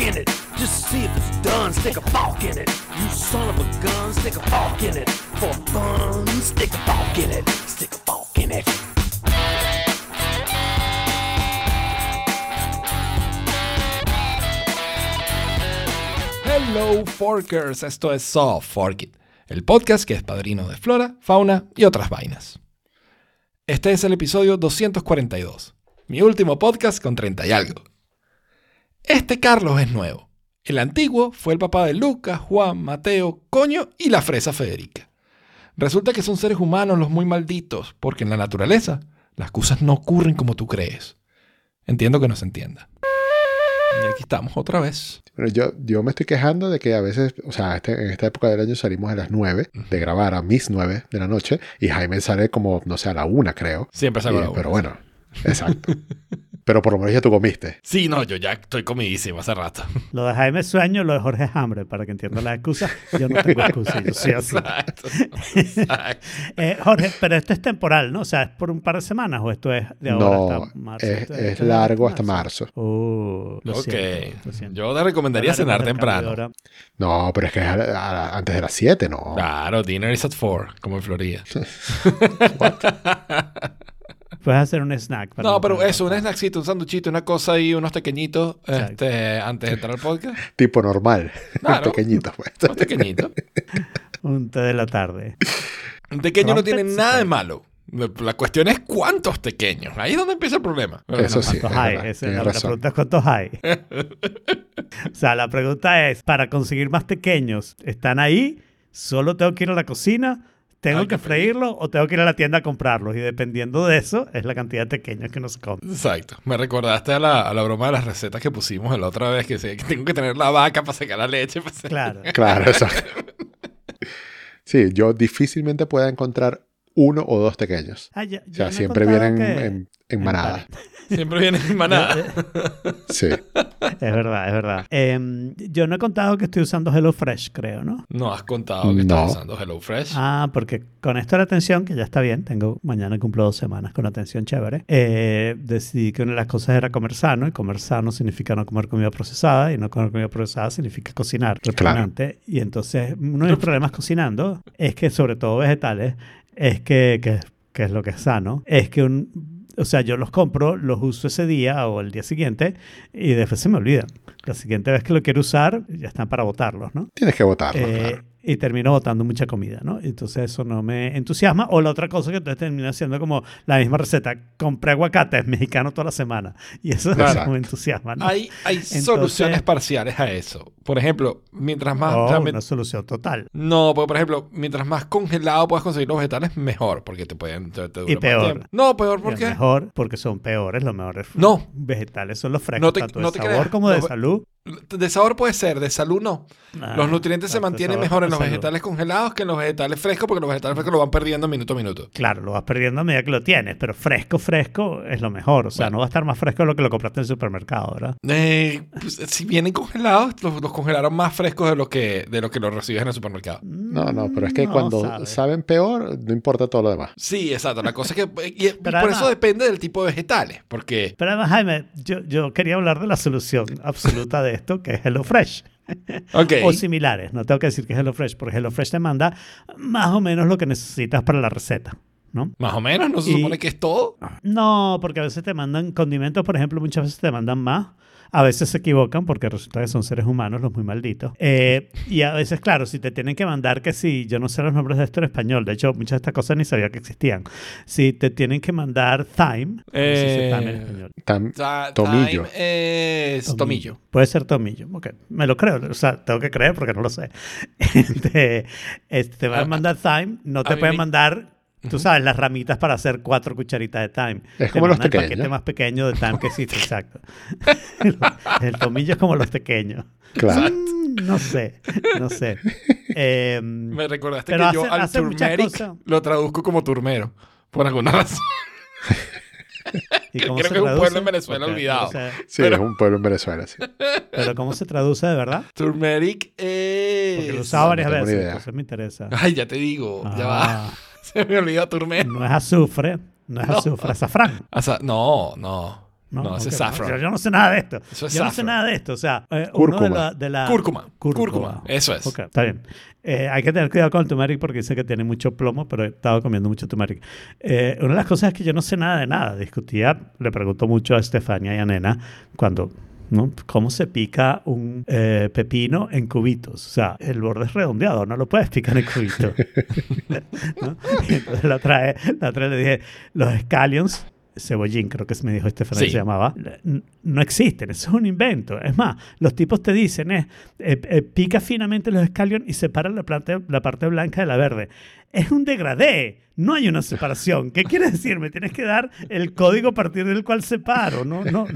in it. Just see if it's done, stick a in it. You son of a gun, stick a in it. For fun, stick a in it. Hello Forkers, esto es Soft Fork It, el podcast que es padrino de flora, fauna y otras vainas. Este es el episodio 242, mi último podcast con 30 y algo. Este Carlos es nuevo. El antiguo fue el papá de Lucas, Juan, Mateo, Coño y la fresa Federica. Resulta que son seres humanos los muy malditos, porque en la naturaleza las cosas no ocurren como tú crees. Entiendo que no se entienda. Y aquí estamos otra vez. Bueno, yo, yo me estoy quejando de que a veces, o sea, este- en esta época del año salimos a las 9 de grabar a mis 9 de la noche y Jaime sale como, no sé, a la 1 creo. Siempre salgo Y- a la pero bueno, exacto. pero por lo menos ya tú comiste. Sí, no, yo ya estoy comidísimo hace rato. Lo de Jaime sueño, lo de Jorge es hambre, para que entiendan las excusas. Yo no tengo excusa, yo soy así. Exacto. exacto. Eh, Jorge, pero esto es temporal, ¿no? O sea, ¿es por un par de semanas o esto es de ahora No, hasta marzo? es, es largo hasta marzo. Uh, lo ok. siento, lo siento. Yo te recomendaría cenar temprano. No, pero es que es a- a- antes de las 7, no. Claro, dinner is at four, como en Florida. Puedes hacer un snack. para No, pero eso, un snackcito, un sanduchito, una cosa y unos pequeñitos este, antes de entrar al podcast. Tipo normal. Claro. Pequeñito, pues. Unos pequeñitos. Un té de la tarde. Un pequeño no tiene nada de malo. La cuestión es cuántos pequeños. Ahí es donde empieza el problema. Eso no, sí. ¿Cuántos es hay? verdad, Esa es tienes la, la pregunta es ¿cuántos hay? o sea, la pregunta es, para conseguir más pequeños, ¿están ahí? ¿Solo tengo que ir a la cocina? ¿Tengo que freírlo o tengo que ir a la tienda a comprarlos? Y dependiendo de eso, es la cantidad de pequeños que nos comen. Exacto. Me recordaste a la, a la broma de las recetas que pusimos la otra vez, que, que tengo que tener la vaca para sacar la leche. para hacer- Claro. Claro, exacto. Sí, yo difícilmente pueda encontrar uno o dos pequeños. Ah, ya- O ya sea, siempre vienen que- en, en manada. Siempre viene en manada. Sí. Es verdad, es verdad. Em, yo no he contado que estoy usando HelloFresh, creo, ¿no? No has contado que No. estás usando HelloFresh. Ah, porque con esto de la atención, que ya está bien, tengo mañana cumplo dos semanas con atención chévere, eh, decidí que una de las cosas era comer sano, y comer sano significa no comer comida procesada, y no comer comida procesada significa cocinar repugnante. Y entonces, uno de mis problemas cocinando es que, sobre todo vegetales, es que, que, que es lo que es sano, es que un... O sea, yo los compro, los uso ese día o el día siguiente y después se me olvidan. La siguiente vez que lo quiero usar, ya están para botarlos, ¿no? Tienes que votarlo, Eh, claro. Y termino botando mucha comida, ¿no? Entonces eso no me entusiasma. O la otra cosa que entonces termina siendo como la misma receta. Compré aguacates mexicanos toda la semana. Y eso Claro. no me entusiasma, ¿no? Hay, hay Entonces- soluciones parciales a eso. Por ejemplo, mientras más... Oh, realmente- una solución total. No, porque por ejemplo, mientras más congelado puedas conseguir los vegetales, mejor, porque te pueden... te- te Y peor. No, peor, ¿por Es qué? Mejor porque son peores. Los mejores No. vegetales son los frescos, No te- tanto no de te sabor creas. como de salud. De sabor puede ser, de salud no. Ah, los nutrientes se mantienen mejor en los salud. vegetales congelados que en los vegetales frescos, porque los vegetales frescos lo van perdiendo minuto a minuto. Claro, lo vas perdiendo a medida que lo tienes, pero fresco, fresco es lo mejor. O sea, Bueno. no va a estar más fresco de lo que lo compraste en el supermercado, ¿verdad? Eh, pues, si vienen congelados, los, los congelaron más frescos de lo que de lo que los recibes en el supermercado. No, no, pero es que No cuando sabe. saben peor, no importa todo lo demás. Sí, exacto. La cosa es que... y- y Pero por además- eso depende del tipo de vegetales, porque... Pero además, Jaime, yo, yo quería hablar de la solución absoluta de esto, que es HelloFresh. Ok. O similares. No tengo que decir que es HelloFresh, porque HelloFresh te manda más o menos lo que necesitas para la receta. ¿no? Más o menos, ¿no se Y- supone que es todo? No, porque a veces te mandan condimentos, por ejemplo, muchas veces te mandan más. A veces se equivocan porque resulta que son seres humanos los muy malditos. Eh, y a veces, claro, si te tienen que mandar que si, yo no sé los nombres de esto en español, de hecho, muchas de estas cosas ni sabía que existían. Si te tienen que mandar thyme, no sé si es thyme en Eh, español. Tam- Tomillo. time es tomillo. Puede ser tomillo. Ok, me lo creo. O sea, tengo que creer porque no lo sé. te, este, te van a A- mandar thyme, no te pueden mandar, tú sabes, las ramitas para hacer cuatro cucharitas de thyme. Es Te como los mandan el pequeños. paquete más pequeño de thyme que existe, exacto. el tomillo es como los pequeños. Claro. Mm, no sé, no sé. Eh, Me recordaste que yo hace- al hace muchas turmeric lo traduzco como turmero. Por alguna razón. ¿y creo se que es un pueblo en Venezuela Porque, olvidado. o sea, Sí, Pero- es un pueblo en Venezuela, sí. pero ¿cómo se traduce de verdad? Turmeric es... Porque lo usaba varias no veces, entonces me interesa. Ay, ya te digo. Ya va. Se me olvidó turmero. no es azufre, no es No. azufre, es azafrán. O sea, no, no. ¿no? No, ese es saffron. Yo, yo no sé nada de esto. Eso es yo no sé nada de esto. O sea, eh, uno de Cúrcuma. la, de la- Cúrcuma. Cúrcuma. Eso es. Ok, está bien. Eh, hay que tener cuidado con el turmeric porque dice que tiene mucho plomo, pero he estado comiendo mucho turmeric. Eh, una de las cosas es que yo no sé nada de nada. Discutía, le pregunto mucho a Estefania y a Nena cuando, ¿no? ¿Cómo se pica un eh, pepino en cubitos? O sea, el borde es redondeado, no lo puedes picar en cubitos. ¿no? Y entonces la trae, la trae le dije, los scallions, cebollín creo que me dijo Estefania Sí. se llamaba, no existen, eso es un invento. Es más, los tipos te dicen, es, eh, eh, pica finamente los scallions y separa la, planta- la parte blanca de la verde. Es un degradé, no hay una separación. ¿Qué quiere decir? Me tienes que dar el código a partir del cual separo, ¿no? no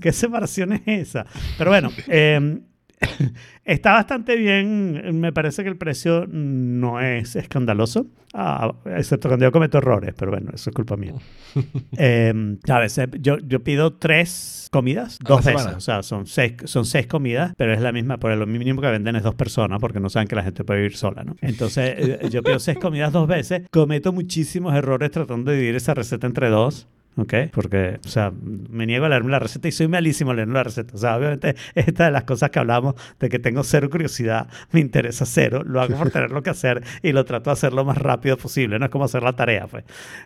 ¿Qué separación es esa? Pero bueno, eh, Está bastante bien. Me parece que el precio no es escandaloso, ah, excepto cuando yo cometo errores, pero bueno, eso es culpa mía. Eh, a veces yo, yo pido tres comidas, dos veces. semana. O sea, son seis, son seis comidas, pero es la misma, por lo mínimo que venden es dos personas, porque no saben que la gente puede vivir sola, ¿no? Entonces, eh, yo pido seis comidas dos veces, cometo muchísimos errores tratando de dividir esa receta entre dos. ¿Ok? Porque, o sea, me niego a leerme la receta y soy malísimo leyendo la receta. O sea, obviamente, esta de las cosas que hablamos de que tengo cero curiosidad, me interesa cero, lo hago por tenerlo que hacer y lo trato de hacer lo más rápido posible. No es como hacer la tarea, pues.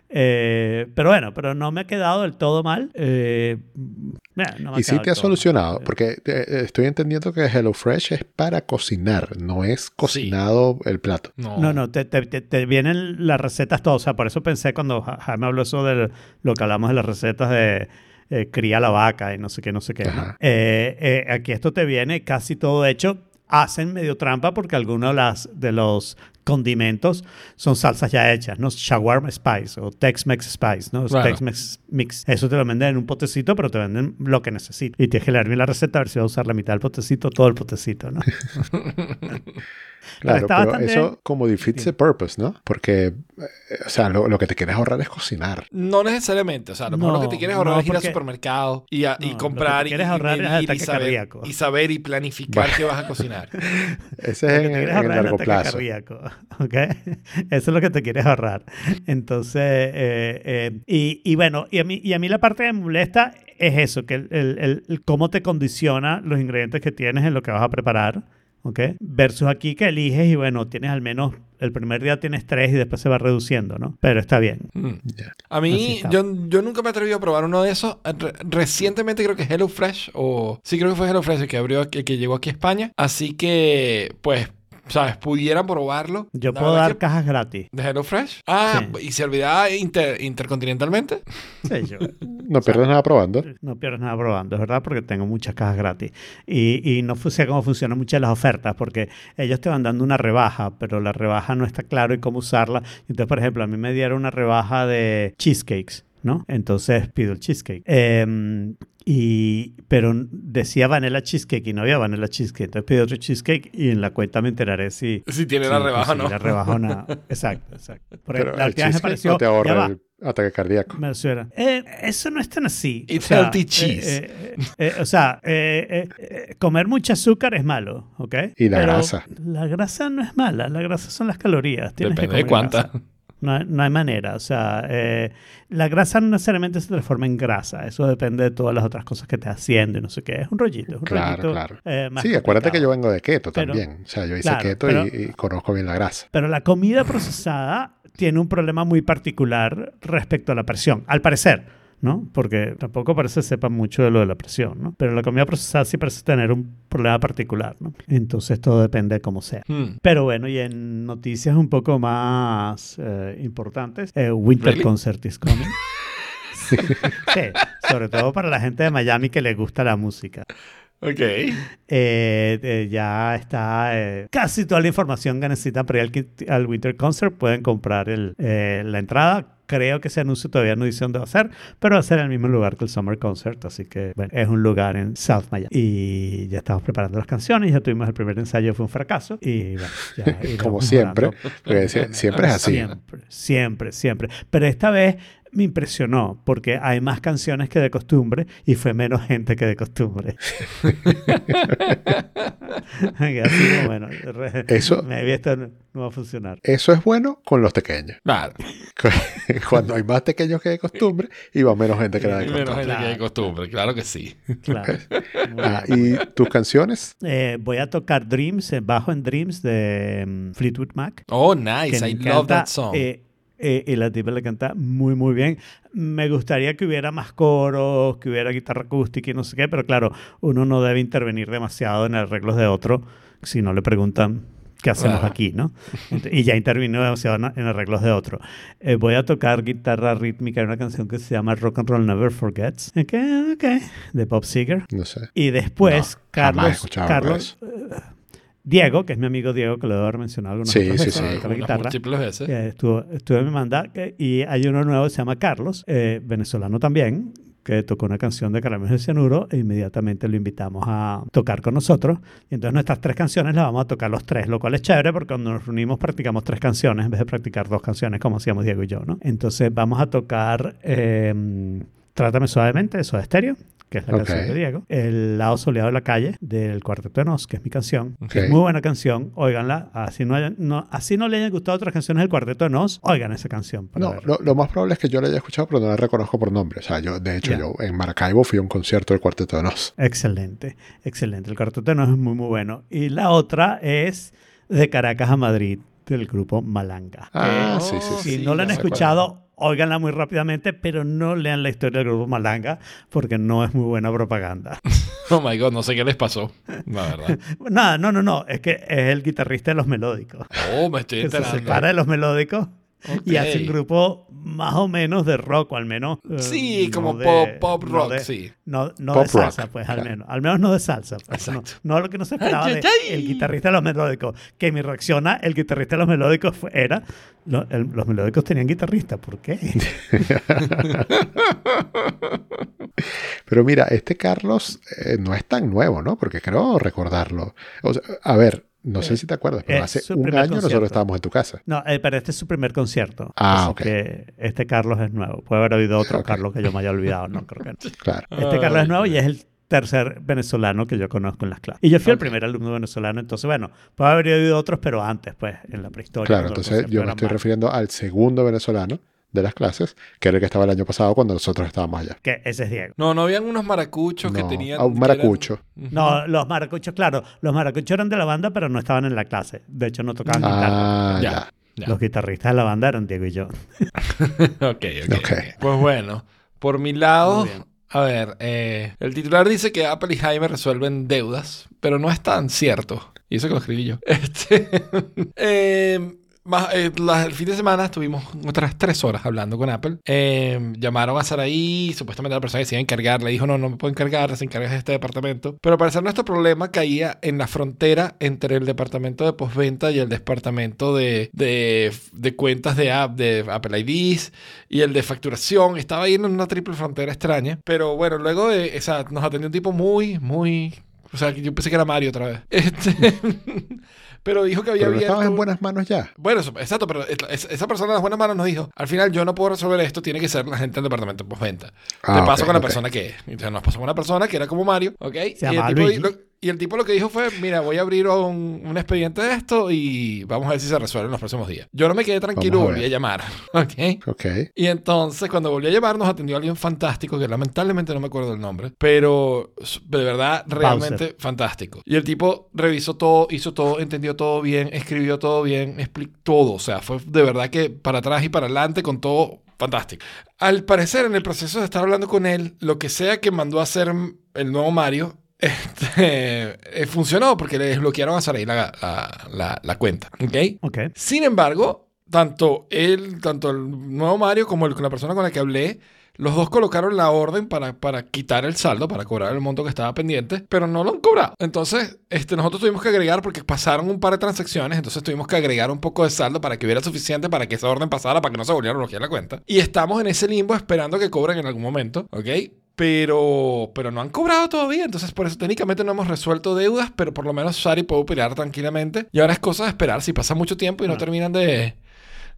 Eh, pero bueno, pero no me ha quedado del todo mal. Eh, no Y sí te ha solucionado, mal. porque eh, estoy entendiendo que HelloFresh es para cocinar, no es cocinado el plato. No. No, no, te, te- te- vienen las recetas todas. O sea, por eso pensé cuando Ja- Jaime habló eso de lo que hablamos de las recetas de eh, cría la vaca y no sé qué, no sé qué. Eh, eh, aquí esto te viene casi todo hecho. Hacen medio trampa porque algunos de, las, de los condimentos son salsas ya hechas, ¿no? Shawarma Spice o Tex-Mex Spice, ¿no? Claro. Tex-Mex Mix. Eso te lo venden en un potecito, pero te venden lo que necesitas. Y tienes que leer bien la receta a ver si vas a usar la mitad del potecito o todo el potecito, ¿no? Claro, pero bastante- eso como defeats the purpose, ¿no? Porque, eh, o sea, lo, lo que te quieres ahorrar es cocinar. No necesariamente. O sea, lo mejor lo que No, te quieres ahorrar no, es ir al supermercado y, a- y No, lo que comprar y, quieres y ahorrar es y saber, cardíaco. y saber y planificar Bueno. qué vas a cocinar. Ese es en, en el ahorrar largo plazo. cardíaco, ¿ok? Eso es lo que te quieres ahorrar. Entonces, eh, eh, y, y bueno, y a, mí, y a mí la parte que me molesta es eso, que el, el- el- el cómo te condiciona los ingredientes que tienes en lo que vas a preparar, ¿ok? Versus aquí que eliges y bueno, tienes al menos, el primer día tienes tres y después se va reduciendo, ¿no? Pero está bien. Mm. Ya. A mí, yo, yo nunca me he atrevido a probar uno de esos. Re- recientemente creo que HelloFresh, o sí creo que fue HelloFresh el que abrió, aquí- que llegó aquí a España. Así que, pues, ¿sabes? Pudiera probarlo. Yo puedo dar que- cajas gratis. ¿De HelloFresh? Ah, Sí. ¿y se olvidaba inter- intercontinentalmente? Sí, yo- No pierdes nada probando. No pierdes nada probando, es verdad, porque tengo muchas cajas gratis. Y, y no sé cómo funcionan muchas de las ofertas, porque ellos te van dando una rebaja, pero la rebaja no está claro y cómo usarla. Entonces, por ejemplo, a mí me dieron una rebaja de cheesecakes, ¿no? Entonces pido el cheesecake. Em, y, pero decía vanilla cheesecake y no había vanilla cheesecake. Entonces pido otro cheesecake y en la cuenta me enteraré si... Si tiene la si rebaja, ¿no? conseguí La rebaja o no. Exacto, exacto. Por Pero ejemplo, la el última vez me cheesecake pareció... no te ahorra el ataque cardíaco. Me suena. Eh, eso no es tan así. It's healthy cheese. eh, eh, eh, o sea, eh, eh, eh, comer mucho azúcar es malo, ¿ok? Y la Pero grasa. La grasa no es mala, la grasa son las calorías. Tienes que Depende de comer cuánta. grasa. No, hay- no hay manera. O sea, eh, la grasa no necesariamente se transforma en grasa. Eso depende de todas las otras cosas que estés haciendo y no sé qué. Es un rollito. Es un Claro, rollito, claro. eh, más Sí, acuérdate que yo complicado. vengo de keto Pero- también. O sea, yo hice claro, keto pero- y, y conozco bien la grasa. Pero la comida procesada tiene un problema muy particular respecto a la presión, al parecer, ¿no? Porque tampoco parece que sepa mucho de lo de la presión, ¿no? Pero la comida procesada sí parece tener un problema particular, ¿no? Entonces todo depende de cómo sea. Hmm. Pero bueno, y en noticias un poco más eh, importantes, eh, Winter Really? Concert is coming. sí, sobre todo para la gente de Miami que le gusta la música. Ok. Eh, eh, ya está eh, casi toda la información que necesitan para ir al, al Winter Concert. Pueden comprar el, la entrada. Creo que ese anuncio todavía no dice dónde va a ser, pero va a ser en el mismo lugar que el Summer Concert. Así que bueno, es un lugar en South Miami. Y ya estamos preparando las canciones. Ya tuvimos el primer ensayo, fue un fracaso. Y bueno, ya Como siempre. siempre es así. Siempre, siempre, siempre. Pero esta vez me impresionó porque hay más canciones que de costumbre y fue menos gente que de costumbre. Así bueno, re- Eso- maybe esto no, no va a funcionar. Eso es bueno con los pequeños. Claro. Cuando hay más pequeños que de costumbre y va menos gente que la de Y menos costumbre. gente que de Claro. costumbre, claro que sí. Claro. Ah. ¿Y tus canciones? Eh, voy a tocar Dreams, eh, bajo en Dreams de mm, Fleetwood Mac. Oh, nice. me I love that song. eh, eh, y la tipa le canta muy, muy bien. Me gustaría que hubiera más coros, que hubiera guitarra acústica y no sé qué, pero claro, uno no debe intervenir demasiado en arreglos de otro si no le preguntan qué hacemos Claro. aquí, ¿no? Y ya intervino demasiado en, arreglos de otro. Eh, voy a tocar guitarra rítmica en una canción que se llama Rock and Roll Never Forgets, ok, ok, de Bob Seger. No sé. Y después, No, Carlos, Carlos eh, Diego, que es mi amigo Diego, que lo debo haber mencionado algunas Sí, otras sí, veces, sí. que toca la guitarra. múltiples veces. que estuvo, estuvo en mi manda que- y hay uno nuevo que se llama Carlos, eh, venezolano también, que tocó una canción de Caramelos de Cianuro e inmediatamente lo invitamos a tocar con nosotros. Y entonces nuestras tres canciones las vamos a tocar los tres, lo cual es chévere porque cuando nos reunimos practicamos tres canciones en vez de practicar dos canciones como hacíamos Diego y yo, ¿no? Entonces vamos a tocar eh, Trátame Suavemente de Soda Stereo, que es la canción de Diego. El lado soleado de la calle del Cuarteto de Nos, que es mi canción. Es muy buena canción, óiganla. Así no, hayan- no- así no le hayan gustado otras canciones del Cuarteto de Nos, oigan esa canción. No, lo, lo más probable es que yo la haya escuchado, pero no la reconozco por nombre. O sea, yo, de hecho, yo en Maracaibo fui a un concierto del Cuarteto de Nos. Excelente, excelente. El Cuarteto de Nos es muy, muy bueno. Y la otra es de Caracas a Madrid, del grupo Malanga. Ah, Oh, sí, sí, sí. Si sí, no la han escuchado, óiganla muy rápidamente, pero no lean la historia del grupo Malanga porque no es muy buena propaganda. Oh my god, no sé qué les pasó. La verdad. Nada, no, no, no. Es que es el guitarrista de los melódicos. Oh, me estoy Que se enterando. separa de los melódicos y hace un grupo más o menos de rock, o al menos. eh, Sí, no como de- pop, pop no rock, de- sí. No, no Pop de salsa, rock, pues, al menos. Al menos no de salsa. pues, no, Exacto. no lo que no se esperaba de el guitarrista de los melódicos. Que mi reacción a el guitarrista de los melódicos fue- era: lo- el- los melódicos tenían guitarrista, ¿por qué? Pero mira, este Carlos eh, no es tan nuevo, ¿no? Porque creo recordarlo. O sea, a ver, no sé si te acuerdas, pero hace un año nosotros estábamos en tu casa. No, eh, pero este es su primer concierto. Ah, así ok. que este Carlos es nuevo. Puede haber habido otro. Carlos que yo me haya olvidado. No, creo que no. Claro. Este Carlos Ay, es nuevo y es el tercer venezolano que yo conozco en las clases. Y yo fui el primer alumno venezolano, entonces bueno, puede haber habido otros, pero antes, pues, en la prehistoria. Claro, entonces yo me estoy más- refiriendo al segundo venezolano de las clases, que era el que estaba el año pasado cuando nosotros estábamos allá. Que ese es Diego. No, no habían unos maracuchos que tenían. ah, un maracucho. eran-. No, los maracuchos, claro, los maracuchos eran de la banda, pero no estaban en la clase. De hecho, no tocaban guitarra. Ah, Ya. ya. ya. Los guitarristas de la banda eran Diego y yo. ok, ok. Ok. Pues bueno, por mi lado, a ver, eh, el titular dice que Apple y Jaime resuelven deudas, pero no es tan cierto. Y eso que lo escribí yo. Este, eh, el fin de semana estuvimos otras tres horas hablando con Apple. Eh, llamaron a Saraí, supuestamente la persona que se iba a encargar le dijo, no, no me puedo encargar, se encarga de este departamento. Pero al parecer nuestro problema caía en la frontera entre el departamento de postventa y el departamento de, de, de cuentas de, app, de Apple IDs y el de facturación. Estaba ahí en una triple frontera extraña. Pero bueno, luego nos atendió un tipo muy, muy... O sea, yo pensé que era Mario otra vez. Este, pero dijo que había Pero no estabas en buenas manos ya. Bueno, eso- exacto, pero es- esa persona de las buenas manos nos dijo, al final yo no puedo resolver esto, tiene que ser la gente del departamento de postventa. Ah, Te paso con la persona que es. Entonces nos pasó con una persona que era como Mario, ¿ok? y, llama el tipo, Luigi. lo- y el tipo lo que dijo fue, mira, voy a abrir un, un expediente de esto y vamos a ver si se resuelve en los próximos días. Yo no me quedé tranquilo, a volví a llamar, ¿ok? Ok. Y entonces, cuando volví a llamar, nos atendió alguien fantástico, que lamentablemente no me acuerdo el nombre, pero de verdad, realmente fantástico. Y el tipo revisó todo, hizo todo, entendió todo bien, escribió todo bien, explicó todo. O sea, fue de verdad que para atrás y para adelante con todo fantástico. Al parecer, en el proceso de estar hablando con él, lo que sea que mandó a hacer el nuevo Mario, este, eh, funcionó porque le desbloquearon a Sarai la, la, la- la cuenta. ¿Ok? Ok. Sin embargo, tanto él, tanto el nuevo Mario como el- la persona con la que hablé, los dos colocaron la orden para, para quitar el saldo, para cobrar el monto que estaba pendiente, pero no lo han cobrado. Entonces, este, nosotros tuvimos que agregar, porque pasaron un par de transacciones, entonces tuvimos que agregar un poco de saldo para que hubiera suficiente para que esa orden pasara, para que no se volviera a bloquear la cuenta. Y estamos en ese limbo esperando que cobren en algún momento, ¿ok? Pero, pero no han cobrado todavía, entonces por eso técnicamente no hemos resuelto deudas, pero por lo menos Sari puede operar tranquilamente. Y ahora es cosa de esperar, si pasa mucho tiempo y no Ah. terminan de,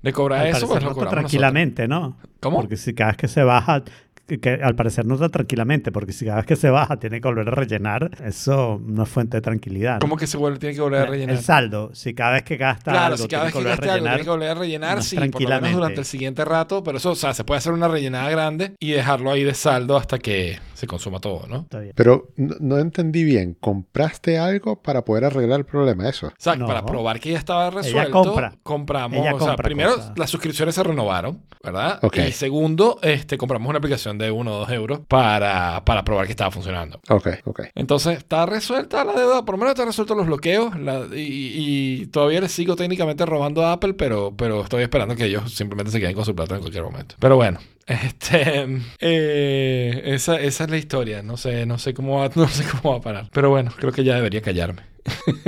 Le cobra Al eso, pues lo cobramos nosotros. tranquilamente, ¿no? ¿Cómo? Porque si cada vez que se baja, que, que al parecer no está tranquilamente, porque si cada vez que se baja tiene que volver a rellenar, eso no es fuente de tranquilidad. ¿no? ¿Cómo que se vuelve, tiene que volver a El- rellenar? El saldo, si cada vez que gasta Claro, algo si cada vez tiene que que volver a gaste algo rellenar, tiene que volver a rellenar, sí, por lo menos tranquilamente. durante el siguiente rato, pero eso, o sea, se puede hacer una rellenada grande y dejarlo ahí de saldo hasta que se consuma todo, ¿no? está bien. Pero no, no entendí bien. ¿Compraste algo para poder arreglar el problema? Eso. O sea, No. para probar que ya estaba resuelto, compra. compramos, Ella o sea, compra primero cosas. las suscripciones se renovaron, ¿verdad? Ok. Y segundo, este, compramos una aplicación de 1 o 2 euros para, para probar que estaba funcionando. Ok, ok. Entonces, está resuelta la deuda, por lo menos está resueltos los bloqueos la- y, y todavía les sigo técnicamente robando a Apple, pero, pero estoy esperando que ellos simplemente se queden con su plata en cualquier momento. Pero bueno, este, eh, esa, esa es la historia. No sé, no sé cómo va, no sé cómo va a parar. Pero bueno, creo que ya debería callarme.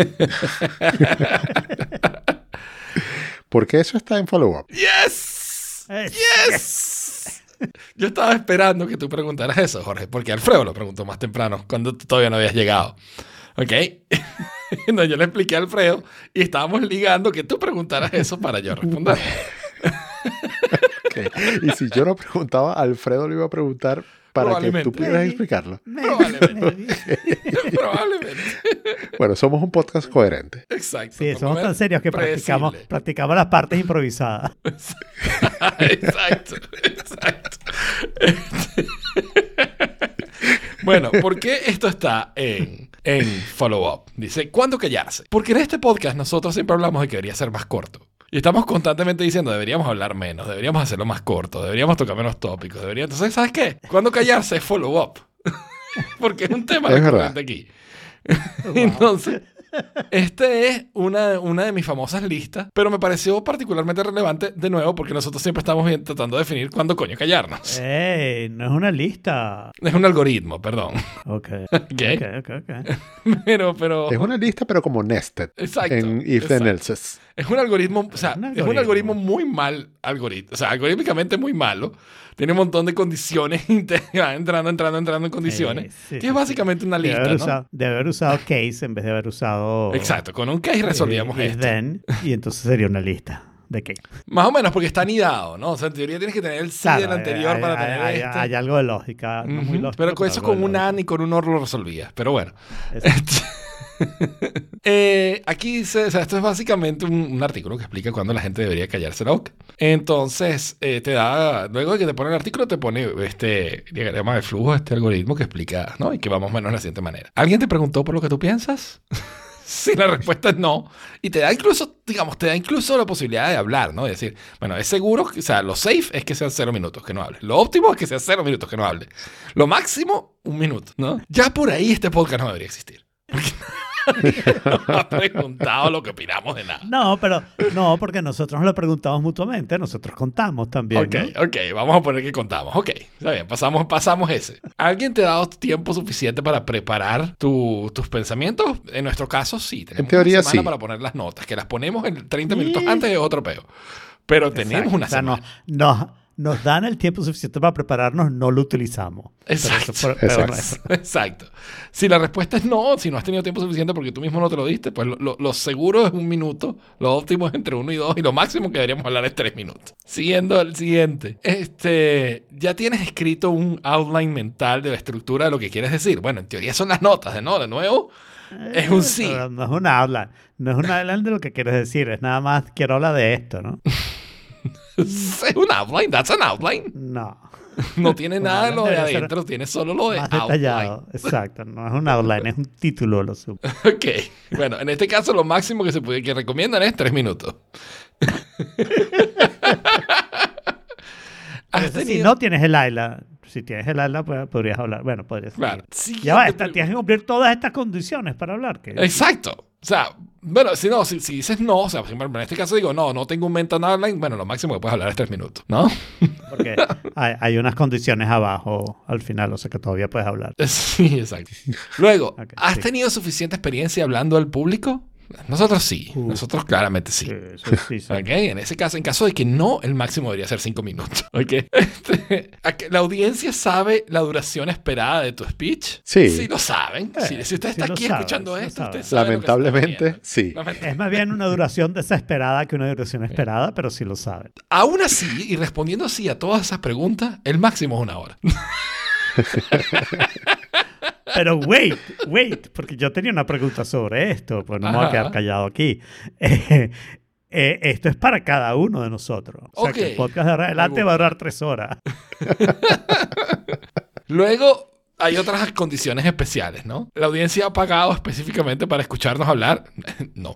Porque eso está en follow-up. ¡Yes! ¡Yes! Yo estaba esperando que tú preguntaras eso, Jorge, porque Alfredo lo preguntó más temprano, cuando todavía no habías llegado. ¿Ok? no, yo le expliqué a Alfredo y estábamos ligando que tú preguntaras eso para yo responder. Ok. Y si yo no preguntaba, Alfredo lo iba a preguntar para que Probablemente. tú pudieras explicarlo. Probablemente. Probablemente. Bueno, somos un podcast coherente. Exacto. Sí, somos tan serios que practicamos, practicamos las partes improvisadas. exacto, exacto. bueno, ¿por qué esto está en, en follow-up? Dice, ¿cuándo callarse? Porque en este podcast nosotros siempre hablamos de que debería ser más corto. Y estamos constantemente diciendo, deberíamos hablar menos, deberíamos hacerlo más corto, deberíamos tocar menos tópicos, deberíamos... Entonces, ¿sabes qué? ¿Cuándo callarse es follow-up? Porque es un tema Es recurrente aquí. Entonces, este es una, una de mis famosas listas, pero me pareció particularmente relevante de nuevo porque nosotros siempre estamos bien tratando de definir cuándo coño callarnos. ¡Ey! No es una lista. Es un algoritmo, perdón. Ok. Ok. Ok, ok, ok. Pero, pero. Es una lista, pero como nested. Exacto, En if then exacto. Es un algoritmo, o sea, Un es un algoritmo. algoritmo muy mal algoritmo. O sea, algorítmicamente muy malo. Tiene un montón de condiciones entrando, entrando, entrando en condiciones. Sí, sí, que es básicamente una De lista, haber, ¿no? usado, de haber usado case en vez de haber usado. Exacto, con un case resolvíamos eh, esto. then, y entonces sería una lista de case. Más o menos porque está anidado, ¿no? O sea, en teoría tienes que tener el sí Claro, del anterior hay, para hay- tener hay- este. hay algo de lógica. no muy Ujú, lógico, pero con eso de con un. AN y con un OR lo resolvías. Pero bueno. Exacto. Eh, aquí dice, o sea, esto es básicamente un, un artículo que explica cuándo la gente debería callarse la boca. Entonces, eh, te da, luego de que te pone el artículo, te pone este diagrama de flujo, este algoritmo que explica, ¿no? Y que vamos menos de la siguiente manera. ¿Alguien te preguntó por lo que tú piensas? si la respuesta es no, y te da incluso, digamos, te da incluso la posibilidad de hablar, ¿no? De decir, bueno, es seguro, o sea, lo safe es que sean cero minutos que no hables. Lo óptimo es que sean cero minutos que no hables. Lo máximo, un minuto, ¿no? Ya por ahí este podcast no debería existir. Porque nos ha preguntado lo que opinamos de nada. No, pero no, porque nosotros nos lo preguntamos mutuamente, nosotros contamos también. Ok, ¿no? ok, vamos a poner que contamos. Ok, está bien, pasamos, pasamos ese. ¿Alguien te ha dado tiempo suficiente para preparar tu- tus pensamientos? En nuestro caso, sí. Tenemos En teoría, una semana sí. para poner las notas, que las ponemos en 30 Sí. minutos antes de otro peo. Pero tenemos Exacto. una O sea, no- semana. Nos, dan el tiempo suficiente para prepararnos, no lo utilizamos. Pero Exacto. eso pero Exacto. no Exacto. Si la respuesta es no, si no has tenido tiempo suficiente porque tú mismo no te lo diste, pues lo, lo- seguro es un minuto, lo óptimo es entre uno y dos, y lo máximo que deberíamos hablar es tres minutos. Siguiendo al siguiente. Este, ya tienes escrito un outline mental de la estructura de lo que quieres decir. Bueno, en teoría son las notas, de no, de nuevo. Es un sí. Pero no es una outline. No es una outline de lo que quieres decir. Es nada más quiero hablar de esto, ¿no? Es un outline, that's an outline. No. No tiene nada de lo de adentro, tiene solo lo de Más outline. detallado. Exacto. No es un outline, es un título, lo supo. Ok. Bueno, en este caso lo máximo que se puede, que recomiendan es tres minutos. ¿Has Si no tienes el AILA, si tienes el AILA, pues, podrías hablar. Bueno, podrías. Claro. Ya va, tienes que cumplir todas estas condiciones para hablar. Que... Exacto. O sea, bueno, si no, si, si dices no, o sea, por ejemplo, en este caso digo, no, no tengo un mental outline, bueno, lo máximo que puedes hablar es tres minutos, ¿no? Porque hay, hay unas condiciones abajo al final, o sea que todavía puedes hablar. Sí, exacto. Luego, ¿has sí. tenido suficiente experiencia hablando al público? Nosotros sí. Uh. Nosotros claramente sí. Eso sí, sí. Ok, en ese caso, en caso de que no, el máximo debería ser 5 minutos. Ok. Este, ¿a que ¿La audiencia sabe la duración esperada de tu speech? Sí. Sí, lo saben. Eh, si, si usted está aquí sabe, escuchando esto, usted sabe Lamentablemente, sí. Lament- Es más bien una duración desesperada que una duración esperada, pero sí lo saben. Aún así, y respondiendo así a todas esas preguntas, el máximo es una hora. Pero wait, wait, porque yo tenía una pregunta sobre esto, pues no me voy a quedar callado aquí. Eh, eh, esto es para cada uno de nosotros. O sea, que el podcast de ahora adelante va a durar tres horas. Luego hay otras condiciones especiales, ¿no? La audiencia ha pagado específicamente para escucharnos hablar. no.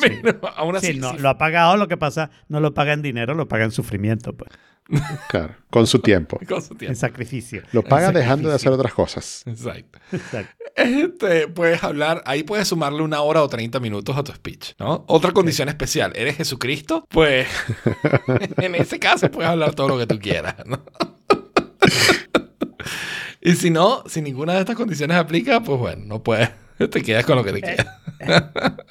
Pero aún así. Sí, no, sí. lo ha pagado, lo que pasa, no lo paga en dinero, lo paga en sufrimiento, pues, Claro, con su tiempo. con su en tiempo. sacrificio. Lo paga dejando de hacer otras cosas. Exacto. Exacto. Este, puedes hablar, ahí puedes sumarle una hora o 30 minutos a tu speech, ¿no? Otra condición especial, ¿eres Jesucristo? Pues en ese caso puedes hablar todo lo que tú quieras, ¿no? y si no, si ninguna de estas condiciones aplica, pues bueno, no puedes, te quedas con lo que te queda.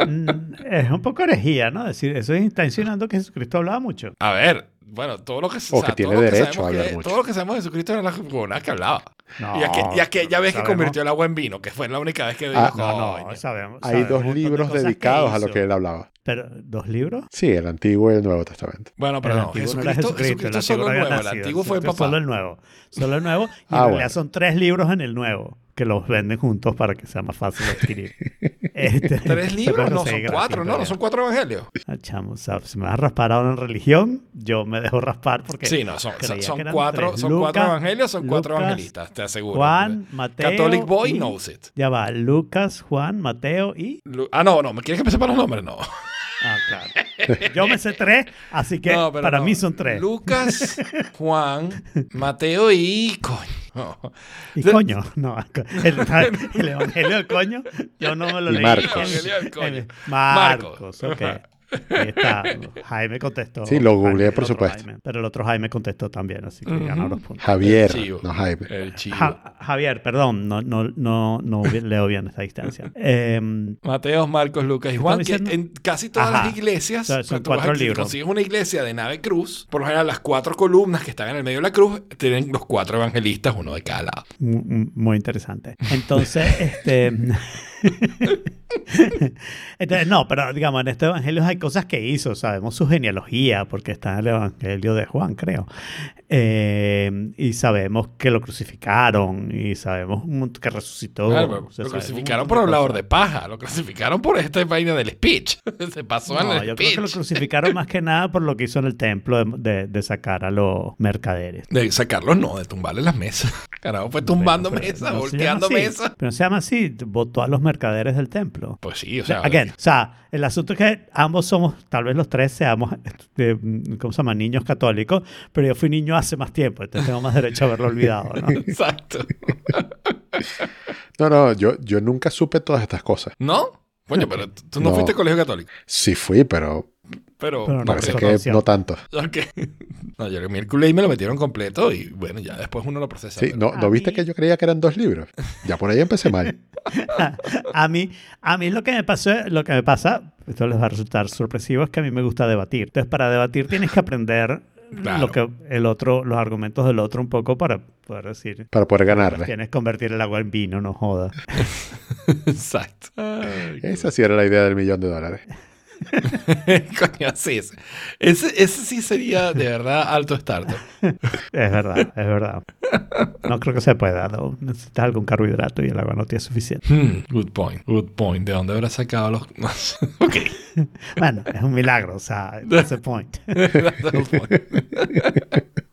Mm, Es un poco herejía, ¿no? Decir, eso está insinuando que Jesucristo hablaba mucho. A ver, bueno, todo lo que, O que tiene todo lo derecho sabemos a hablar que- mucho. Todo lo que sabemos de Jesucristo era la huevonada que hablaba. No, y ya que, ya que ya ves que convirtió el agua en vino, que fue la única vez que dijo, Ah, No, "Coño". no, sabemos. Hay sabemos dos de libros dedicados a lo que él hablaba. Pero, ¿dos libros? Sí, el Antiguo y el Nuevo Testamento. Bueno, pero el no, no Jesucristo, Jesucristo, Jesucristo el solo antiguo el no nuevo, el antiguo fue Jesucristo papá. Solo el nuevo. Solo el nuevo. Y Ah, en realidad son tres libros en el nuevo, que los venden juntos para que sea más fácil de adquirir. Este, Tres libros, no, son cuatro, no, no son cuatro evangelios. Ah, chamo, o sea, si me vas a raspar ahora en religión, yo me dejo raspar porque. Sí, no, son, son, cuatro, son cuatro evangelios, son cuatro evangelistas, te aseguro. Juan, Mateo. Catholic Boy y- knows it. Ya va, Lucas, Juan, Mateo y. Lu- Ah, no, no, ¿me quieres que me sepa los nombres? No. Ah, claro. Yo me sé tres, así que No, para no. mí son tres. Lucas, Juan, Mateo y... Coño. No. Y De- coño, no, el, el evangelio del coño, yo no me lo Y leí. Marcos. El- Evangelio del coño. Marcos, Marcos. ok. Ahí está. Jaime contestó. Sí, lo googleé, por supuesto. Jaime, pero el otro Jaime contestó también, así que Ujú. ganó los puntos. Javier, Chivo. no Jaime. El chivo. Ja- Javier, perdón, no, no, no, no leo bien esta distancia. Em, Mateo, Marcos, Lucas y Juan, que en casi todas Ajá. las iglesias, Son- cuatro a- si libros. consigues una iglesia de nave cruz, por lo general las cuatro columnas que están en el medio de la cruz tienen los cuatro evangelistas, uno de cada lado. mu- mu- muy interesante. Entonces, este. Entonces, no, pero digamos, en estos evangelios hay cosas que hizo, sabemos su genealogía, porque está en el evangelio de Juan, creo. Eh, y sabemos que lo crucificaron, y sabemos que resucitó. Claro, o pero sea, lo crucificaron por hablador de paja, lo crucificaron por esta vaina del speech. Se pasó en No, el yo creo que lo speech. crucificaron más que nada por lo que hizo en el templo de, de- de sacar a los mercaderes. De sacarlos no, de tumbarle las mesas. Carajo, fue tumbando mesas, volteando mesas. Pero no se llama así, votó a los mercaderes del templo. Pues sí, o sea, Again, o sea, el asunto es que ambos somos, tal vez los tres seamos, eh, ¿cómo se llama? Niños católicos, pero yo fui niño hace más tiempo, entonces tengo más derecho a haberlo olvidado, ¿no? exacto. No, no, yo, yo nunca supe todas estas cosas. ¿No? Coño, pero tú no, No. fuiste a colegio católico. Sí fui, pero Pero, Pero no, parece que no tanto. Ok. No, yo Kool-Aid me lo metieron completo y bueno, ya después uno lo procesa. Sí, pero- ¿no, A ¿no viste mí- que yo creía que eran dos libros? Ya por ahí empecé mal. a mí, a mí lo que me pasó, lo que me pasa, esto les va a resultar sorpresivo, es que a mí me gusta debatir. Entonces, para debatir tienes que aprender Claro. lo que el otro, los argumentos del otro un poco para poder decir. Para poder ganarle. Tienes que convertir el agua en vino, no jodas. Exacto. Ay, Esa sí era la idea del millón de dólares. Coño, sí. Ese, ese, sí sería de verdad alto startup. Es verdad, es verdad. No creo que se pueda, ¿no? Necesitas algún carbohidrato y el agua no tiene suficiente. Hmm, good point. Good point. ¿De dónde habrá sacado los.? ok. Bueno, es un milagro, o sea, that's the point. That's the point.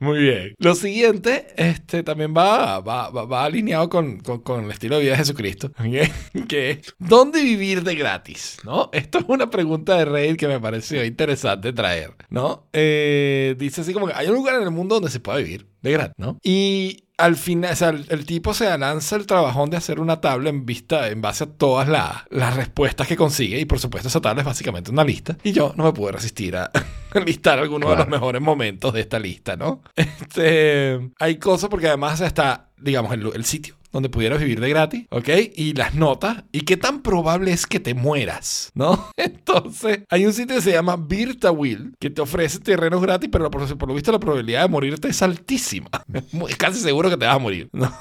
Muy bien. Lo siguiente este, también va, va, va, va alineado con, con, el estilo de vida de Jesucristo. Que ¿dónde vivir de gratis? ¿No? Esto es una pregunta de Reddit que me pareció interesante traer. ¿no? Eh, dice así como que hay un lugar en el mundo donde se puede vivir de gratis. ¿no? Y al final, o sea, el, el tipo se lanza el trabajón de hacer una tabla en vista, en base a todas la- las respuestas que consigue. Y por supuesto, esa tabla es básicamente una lista. Y yo no me pude resistir a listar algunos de los mejores momentos de esta lista, ¿no? Este, hay cosas porque además está, digamos, el, el sitio donde pudieras vivir de gratis, ¿ok? Y las notas, y qué tan probable es que te mueras, ¿no? Entonces, hay un sitio que se llama Virtawil, que te ofrece terrenos gratis, pero por, por lo visto la probabilidad de morirte es altísima. Es casi seguro que te vas a morir, ¿no?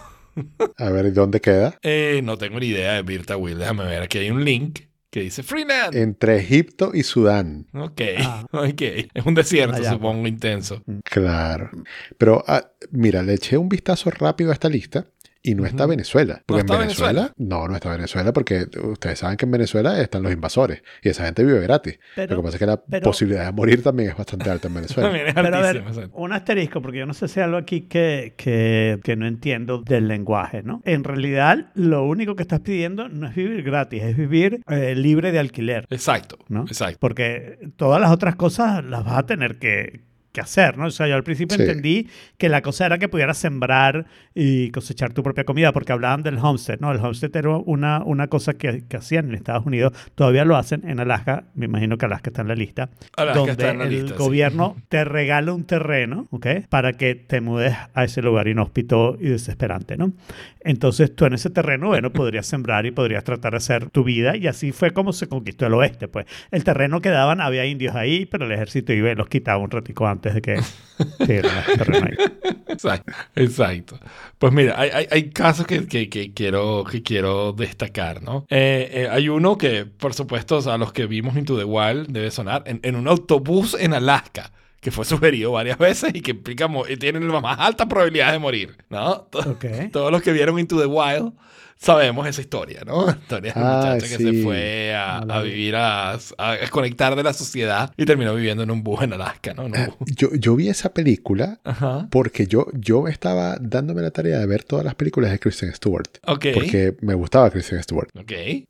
A ver, ¿y dónde queda? Eh, no tengo ni idea de Virtawil, déjame ver, aquí hay un link que dice Freeland. Entre Egipto y Sudán. Ok, Ah. ok. Es un desierto, Allá, supongo, intenso. Claro. Pero ah, mira, le eché un vistazo rápido a esta lista y no está. Venezuela. Porque está en Venezuela, no, no está Venezuela porque ustedes saben que en Venezuela están los invasores y esa gente vive gratis. Pero- Lo que pasa es que la pero- posibilidad de morir también es bastante alta en Venezuela. Pero a ver, un asterisco, porque yo no sé si hay algo aquí que, que, que no entiendo del lenguaje, ¿no? En realidad, lo único que estás pidiendo no es vivir gratis, es vivir eh, libre de alquiler, Exacto, ¿no? exacto. Porque todas las otras cosas las vas a tener que, que hacer, ¿no? O sea, yo al principio Sí. entendí que la cosa era que pudieras sembrar y cosechar tu propia comida, porque hablaban del homestead, ¿no? El homestead era una, una cosa que, que hacían en Estados Unidos, todavía lo hacen en Alaska, me imagino que Alaska está en la lista, Alaska donde está en la el lista, sí. gobierno te regala un terreno, ¿ok? Para que te mudes a ese lugar inhóspito y desesperante, ¿no? Entonces tú en ese terreno, bueno, podrías sembrar y podrías tratar de hacer tu vida y así fue como se conquistó el oeste, pues. El terreno que daban, había indios ahí, pero el ejército iba y los quitaba un ratico antes de que. Exacto, exacto. Pues mira, hay, hay, hay casos que, que, que quiero, que quiero destacar, ¿no? Eh, eh, hay uno que, por supuesto, a los que vimos Into the Wild debe sonar en, en un autobús en Alaska, que fue sugerido varias veces y que implica y tienen la más alta probabilidad de morir, ¿no? To- Ok. Todos los que vieron Into the Wild sabemos esa historia, ¿no? La historia de Ah, muchacha que se fue a, vivir, a, a desconectar de la sociedad y terminó viviendo en un bus en Alaska, ¿no? En un bus. Yo, yo vi esa película Ajá. porque yo, yo estaba dándome la tarea de ver todas las películas de Kristen Stewart. Ok. Porque me gustaba Kristen Stewart. Ok. Eh,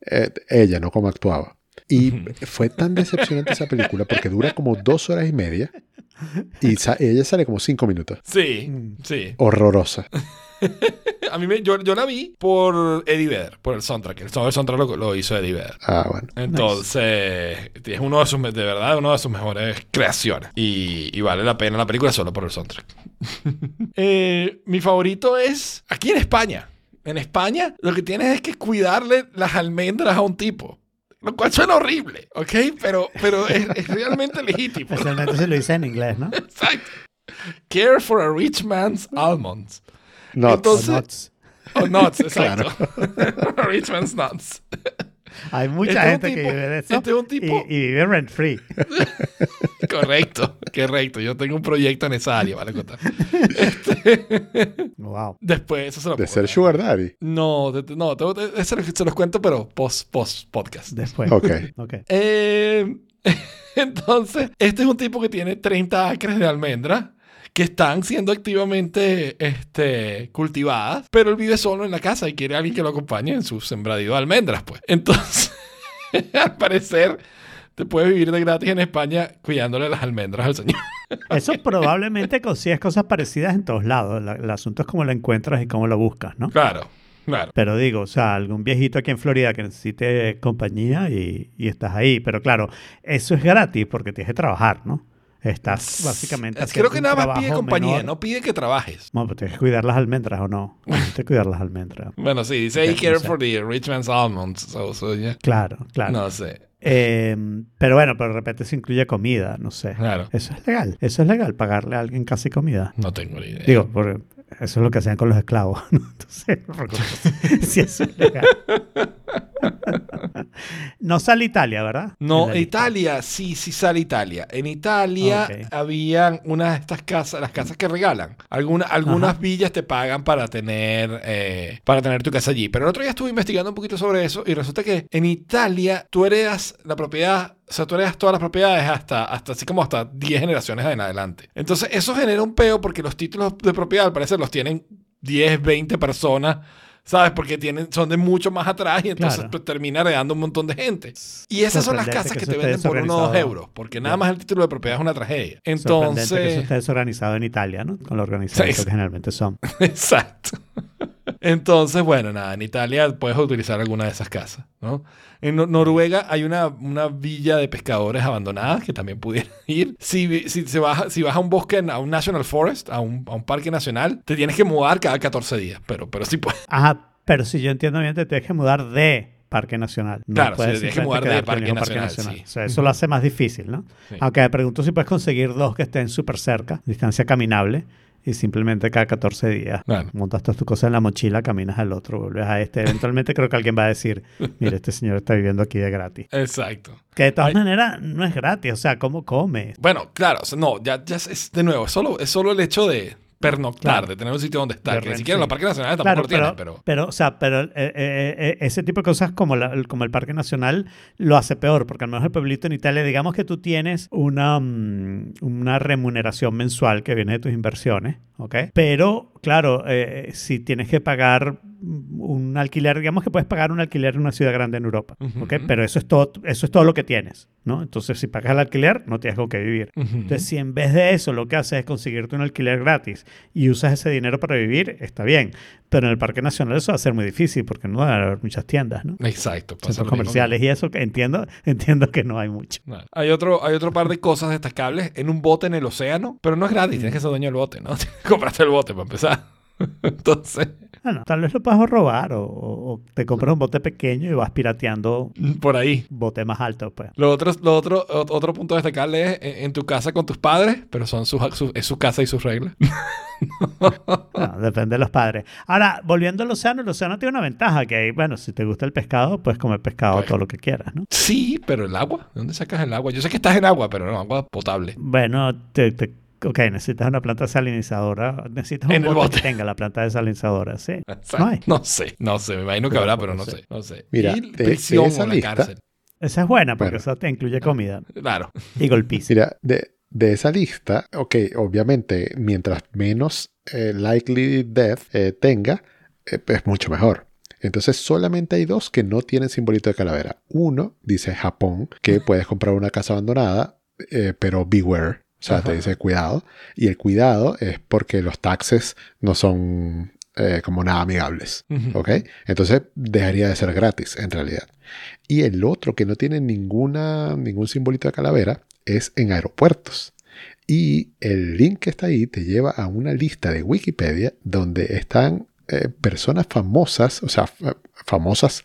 ella, no como actuaba. Y fue tan decepcionante esa película porque dura como dos horas y media y sa- ella sale como cinco minutos. Sí, Mm. sí. Horrorosa. A mí me, yo, yo la vi por Eddie Vedder, por el soundtrack. El soundtrack lo, lo hizo Eddie Vedder. Ah, bueno. Entonces, es uno de sus, de verdad, uno de sus mejores creaciones. Y, y vale la pena la película solo por el soundtrack. Eh, mi favorito es aquí en España. En España, lo que tienes es que cuidarle las almendras a un tipo. Lo cual suena horrible, ¿ok? Pero, pero es, es realmente legítimo. Especialmente si lo dice en inglés, ¿no? Exacto. Care for a rich man's almonds. Entonces- O nuts. O nuts, exacto. rich man's nuts. Hay mucha Este gente que vive de eso este es un tipo- y, y vive rent free. Correcto, correcto. Yo tengo un proyecto en esa área, para contar. Wow. Después, eso se lo de ser contar. Sugar Daddy. No, de- no, tengo- de- eso se los cuento, pero post, post podcast. Después. Ok. Ok. Eh, entonces, este es un tipo que tiene 30 acres de almendra que están siendo activamente este, cultivadas, pero él vive solo en la casa y quiere a alguien que lo acompañe en su sembradío de almendras, pues. Entonces, al parecer, te puedes vivir de gratis en España cuidándole las almendras al señor. Eso probablemente consigues cosas parecidas en todos lados. La- el asunto es cómo lo encuentras y cómo lo buscas, ¿no? Claro, claro. Pero digo, o sea, algún viejito aquí en Florida que necesite compañía y, y estás ahí. Pero claro, eso es gratis porque tienes que trabajar, ¿no? Estás básicamente Es- Creo que nada más pide compañía, menor. no pide que trabajes. Bueno, pues tienes que cuidar las almendras o no. Tienes que cuidar las almendras. Bueno, sí, dice, hey, care no for the rich man's almonds. So, so, yeah. Claro, claro. No sé, Eh, pero bueno, pero de repente se incluye comida, no sé. claro. Eso es legal. Eso es legal, pagarle a alguien casi comida. No tengo ni idea. Digo, porque eso es lo que hacían con los esclavos. ¿no? Entonces, si eso es legal. no sale Italia, ¿verdad? No, lista. Italia, sí, sí sale Italia. En Italia Ok. habían unas de estas casas, las casas que regalan. Alguna- algunas Ajá. villas te pagan para tener, eh, para tener tu casa allí. Pero el otro día estuve investigando un poquito sobre eso y resulta que en Italia tú heredas la propiedad, o sea, tú heredas todas las propiedades hasta, hasta así como hasta 10 generaciones en adelante. Entonces eso genera un peo porque los títulos de propiedad al parecer los tienen 10, 20 personas. ¿Sabes? Porque tienen, son de mucho más atrás y entonces Claro. pues, termina heredando un montón de gente. Y esas son las casas que te venden por uno o dos euros. Porque nada más el título de propiedad es una tragedia. Sorprendente que eso Entonces, esté desorganizado en Italia, ¿no? Con lo organizado Sí. que generalmente son. exacto. Entonces, bueno, nada, en Italia puedes utilizar alguna de esas casas, ¿no? En Nor- Noruega hay una, una villa de pescadores abandonadas que también pudieran ir. Si, si, se baja, si vas a un bosque, a un National Forest, a un, a un parque nacional, te tienes que mudar cada 14 días, pero, pero sí puedes. Ajá, Pero si yo entiendo bien, te tienes que mudar de Parque Nacional. No Claro, puedes sí, tienes que mudar de en el Parque Nacional, sí. O sea, eso lo hace más difícil, ¿no? Sí. Aunque me pregunto si puedes conseguir dos que estén súper cerca, distancia caminable, y simplemente cada 14 días montas todas tus cosas en la mochila, caminas al otro, vuelves a este. Eventualmente creo que alguien va a decir, mire, este señor está viviendo aquí de gratis. Exacto. Que de todas Ay. maneras no es gratis, o sea, ¿cómo comes? Bueno, claro, no, ya, ya es de nuevo, es solo, es solo el hecho de pernoctar, Claro. de tener un sitio donde estar. Que ni siquiera en los sí. parques nacionales tampoco Claro, lo tienen, pero, pero. pero, o sea, pero eh, eh, eh, ese tipo de cosas como, la- el- como el Parque Nacional lo hace peor, porque al menos el pueblito en Italia, digamos que tú tienes una, mm, una remuneración mensual que viene de tus inversiones, ¿ok? Pero, claro, eh, si tienes que pagar un alquiler, digamos que puedes pagar un alquiler en una ciudad grande en Europa. Pero eso es todo, eso es todo lo que tienes, ¿no? Entonces, si pagas el alquiler, no tienes con qué vivir. Entonces, si en vez de eso lo que haces es conseguirte un alquiler gratis y usas ese dinero para vivir, está bien. Pero en el Parque Nacional eso va a ser muy difícil porque no va a haber muchas tiendas, ¿no? Exacto. Centros comerciales y eso entiendo, entiendo que no hay mucho. Hay otro, hay otro par de cosas destacables en un bote en el océano, pero no es gratis, tienes que ser dueño del bote, ¿no? Compraste el bote para empezar. Entonces, Bueno, tal vez lo puedas robar o, te compras un bote pequeño y vas pirateando por ahí. bote más alto, pues. Lo otro, lo otro, ot- otro punto destacable es en, en tu casa con tus padres, pero son sus, sus- es su casa y sus reglas. No, depende de los padres. Ahora, volviendo al océano, el océano tiene una ventaja que bueno, si te gusta el pescado, puedes comer pescado Pues. todo lo que quieras, ¿no? Sí, pero el agua, ¿de dónde sacas el agua? Yo sé que estás en agua, pero no, agua potable. Bueno, te, te- ok, necesitas una planta salinizadora. Necesitas En un el bote, bote. que tenga la planta desalinizadora, sí. No hay. no sé, no sé, me imagino que habrá, pero no sé. no sé. Mira, y de- de prisión esa o la lista- cárcel. Esa es buena porque Bueno. eso te incluye comida Claro. y golpiza. Mira, de, de esa lista, ok, obviamente, mientras menos eh, likely death eh, tenga, eh, es mucho mejor. Entonces solamente hay dos que no tienen simbolito de calavera. Uno dice Japón, que puedes comprar una casa abandonada, eh, pero beware. O sea, te dice cuidado. Y el cuidado es porque los taxes no son eh, como nada amigables. ¿Ok? Entonces dejaría de ser gratis en realidad. Y el otro que no tiene ninguna, ningún simbolito de calavera es en aeropuertos. Y el link que está ahí te lleva a una lista de Wikipedia donde están eh, personas famosas, o sea, fa- famosas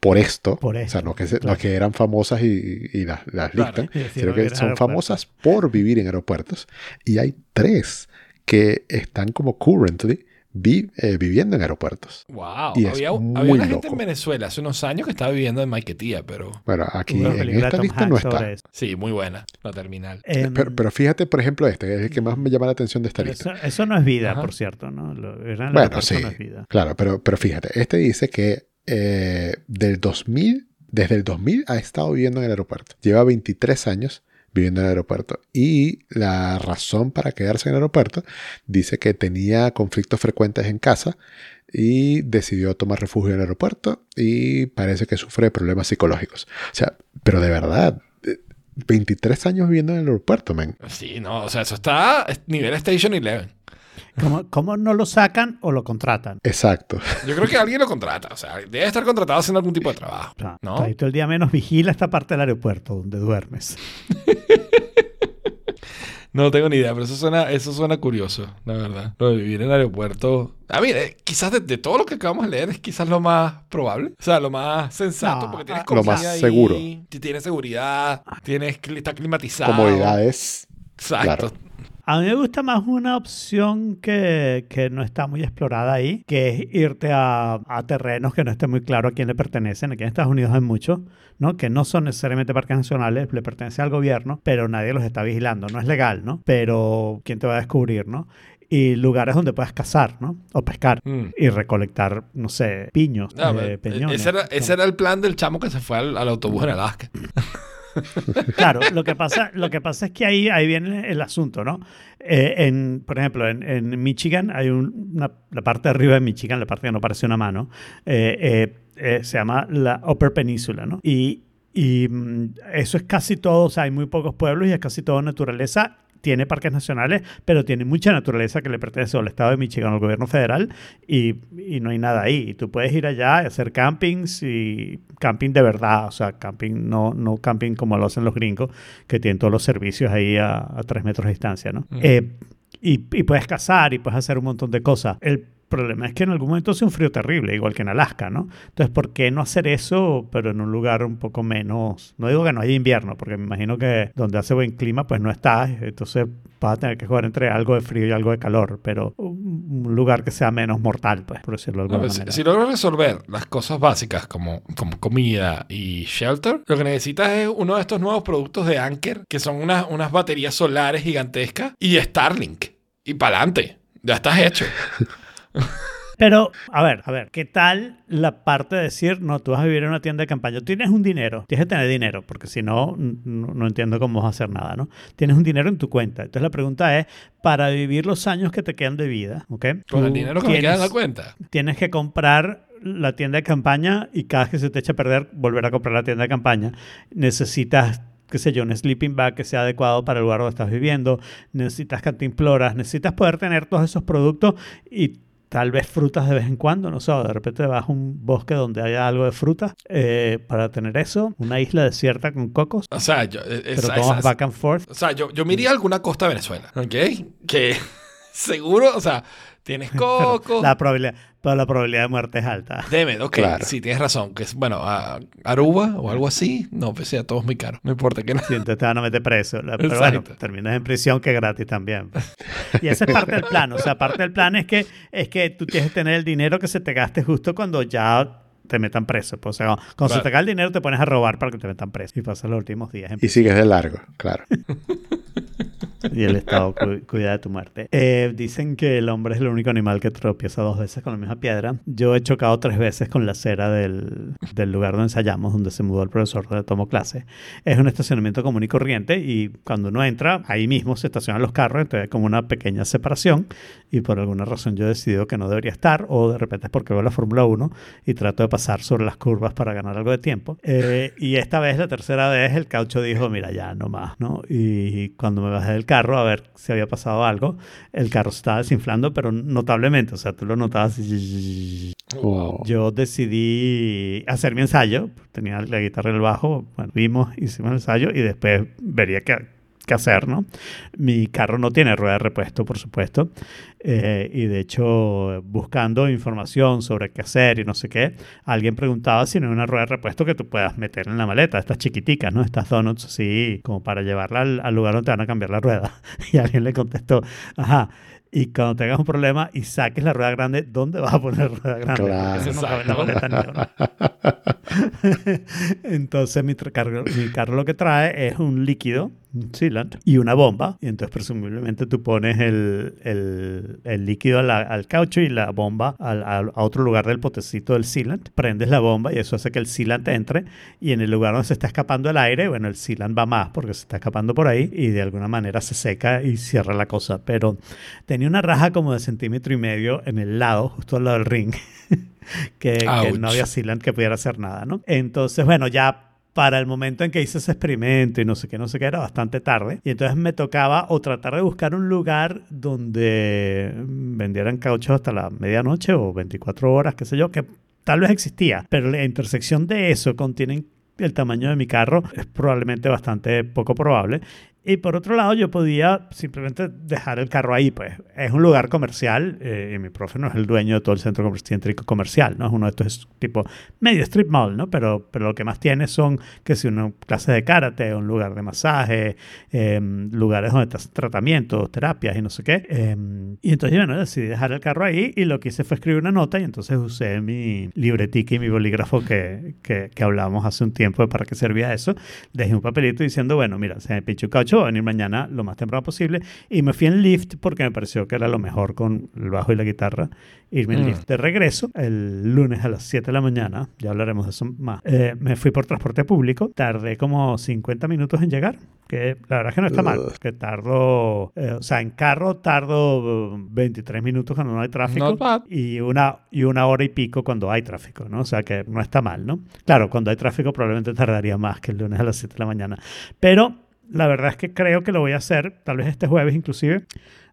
por esto. Por O sea, no que, se- claro. no que eran famosas y, y las, las Claro. listan, sino que son famosas por vivir en aeropuertos. Y hay tres que están como currently vi- eh, viviendo en aeropuertos. Wow. Y es había muy había una gente en Venezuela hace unos años que estaba viviendo en Maiquetía, pero Bueno, aquí en esta lista no está. sí, muy buena la terminal. Em, Pero, pero fíjate, por ejemplo, este, que es el que más me llama la atención de esta lista. eso, eso no es vida, Ajá. por cierto, ¿no? Lo, Bueno, sí. no es vida. Claro, pero, pero fíjate, este dice que eh, del 2000, desde el 2000 ha estado viviendo en el aeropuerto. Lleva 23 años viviendo en el aeropuerto. Y la razón para quedarse en el aeropuerto dice que tenía conflictos frecuentes en casa y decidió tomar refugio en el aeropuerto y parece que sufre problemas psicológicos. O sea, pero de verdad, eh, 23 años viviendo en el aeropuerto, men. Sí, no, o sea, eso está es nivel Station Eleven. ¿Cómo, cómo no lo sacan o lo contratan? Exacto. Yo creo que alguien lo contrata, o sea, debe estar contratado haciendo algún tipo de trabajo, O sea, ¿no? ahí todo el día menos vigila esta parte del aeropuerto donde duermes. No tengo ni idea, pero eso suena, eso suena curioso, la verdad. Lo de vivir en el aeropuerto. A mí, eh, quizás de, de todo lo que acabamos de leer es quizás lo más probable. O sea, lo más sensato, No, porque tienes ah, Lo más ahí, seguro. Tienes seguridad, tienes, está climatizado. Comodidades. Exacto. claro. A mí me gusta más una opción que, que no está muy explorada ahí, que es irte a, a terrenos que no esté muy claro a quién le pertenecen. Aquí en Estados Unidos hay muchos, ¿no? Que no son necesariamente parques nacionales, le pertenece al gobierno, pero nadie los está vigilando. No es legal, ¿no? Pero ¿quién te va a descubrir, no? Y lugares donde puedas cazar, ¿no? O pescar. Mm. Y recolectar, no sé, piños, Ah, eh, peñones. ese, era, ese era el plan del chamo que se fue al, al autobús en Alaska. Claro, lo que pasa, lo que pasa es que ahí, ahí viene el asunto, ¿no? Eh, en, por ejemplo, en, Michigan hay un- una, la parte de arriba de Michigan, la parte que no parece una mano, eh, eh, se llama la Upper Peninsula, ¿no? Y, y mm, eso es casi todo, o sea, hay muy pocos pueblos y es casi todo naturaleza. Tiene parques nacionales, pero tiene mucha naturaleza que le pertenece al estado de Michigan, al gobierno federal, y, y no hay nada ahí. Y tú puedes ir allá y hacer campings y camping de verdad, o sea, camping, no, no camping como lo hacen los gringos, que tienen todos los servicios ahí a, a tres metros de distancia, ¿no? Eh, y, y puedes cazar y puedes hacer un montón de cosas. El problema es que en algún momento hace un frío terrible, igual que en Alaska, ¿no? Entonces, ¿por qué no hacer eso, pero en un lugar un poco menos... No digo que no haya invierno, porque me imagino que donde hace buen clima, pues no está. Entonces vas a tener que jugar entre algo de frío y algo de calor, pero un lugar que sea menos mortal, pues, por decirlo de A alguna si, manera. si logras resolver las cosas básicas como, como comida y shelter, lo que necesitas es uno de estos nuevos productos de Anker, que son unas, unas baterías solares gigantescas, y Starlink. Y para adelante. Ya estás hecho. Pero, a ver, a ver, ¿qué tal la parte de decir, no, tú vas a vivir en una tienda de campaña? Tienes un dinero, tienes que tener dinero, porque si no, no, no entiendo cómo vas a hacer nada, ¿no? Tienes un dinero en tu cuenta. Entonces la pregunta es, para vivir los años que te quedan de vida, ¿ok? Con el dinero que me queda en la cuenta. tienes que comprar la tienda de campaña y cada vez que se te eche a perder, volver a comprar la tienda de campaña. Necesitas, qué sé yo, un sleeping bag que sea adecuado para el lugar donde estás viviendo. Necesitas cantimploras. Necesitas poder tener todos esos productos y tal vez frutas de vez en cuando. No sé, de repente vas a un bosque donde haya algo de fruta eh, para tener eso. Una isla desierta con cocos. O sea, yo, Pero esa- vas back and forth. o sea, yo, yo me iría a alguna costa de Venezuela, ¿ok? Que seguro, o sea, tienes Pero coco. la probabilidad, pero la probabilidad de muerte es alta. Deme, ok, Claro. sí, tienes razón. Que es, bueno, a Aruba o algo así, no, pues sea, todo es muy caro. No importa que no. Sí, entonces te van a meter preso. La- Pero bueno, terminas en prisión que es gratis también. Y esa es parte del plan. O sea, parte del plan es que, es que tú tienes que tener el dinero que se te gaste justo cuando ya te metan preso. Pues, o sea, cuando se te cae el dinero te pones a robar para que te metan preso. Y pasas los últimos días en Y sigues de largo, claro. y el Estado cu- cuida de tu muerte. Eh, dicen que el hombre es el único animal que tropieza dos veces con la misma piedra. Yo he chocado tres veces con la acera del, del lugar donde ensayamos, donde se mudó el profesor donde tomo clase. Es un estacionamiento común y corriente y cuando uno entra, ahí mismo se estacionan los carros, entonces hay como una pequeña separación y por alguna razón yo he decidido que no debería estar o de repente es porque veo la Fórmula 1 y trato de pasar sobre las curvas para ganar algo de tiempo. Eh, y esta vez, la tercera vez, el caucho dijo, mira, ya no más, ¿no? Y cuando me bajé del carro a ver si había pasado algo, el carro se estaba desinflando, pero notablemente, o sea, tú lo notabas. Wow. Yo decidí hacer mi ensayo, tenía la guitarra y el bajo, bueno, vimos, hicimos el ensayo y después vería qué, qué hacer, ¿no? Mi carro no tiene rueda de repuesto, por supuesto, eh, y de hecho, buscando información sobre qué hacer y no sé qué, alguien preguntaba si no hay una rueda de repuesto que tú puedas meter en la maleta, estas chiquiticas, ¿no? Estas donuts así, como para llevarla al, al lugar donde te van a cambiar la rueda. Y alguien le contestó, ajá. Y cuando tengas un problema y saques la rueda grande, ¿dónde vas a poner la rueda grande? Claro. eso no cabe en la maleta ni entonces mi, mi carro lo que trae es un líquido, sealant, y una bomba. Y entonces presumiblemente tú pones el, el- el líquido la- al caucho y la bomba al- al- a otro lugar del potecito del sealant. Prendes la bomba y eso hace que el sealant entre. Y en el lugar donde se está escapando el aire, bueno, el sealant va más porque se está escapando por ahí y de alguna manera se seca y cierra la cosa. Pero tenía una raja como de centímetro y medio en el lado, justo al lado del ring. que, que no había sealant que pudiera hacer nada, ¿no? Entonces, bueno, ya para el momento en que hice ese experimento y no sé qué, no sé qué, era bastante tarde. Y entonces me tocaba o tratar de buscar un lugar donde vendieran cauchos hasta la medianoche o 24 horas, qué sé yo, que tal vez existía. Pero la intersección de eso contienen el tamaño de mi carro es probablemente bastante poco probable. Y por otro lado, yo podía simplemente dejar el carro ahí, pues. Es un lugar comercial eh, y mi profe no es el dueño de todo el centro céntrico comercial, ¿no? Es uno de estos tipo medio strip mall, ¿no? Pero, pero lo que más tiene son que si una clase de karate, un lugar de masaje, eh, lugares donde estás tratamientos, terapias y no sé qué. Eh, y entonces, bueno, decidí dejar el carro ahí y lo que hice fue escribir una nota y entonces usé mi libretica y mi bolígrafo que, que, que hablábamos hace un tiempo de para qué servía eso. Dejé un papelito diciendo, bueno, mira, se me pinchó un caucho, voy a venir mañana lo más temprano posible. Y me fui en lift porque me pareció que era lo mejor con el bajo y la guitarra. Irme en Mm. lift de regreso el lunes a las 7 de la mañana. Ya hablaremos de eso más. Eh, me fui por transporte público. Tardé como 50 minutos en llegar. Que la verdad es que no está mal. Que tardo, eh, o sea, en carro tardo eh, 23 minutos cuando no hay tráfico. Y una, y una hora y pico cuando hay tráfico, ¿no? O sea que no está mal, ¿no? Claro, cuando hay tráfico probablemente tardaría más que el lunes a las 7 de la mañana. Pero la verdad es que creo que lo voy a hacer, tal vez este jueves inclusive,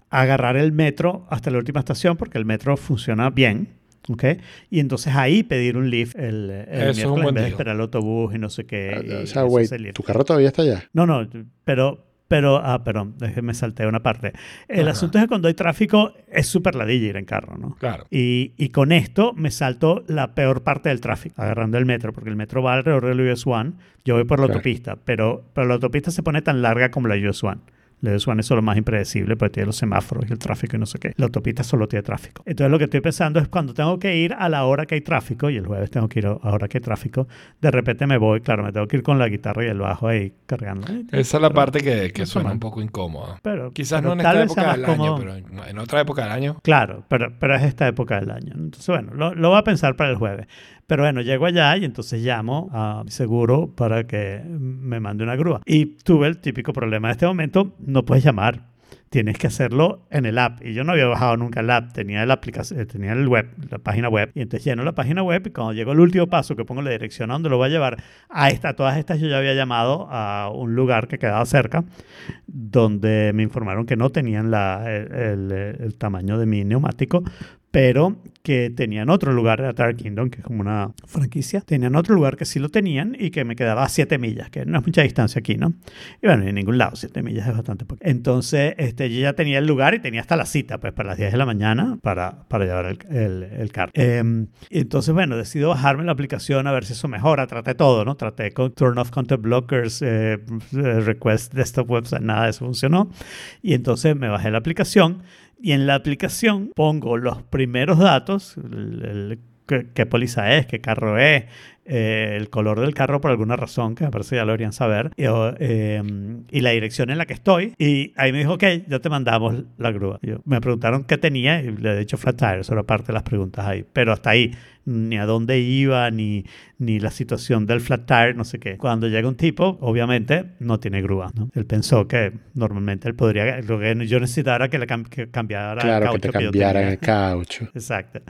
agarrar el metro hasta la última estación porque el metro funciona bien. ¿ok? Y entonces ahí pedir un lift el, el miércoles en vez de esperar el autobús y no sé qué. y o sea, güey, tu carro todavía está allá. No, no, pero, Pero, ah, perdón, me salté una parte. El Ajá. asunto es que cuando hay tráfico es súper ladilla ir en carro, ¿no? Claro. Y, y con esto me salto la peor parte del tráfico, agarrando el metro, porque el metro va alrededor del US One. Yo voy por la Claro. autopista, pero, pero la autopista se pone tan larga como la US One. La US One es solo más impredecible, porque tiene los semáforos y el tráfico y no sé qué. La autopista solo tiene tráfico. Entonces lo que estoy pensando es cuando tengo que ir a la hora que hay tráfico, y el jueves tengo que ir a la hora que hay tráfico, de repente me voy, claro, me tengo que ir con la guitarra y el bajo ahí cargando. Esa es la parte que, que suena un poco incómoda. Pero, Quizás pero no en esta época del año, pero en, en otra época del año. Claro, pero, pero es esta época del año. Entonces, bueno, lo, lo voy a pensar para el jueves. Pero bueno, llego allá y entonces llamo a mi seguro para que me mande una grúa. Y tuve el típico problema de este momento, no puedes llamar. Tienes que hacerlo en el app. Y yo no había bajado nunca el app, tenía la aplicación, eh, tenía el web, la página web. Y entonces lleno la página web y cuando llegó el último paso que pongo la dirección a donde lo voy a llevar, a esta, todas estas yo ya había llamado a un lugar que quedaba cerca, donde me informaron que no tenían la, el, el- el tamaño de mi neumático, pero que tenían otro lugar, Dark Kingdom, que es como una franquicia, tenían otro lugar que sí lo tenían y que me quedaba a 7 millas, que no es mucha distancia aquí, ¿no? Y bueno, en ningún lado, 7 millas es bastante poco. Entonces, este, yo ya tenía el lugar y tenía hasta la cita, pues para las 10 de la mañana para, para llevar el, el, el carro. Eh, entonces, bueno, decido bajarme la aplicación a ver si eso mejora. Traté todo, ¿no? Traté con Turn Off Content Blockers, eh, eh, Request Desktop Website, nada de eso funcionó. Y entonces me bajé la aplicación y en la aplicación pongo los primeros datos, el- qué, qué póliza es, qué carro es, eh, el color del carro por alguna razón, que me parece ya lo deberían saber, y, eh, y la dirección en la que estoy. Y ahí me dijo, ok, ya te mandamos la grúa. Yo- me preguntaron qué tenía y le he dicho flat tire, eso era parte de las preguntas ahí. Pero hasta ahí, ni a dónde iba, ni, ni la situación del flat tire, no sé qué. Cuando llega un tipo, obviamente no tiene grúa. ¿no? Él pensó que normalmente él podría, lo que yo necesitaba era que le cam- que cambiara el Claro, que caucho te yo cambiaran tenía. el caucho. Exacto.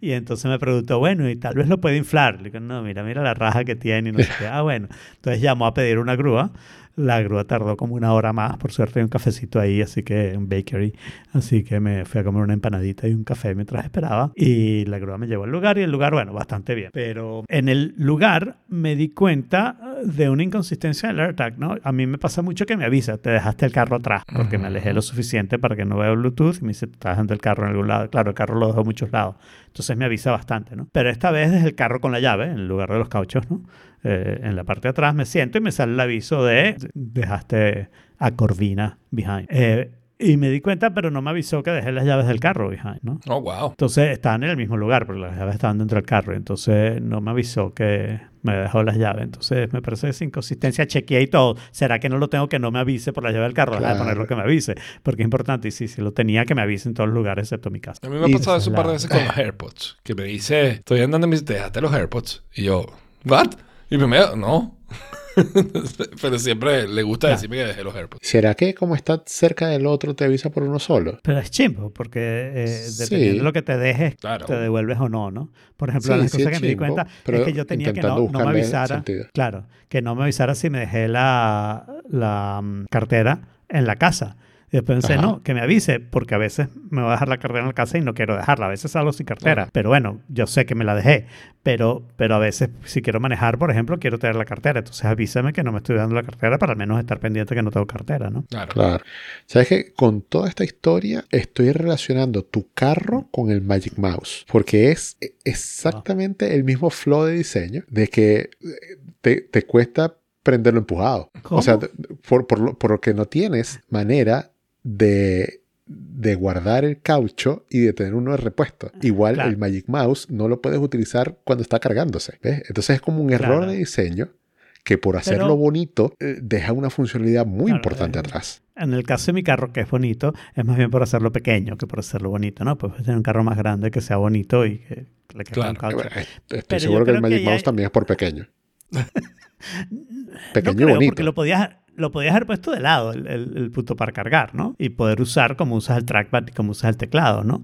Y entonces me preguntó, bueno, y tal vez lo puede inflar. Le digo, no, mira, mira la raja que tiene y no sé qué. Ah, bueno. Entonces llamó a pedir una grúa. La grúa tardó como una hora más. Por suerte hay un cafecito ahí, así que un bakery. Así que me fui a comer una empanadita y un café mientras esperaba. Y la grúa me llevó al lugar y el lugar, bueno, bastante bien. Pero en el lugar me di cuenta de una inconsistencia del AirTag, ¿no? A mí me pasa mucho que me avisa, te dejaste el carro atrás, porque me alejé lo suficiente para que no vea Bluetooth y me dice, estás dejando el carro en algún lado. Claro, el carro lo dejo en muchos lados. Entonces me avisa bastante, ¿no? Pero esta vez desde el carro con la llave, en lugar de los cauchos, ¿no? Eh, en la parte de atrás me siento y me sale el aviso de dejaste a Corvina behind. Eh, y me di cuenta, pero no me avisó que dejé las llaves del carro behind, ¿no? Oh, wow. Entonces estaban en el mismo lugar, porque las llaves estaban dentro del carro. Entonces no me avisó que me dejó las llaves. Entonces me parece esa inconsistencia. Chequeé y todo. ¿Será que no lo tengo que no me avise por la llave del carro? Deja de Claro. ponerlo que me avise. Porque es importante. Y sí, sí lo tenía que me avise en todos los lugares excepto mi casa. A mí me ha pasado eso un par de veces con los AirPods. Que me dice, estoy andando y me dice, ¿te dejaste los AirPods? Y yo, ¿what? Y primero, no. Pero siempre le gusta Claro. decirme que dejé los AirPods. ¿Será que como está cerca del otro te avisa por uno solo? Pero es chimbo, porque eh, Sí. dependiendo de lo que te dejes, Claro. te devuelves o no, ¿no? Por ejemplo, Sí, las sí cosas es que me di cuenta es que yo tenía que no, no me avisara. Claro, que no me avisara si me dejé la, la mm, cartera en la casa. Y después pensé, Ajá. no, que me avise, porque a veces me voy a dejar la cartera en la casa y no quiero dejarla. A veces salgo sin cartera. Claro. Pero bueno, yo sé que me la dejé. Pero, pero a veces, si quiero manejar, por ejemplo, quiero tener la cartera. Entonces avísame que no me estoy dando la cartera para al menos estar pendiente que no tengo cartera, ¿no? Claro. Claro. ¿Sabes que Con toda esta historia estoy relacionando tu carro con el Magic Mouse. Porque es exactamente el mismo flow de diseño de que eh, te, te cuesta prenderlo empujado. ¿Cómo? O sea, de- por, por, lo- porque no tienes manera de, de guardar el caucho y de tener uno de repuesto. Igual Claro. el Magic Mouse no lo puedes utilizar cuando está cargándose. ¿ves? Entonces es como un error Claro. de diseño que por hacerlo Pero- bonito eh, deja una funcionalidad muy Claro, importante atrás. En el caso de mi carro, que es bonito, es más bien por hacerlo pequeño que por hacerlo bonito, ¿no? Pues tener un carro más grande que sea bonito y que le quede Claro. un caucho. Bueno, est- Estoy Pero seguro que el que Magic ya Mouse hay- también es por pequeño. Pequeño no y creo, bonito. porque lo podías, lo podías haber puesto de lado, el, el- el punto para cargar, ¿no? Y poder usar como usas el trackpad y como usas el teclado, ¿no?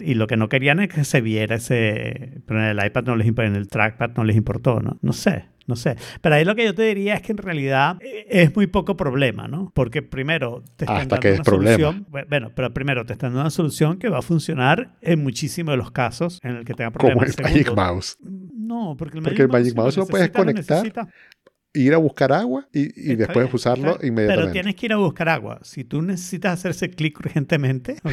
Y lo que no querían es que se viera ese... Pero en el iPad no les imp- en el trackpad no les importó, ¿no? No sé, no sé. Pero ahí lo que yo te diría es que en realidad eh, es muy poco problema, ¿no? Porque primero te están Hasta dando que es una problema. solución... Bueno, pero primero te están dando una solución que va a funcionar en muchísimos de los casos en el que tenga Como problemas. el Magic Mouse. no, porque el Porque el Magic lo Mouse lo puedes conectar necesita. Ir a buscar agua y, después bien, usarlo está inmediatamente. Pero tienes que ir a buscar agua. Si tú necesitas hacer ese clic urgentemente, ¿ok?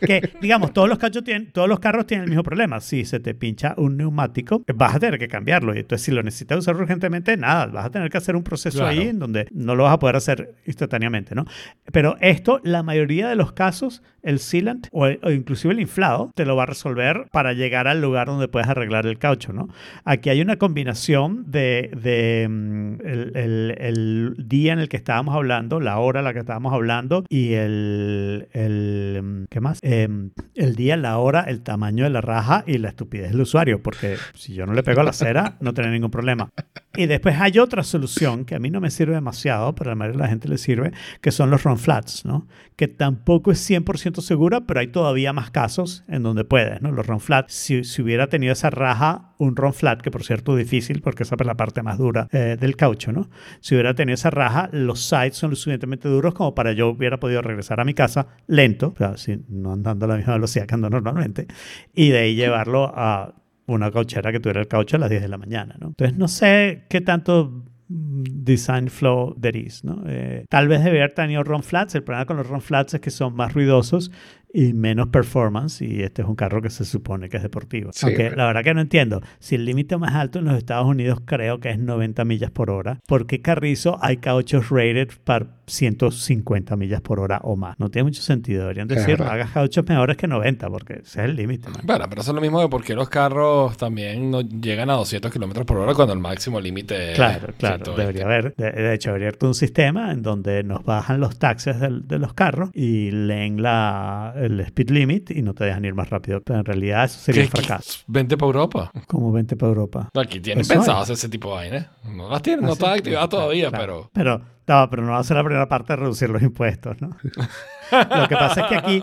que, digamos, todos los, cachos tienen, todos los carros tienen el mismo problema. Si se te pincha un neumático, vas a tener que cambiarlo. Y entonces, si lo necesitas usar urgentemente, nada, vas a tener que hacer un proceso Claro. ahí en donde no lo vas a poder hacer instantáneamente, ¿no? Pero esto, la mayoría de los casos, el sealant o, o inclusive el inflado te lo va a resolver para llegar al lugar donde puedes arreglar el caucho, ¿no? Aquí hay una combinación de, de, mm, el, el- el día en el que estábamos hablando, la hora en la que estábamos hablando y el, el mm, ¿qué más? Em, el día, la hora, el tamaño de la raja y la estupidez del usuario, porque si yo no le pego a la cera, no tiene ningún problema. Y después hay otra solución que a mí no me sirve demasiado, pero a la mayoría de la gente le sirve, que son los run flats, ¿no? Que tampoco es 100% segura, pero hay todavía más casos en donde puedes, ¿no? Los run flats, si, si hubiera tenido esa raja, un run flat, que por cierto es difícil porque esa es la parte más dura eh, del caucho, ¿no? Si hubiera tenido esa raja, los sides son lo suficientemente duros como para yo hubiera podido regresar a mi casa lento, o sea, si no andando a la misma velocidad que ando normalmente, y de ahí llevarlo a una cauchera que tuviera el caucho a las 10 de la mañana, ¿no? Entonces no sé qué tanto mm, design flow there is, ¿no? Eh, tal vez debería haber tenido run flats. El problema con los run flats es que son más ruidosos y menos performance y este es un carro que se supone que es deportivo. Sí, Aunque pero- la verdad que no entiendo. Si el límite más alto en los Estados Unidos creo que es 90 millas por hora, ¿por qué Carrizo hay cauchos rated para 150 millas por hora o más? No tiene mucho sentido. Deberían decir, verdad. hagas cauchos mejores que 90 porque ese es el límite. Bueno, pero eso es lo mismo de por qué los carros también no llegan a 200 kilómetros por hora cuando el máximo límite es Claro, claro. 120. Debería haber, de, de hecho, debería haber un sistema en donde nos bajan los taxes del- de los carros y leen la, el speed limit y no te dejan ir más rápido. Pero en realidad eso sería un ¿Qué- fracaso. Vente para Europa. Como 20 para Europa. Aquí tienen hay. hacer ese tipo de vainas. No las tienen, no Ah, activadas claro, todavía, claro. pero. Pero, no, pero no va a ser la primera parte de reducir los impuestos, ¿no? Lo que pasa es que aquí,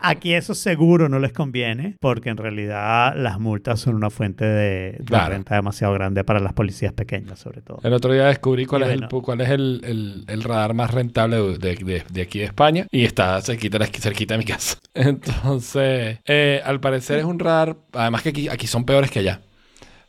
aquí eso seguro no les conviene, porque en realidad las multas son una fuente de, de Claro. renta demasiado grande para las policías pequeñas, sobre todo. El otro día descubrí cuál Y es, bueno. el, cuál es el, el- el radar más rentable de, de- de aquí de España y está cerquita, cerquita de mi casa. Entonces, eh, al parecer es un radar, además que aquí, aquí son peores que allá.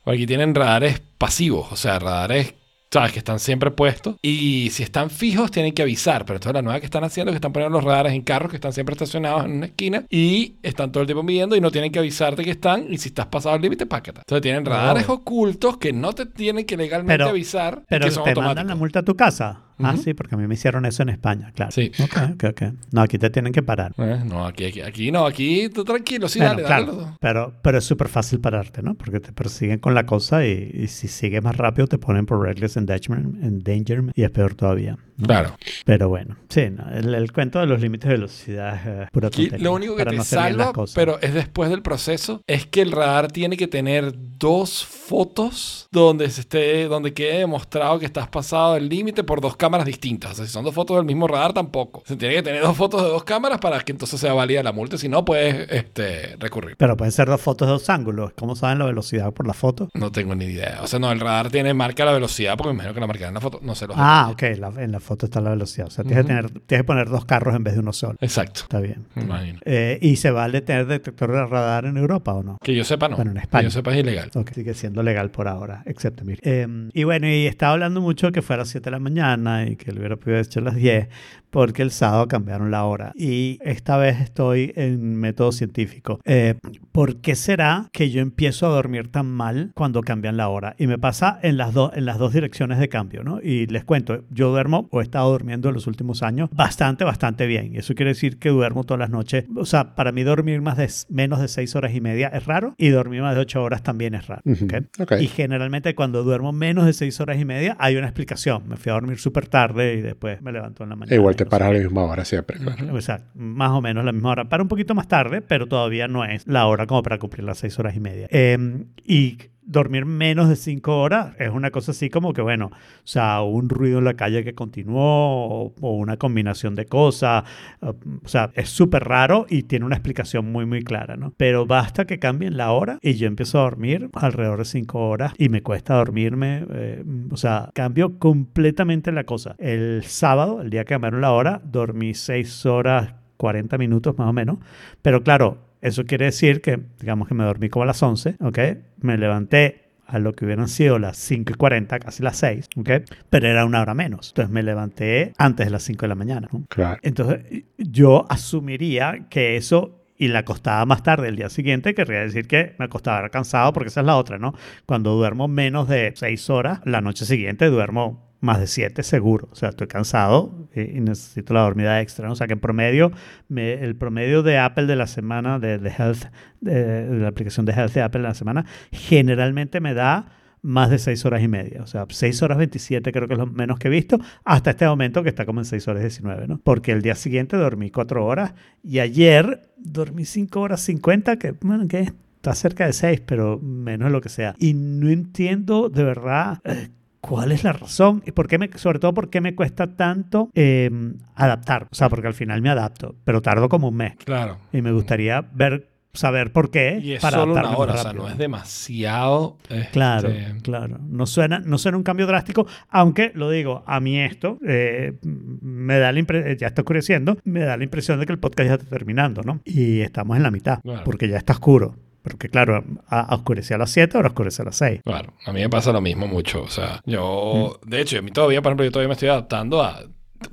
Porque aquí tienen radares pasivos, o sea, radares, sabes, que están siempre puestos y si están fijos tienen que avisar. Pero entonces la nueva que están haciendo es que están poniendo los radares en carros que están siempre estacionados en una esquina y están todo el tiempo midiendo y no tienen que avisarte que están y si estás pasado el límite, pácata. Entonces tienen radares ocultos que no te tienen que legalmente Pero- avisar Pero que son te mandan automáticos. la multa a tu casa. Ah, Ujú. sí, porque a mí me hicieron eso en España, claro. Sí. Ok, ok, ok. No, aquí te tienen que parar. Eh, no, aquí, aquí, aquí no, aquí tú tranquilo, sí, Bueno, dale, claro, dale. dale. pero, pero es súper fácil pararte, ¿no? Porque te persiguen con la cosa y, y si sigues más rápido te ponen por reckless endangerment, endangerment y es peor todavía. Claro. Pero bueno, sí, no, el, el cuento de los límites de velocidad es eh, pura tontería. lo único que te no salva, pero es después del proceso, es que el radar tiene que tener dos fotos donde se esté, donde quede demostrado que estás pasado el límite por dos cámaras distintas. O sea, si son dos fotos del mismo radar, tampoco. Se tiene que tener dos fotos de dos cámaras para que entonces sea válida la multa. Si no, puedes este, recurrir. Pero pueden ser dos fotos de dos ángulos. ¿Cómo saben la velocidad por la foto? No tengo ni idea. O sea, no, el radar tiene marca la velocidad porque me imagino que la marcará en la foto. No sé los Ah, detalles. ok, la- en la foto está la velocidad. O sea, tienes, que tener, tienes que poner dos carros en vez de uno solo. Exacto. Está bien. Me imagino. Eh, ¿Y se vale tener detector de radar en Europa o no? Que yo sepa, no. Bueno, en España. Que yo sepa, es ilegal. Ok, sigue siendo legal por ahora, excepto mire. Eh, y bueno, y estaba hablando mucho que fuera a las 7 de la mañana y que lo hubiera podido hecho a las 10, porque el sábado cambiaron la hora. Y esta vez estoy en método científico. Eh, ¿Por qué será que yo empiezo a dormir tan mal cuando cambian la hora? Y me pasa en las, dos en las dos direcciones de cambio, ¿no? Y les cuento, yo duermo o he estado durmiendo en los últimos años bastante, bastante bien. Y eso quiere decir que duermo todas las noches. O sea, para mí dormir más de, menos de 6 horas y media es raro y dormir más de 8 horas también es raro. Ujú, ¿ok? ok. Y generalmente cuando duermo menos de 6 horas y media hay una explicación. Me fui a dormir súper tarde y después me levanto en la mañana. Igual te paras a la misma hora siempre. claro. O sea, más o menos la misma hora. Para un poquito más tarde, pero todavía no es la hora como para cumplir las seis horas y media. Eh, y dormir menos de cinco horas es una cosa así como que, bueno, o sea, un ruido en la calle que continuó o, o una combinación de cosas. O sea, es súper raro y tiene una explicación muy, muy clara, ¿no? Pero basta que cambien la hora y yo empiezo a dormir alrededor de cinco horas y me cuesta dormirme. eh, o sea, cambio completamente la cosa. El sábado, el día que cambiaron la hora, dormí seis horas 40 minutos más o menos. Pero claro, eso quiere decir que, digamos que me dormí como a las 11, ¿ok? Me levanté a lo que hubieran sido las 5 y 40, casi las 6, ¿ok? Pero era una hora menos. Entonces me levanté antes de las 5 de la mañana. ¿no? Claro. Entonces yo asumiría que eso y la acostaba más tarde el día siguiente querría decir que me acostaba cansado porque esa es la otra, ¿no? Cuando duermo menos de 6 horas, la noche siguiente duermo más de 7 seguro. O sea, estoy cansado y, y necesito la dormida extra. ¿no? O sea, que en promedio, me- el promedio de Apple de la semana, de, de Health, de, de la aplicación de Health de Apple de la semana, generalmente me da más de 6 horas y media. O sea, 6 horas 27 creo que es lo menos que he visto hasta este momento que está como en 6 horas 19, ¿no? Porque el día siguiente dormí 4 horas y ayer dormí 5 horas 50, que, bueno, que está cerca de 6, pero menos lo que sea. Y no entiendo de verdad... eh, ¿Cuál es la razón? Y por qué me, sobre todo, por qué me cuesta tanto eh, adaptar. O sea, porque al final me adapto, pero tardo como un mes. Claro. Y me gustaría ver, saber por qué. Y es para solo una adaptarme hora, o sea, no es demasiado. Claro, este, claro. No suena, no suena un cambio drástico, aunque lo digo, a mí esto eh, me da la impresión, ya está oscureciendo, me da la impresión de que el podcast ya está terminando, ¿no? Y estamos en la mitad, Claro. porque ya está oscuro. Porque claro, a, a oscureció a las 7, ahora oscurece a las 6. Claro, a mí me pasa lo mismo mucho. O sea, yo, de hecho, a mí todavía, por ejemplo, yo todavía me estoy adaptando a.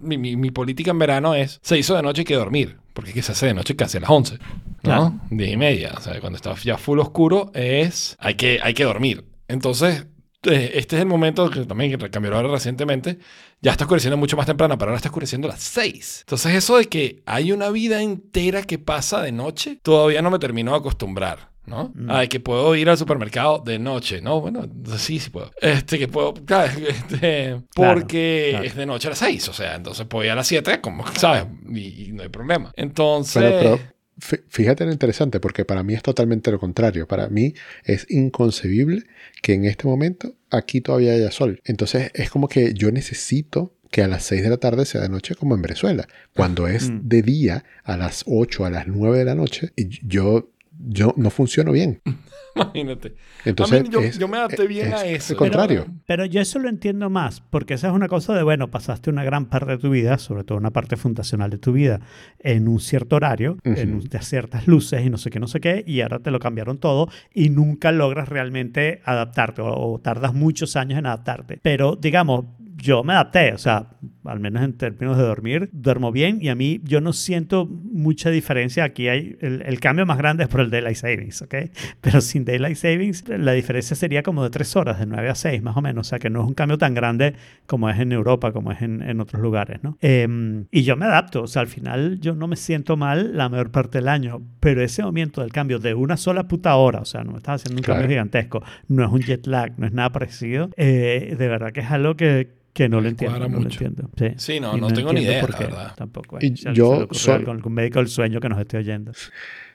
Mi, mi- mi política en verano es: se hizo de noche hay que dormir. Porque es que se hace de noche casi a las 11. ¿no? Claro. 10 y media. O sea, cuando está ya full oscuro, es. Hay que, hay que dormir. Entonces, eh, este es el momento que también cambió ahora recientemente. Ya está oscureciendo mucho más temprano, pero ahora está oscureciendo a las 6. Entonces, eso de que hay una vida entera que pasa de noche, todavía no me termino de acostumbrar. ¿No? Mm. Ay, que puedo ir al supermercado de noche, ¿no? Bueno, sí, sí puedo. Este, que puedo, claro, este, porque claro. es de noche a las 6, o sea, entonces puedo ir a las 7, como, ¿sabes? Y, y no hay problema. Entonces, Pero, pero fí- fíjate lo interesante, porque para mí es totalmente lo contrario. Para mí es inconcebible que en este momento aquí todavía haya sol. Entonces es como que yo necesito que a las 6 de la tarde sea de noche como en Venezuela. Cuando es de día, a las 8, a las 9 de la noche, y yo, yo no funciono bien. imagínate. Entonces a mí yo, es- yo me adapté bien es a el eso. contrario. Pero yo eso lo entiendo más, porque esa es una cosa de, bueno, pasaste una gran parte de tu vida, sobre todo una parte fundacional de tu vida, en un cierto horario, en un- de ciertas luces y no sé qué, no sé qué, y ahora te lo cambiaron todo y nunca logras realmente adaptarte o, o tardas muchos años en adaptarte. Pero, digamos, yo me adapté, o sea, al menos en términos de dormir, duermo bien y a mí yo no siento mucha diferencia. Aquí hay el, el cambio más grande es por el Daylight Savings, ¿ok? Pero sin Daylight Savings la diferencia sería como de tres horas, de 9 a 6 más o menos, o sea que no es un cambio tan grande como es en Europa, como es en, en otros lugares, ¿no? Em, y yo me adapto, o sea, al final yo no me siento mal la mayor parte del año, pero ese momento del cambio de una sola puta hora, o sea, no me estás haciendo un Claro. cambio gigantesco, no es un jet lag, no es nada parecido, eh, de verdad que es algo que, que no lo entiendo, no lo entiendo. Sí, Sí, no, Y no tengo ni idea, por la qué verdad. Tampoco. Y Si yo soy- algún médico del sueño que nos esté oyendo.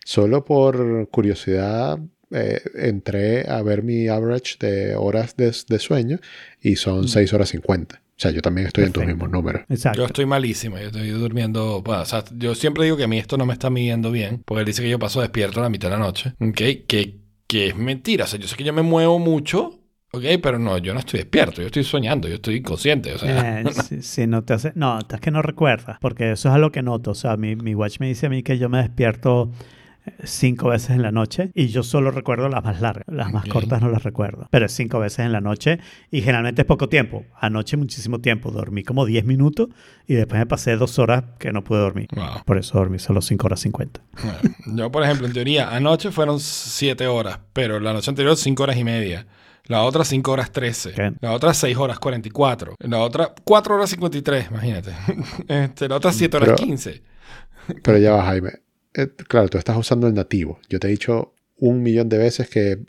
Solo por curiosidad, eh, entré a ver mi average de horas de, de sueño y son 6 horas 50. O sea, yo también estoy en tus Perfecto. mismos números. Exacto. Yo estoy malísimo, yo estoy durmiendo. Bueno, o sea, yo siempre digo que a mí esto no me está midiendo bien, porque él dice que yo paso despierto a la mitad de la noche, ¿ok? Que, que es mentira, o sea, yo sé que yo me muevo mucho, ¿ok? Pero no, yo no estoy despierto, yo estoy soñando, yo estoy inconsciente, o sea. Eh, si, si no te hace, no, es que no recuerdas, porque eso es algo que noto. O sea, mi, mi watch me dice a mí que yo me despierto eh, cinco veces en la noche y yo solo recuerdo las más largas, las más cortas no las recuerdo, pero es cinco veces en la noche y generalmente es poco tiempo. Anoche muchísimo tiempo, dormí como 10 minutos y después me pasé dos horas que no pude dormir. Wow. Por eso dormí solo 5 horas 50. Bueno, yo, por ejemplo, en teoría, anoche fueron 7 horas, pero la noche anterior 5 horas y media. La otra 5 horas 13. Ok. La otra 6 horas 44. La otra 4 horas 53, imagínate. Este, la otra 7 horas Pero- 15. Pero ya va, Jaime. Eh, claro, tú estás usando el nativo. Yo te he dicho un millón de veces que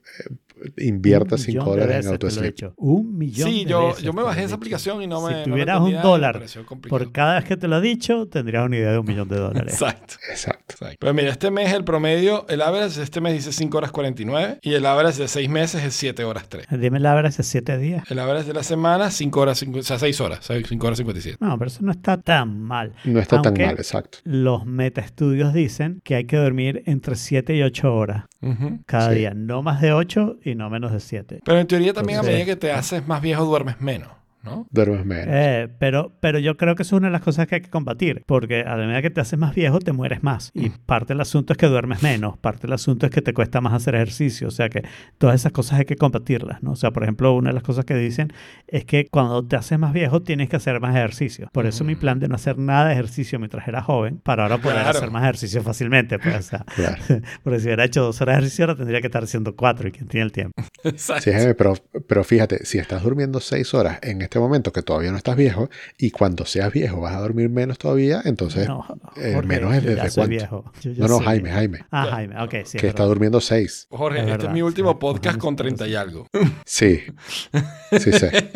inviertas Un 5 millón de dólares en he AutoSleep. Un millón Sí, de yo, veces yo me bajé esa aplicación y no me. Si no me tuvieras un dólar. Por cada vez que te lo he dicho, tendrías una idea de un millón de dólares. Exacto. Exacto. exacto. Pero mira, este mes el promedio, el average de este mes dice 5 horas 49 y el average de 6 meses es 7 horas 3. Dime la hora hace siete días. El average de la semana 5 horas, 5, o sea, 6 horas, 5 horas 57. No, pero eso no está tan mal. No está Aunque tan mal, exacto. Los metaestudios dicen que hay que dormir entre 7 y 8 horas Cada Sí. día. No más de 8 y no menos de 7. Pero en teoría también a medida que te haces más viejo duermes menos, ¿no? Duermes menos. Eh, pero, pero yo creo que eso es una de las cosas que hay que combatir, porque a la medida que te haces más viejo, te mueres más. Y parte del asunto es que duermes menos, parte del asunto es que te cuesta más hacer ejercicio, o sea que todas esas cosas hay que combatirlas, ¿no? O sea, por ejemplo, una de las cosas que dicen es que cuando te haces más viejo tienes que hacer más ejercicio. Por eso mi plan de no hacer nada de ejercicio mientras era joven, para ahora poder Claro. hacer más ejercicio fácilmente, pues, o sea, Claro. porque si hubiera hecho dos horas de ejercicio, ahora tendría que estar haciendo cuatro, y quién tiene el tiempo. Exacto. Sí, pero, pero fíjate, si estás durmiendo seis horas en este momento que todavía no estás viejo, y cuando seas viejo vas a dormir menos todavía, entonces No, eh, Jorge, menos es yo ya desde soy cuánto. viejo. No, no, Jaime, viejo. Jaime, Ah, Jaime, ok, sí. es que está verdad. durmiendo seis. Jorge, Es este verdad, es mi último podcast con Sí, 30 y algo. Sí, sí sé.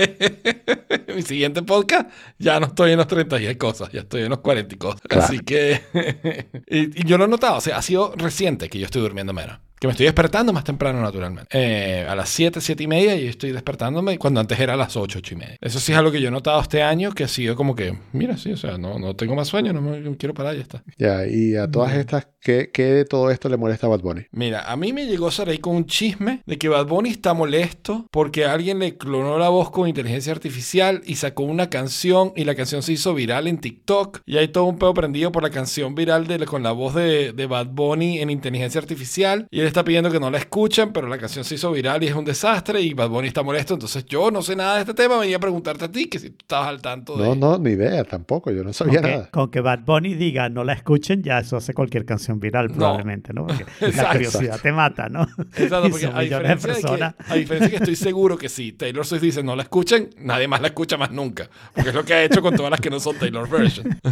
mi siguiente podcast ya no estoy en los 30 y hay cosas, ya estoy en los 40 y cosas. Claro. Así que. y, y yo lo he notado, o sea, ha sido reciente que yo estoy durmiendo menos. Que me estoy despertando más temprano, naturalmente. Eh, a las 7, 7 y media y estoy despertándome cuando antes era a las 8, 8 y media. Eso sí es algo que yo he notado este año, que ha sido como que, mira, sí, o sea, no, no tengo más sueño, no me quiero parar, ya está. Ya, y a todas estas, ¿qué, qué de todo esto le molesta a Bad Bunny? Mira, a mí me llegó Saray con un chisme de que Bad Bunny está molesto porque alguien le clonó la voz con inteligencia artificial y sacó una canción y la canción se hizo viral en TikTok y hay todo un pedo prendido por la canción viral de, con la voz de, de Bad Bunny en inteligencia artificial y él está pidiendo que no la escuchen, pero la canción se hizo viral y es un desastre y Bad Bunny está molesto, entonces yo no sé nada de este tema, venía a preguntarte a ti que si tú estabas al tanto de... No, no, ni idea tampoco, yo no sabía Con que, nada. con que Bad Bunny diga no la escuchen, ya eso hace cualquier canción viral probablemente, ¿no? Porque la Exacto. curiosidad te mata, ¿no? Exacto, porque a diferencia, de que, a diferencia que estoy seguro que si Taylor Swift dice no la escuchen, nadie más la escucha más nunca. Porque es lo que ha hecho con todas las que no son Taylor version.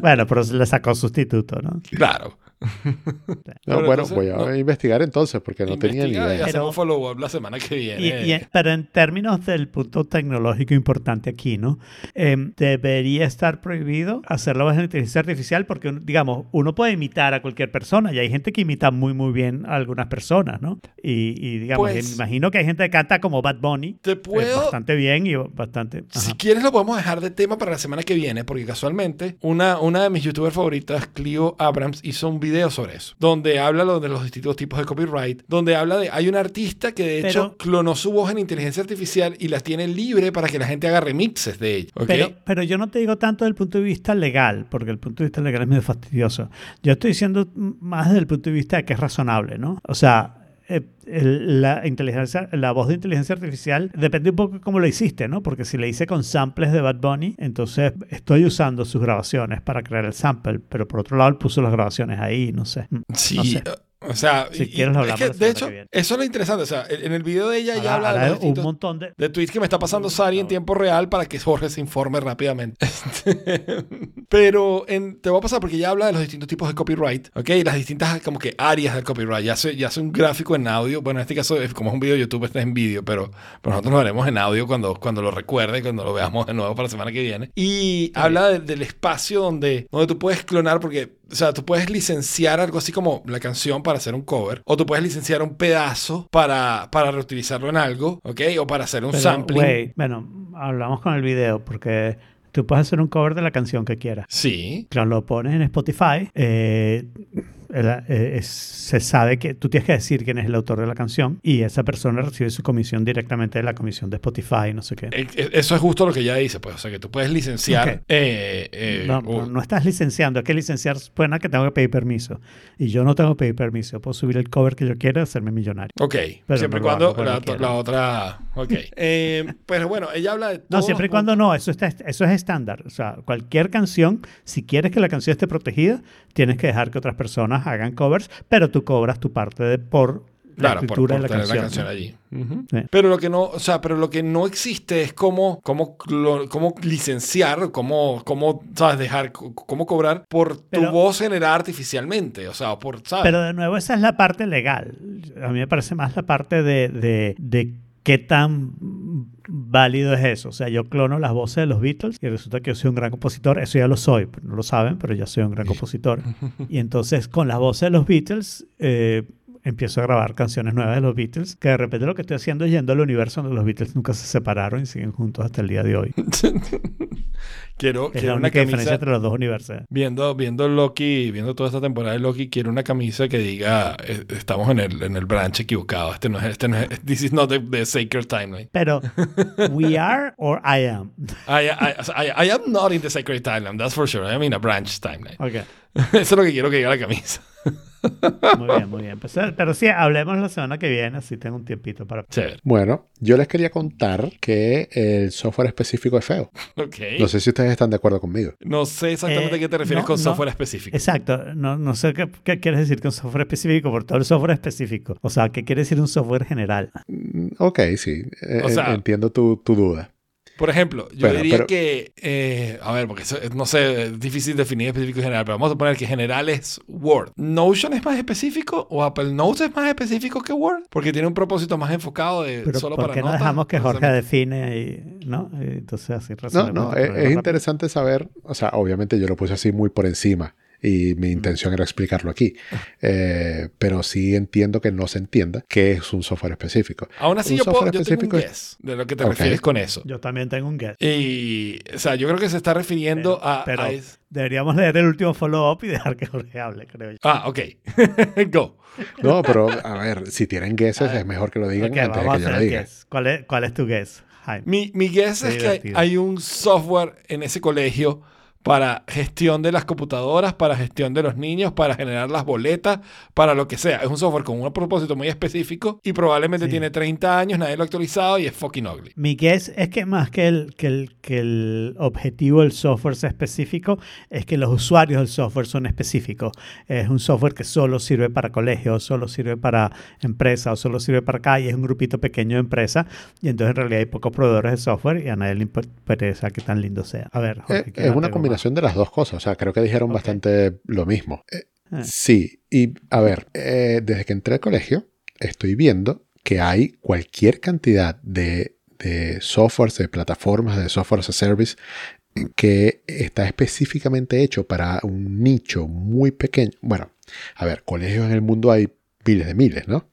Bueno, pero le sacó sustituto, ¿no? Claro. No, Pero bueno, entonces, voy a no. investigar entonces, porque no tenía ni Investiga y idea. hacemos follow-up la semana que viene. Y- y- pero en términos del punto tecnológico importante aquí, ¿no? Em, debería estar prohibido hacer la voz de inteligencia artificial porque, digamos, uno puede imitar a cualquier persona y hay gente que imita muy, muy bien a algunas personas, ¿no? Y, y, digamos, Pues- me imagino que hay gente que canta como Bad Bunny Te eh, puedo... bastante bien y bastante... Si ajá. quieres lo podemos dejar de tema para la semana que viene, porque casualmente una, una de mis youtubers favoritas, Clio Abrams, hizo un video sobre eso, donde habla de los distintos tipos de copyright, donde habla de, hay un artista que de hecho Pero- clonó su voz en inteligencia artificial y las tiene libre para que la gente haga remixes de ella. Pero, pero yo no te digo tanto desde el punto de vista legal, porque el punto de vista legal es medio fastidioso. Yo estoy diciendo más desde el punto de vista de que es razonable, ¿no? O sea, eh, el- la inteligencia, la voz de inteligencia artificial depende un poco de cómo lo hiciste, ¿no? Porque si le hice con samples de Bad Bunny, entonces estoy usando sus grabaciones para crear el sample, pero por otro lado él puso las grabaciones ahí, no sé. Sí, no sé. O sea, Si y- quieres lo es hablamos que, la de hecho, que eso es lo interesante. O sea, en el video de ella Ahora- habla de los un montón de... de tweets que me está pasando Sari en tiempo real para que Jorge se informe rápidamente. Pero en- te voy a pasar porque ella habla de los distintos tipos de copyright, ¿ok? Y las distintas como que áreas del copyright. Ya hace, ya hace un gráfico en audio. Bueno, en este caso, es como es un video de YouTube, este es en vídeo, pero, pero nosotros lo haremos en audio cuando, cuando lo recuerde, cuando lo veamos de nuevo para la semana que viene. Y habla de- del espacio donde, donde tú puedes clonar porque... O sea, tú puedes licenciar algo así como la canción para hacer un cover, o tú puedes licenciar un pedazo para, para reutilizarlo en algo, ¿ok? O para hacer un Pero, sampling. bueno, hablamos con el video porque tú puedes hacer un cover de la canción que quieras. Sí. Claro, lo pones en Spotify. eh, el- eh, es- se sabe que tú tienes que decir quién es el autor de la canción y esa persona recibe su comisión directamente de la comisión de Spotify, no sé qué. Eso es justo lo que ella dice, pues. O sea, que tú puedes licenciar. Ok. eh, eh, no, o- no, estás licenciando, es que licenciar suena que tengo que pedir permiso. Y yo no tengo que pedir permiso. Puedo subir el cover que yo quiera y hacerme millonario. Ok, Pero siempre y no cuando la, la otra. Ok. Eh, pero bueno, ella habla de. No, siempre y cuando no, eso, está, eso es estándar. O sea, cualquier canción, si quieres que la canción esté protegida, tienes que dejar que otras personas hagan covers, pero tú cobras tu parte de, por la Claro, escritura por de la tener canción. la canción allí. Sí. Pero lo que no, o sea, pero lo que no existe es cómo, cómo, cómo licenciar, cómo, cómo, sabes, dejar, cómo cobrar por tu Pero- voz generada artificialmente. O sea, por, ¿sabes? Pero de nuevo, esa es la parte legal. A mí me parece más la parte de, de, de qué tan válido es eso. O sea, yo clono las voces de los Beatles y resulta que yo soy un gran compositor. Eso ya lo soy, no lo saben, pero ya soy un gran compositor. Y entonces, con las voces de los Beatles, eh, empiezo a grabar canciones nuevas de los Beatles, que de repente lo que estoy haciendo es yendo al universo donde los Beatles nunca se separaron y siguen juntos hasta el día de hoy. quiero Es quiero la una única diferencia camisa. entre los dos universos. Viendo, viendo Loki, viendo toda esta temporada de Loki, quiero una camisa que diga eh, estamos en el, en el branch equivocado. Este no es, este no es, this is not the, the sacred timeline. Pero, ¿we are or I am? I, I, I, I am not in the sacred timeline, that's for sure. I am in a branch timeline. Ok. Eso es lo que quiero que diga la camisa. Muy bien, muy bien. Pues, eh, pero sí, hablemos la semana que viene, así tengo un tiempito para... Chévere. Bueno, yo les quería contar que el software específico es feo. No sé si ustedes están de acuerdo conmigo. No sé exactamente Eh, a qué te refieres no, con no. software específico. Exacto, no, no sé qué, qué quieres decir con software específico, por todo el software específico. O sea, ¿qué quiere decir un software general? Mm, Ok, sí. eh, sea- entiendo tu, tu duda. Por ejemplo, yo Bueno, diría pero- que, eh, a ver, porque eso, no sé, es difícil definir específico y general, pero vamos a poner que general es Word. ¿Notion es más específico o Apple Notes es más específico que Word? Porque tiene un propósito más enfocado de Pero solo ¿por para qué no notas. dejamos que Jorge Entonces, define y, ¿no? Y entonces así No, no, este es, interesante saber, o sea, obviamente yo lo puse así muy por encima y mi intención era explicarlo aquí, Eh, pero sí entiendo que no se entienda qué es un software específico. Aún así, Un yo, puedo, software yo tengo un específico es- guess de lo que te Ok. refieres con eso. Yo también tengo un guess. Y, o sea, yo creo que se está refiriendo Pero- a, pero- a es- Deberíamos leer el último follow-up y dejar que Jorge hable, creo yo. Ah, ok. Go. No, pero a ver, si tienen guesses es mejor que lo digan Ok, antes de que yo lo diga. guess. ¿Cuál es, ¿Cuál es tu guess, Jaime? Mi, mi guess Qué es que hay, hay un software en ese colegio para gestión de las computadoras, para gestión de los niños, para generar las boletas, para lo que sea. Es un software con un propósito muy específico y probablemente Sí. tiene 30 años, nadie lo ha actualizado y es fucking ugly. Mi guess es que más que el, que, el, que el objetivo del software sea específico, es que los usuarios del software son específicos. Es un software que solo sirve para colegios, solo sirve para empresas o solo sirve para acá y es un grupito pequeño de empresas. Y entonces en realidad hay pocos proveedores de software y a nadie le interesa que tan lindo sea. A ver, Jorge, Eh, ¿qué es una combinación de las dos cosas, o sea, creo que dijeron bastante lo mismo. Eh, Eh. Sí, y a ver, eh, desde que entré al colegio, estoy viendo que hay cualquier cantidad de, de softwares, de plataformas, de software as a service que está específicamente hecho para un nicho muy pequeño. Bueno, a ver, colegios en el mundo hay miles de miles, ¿no?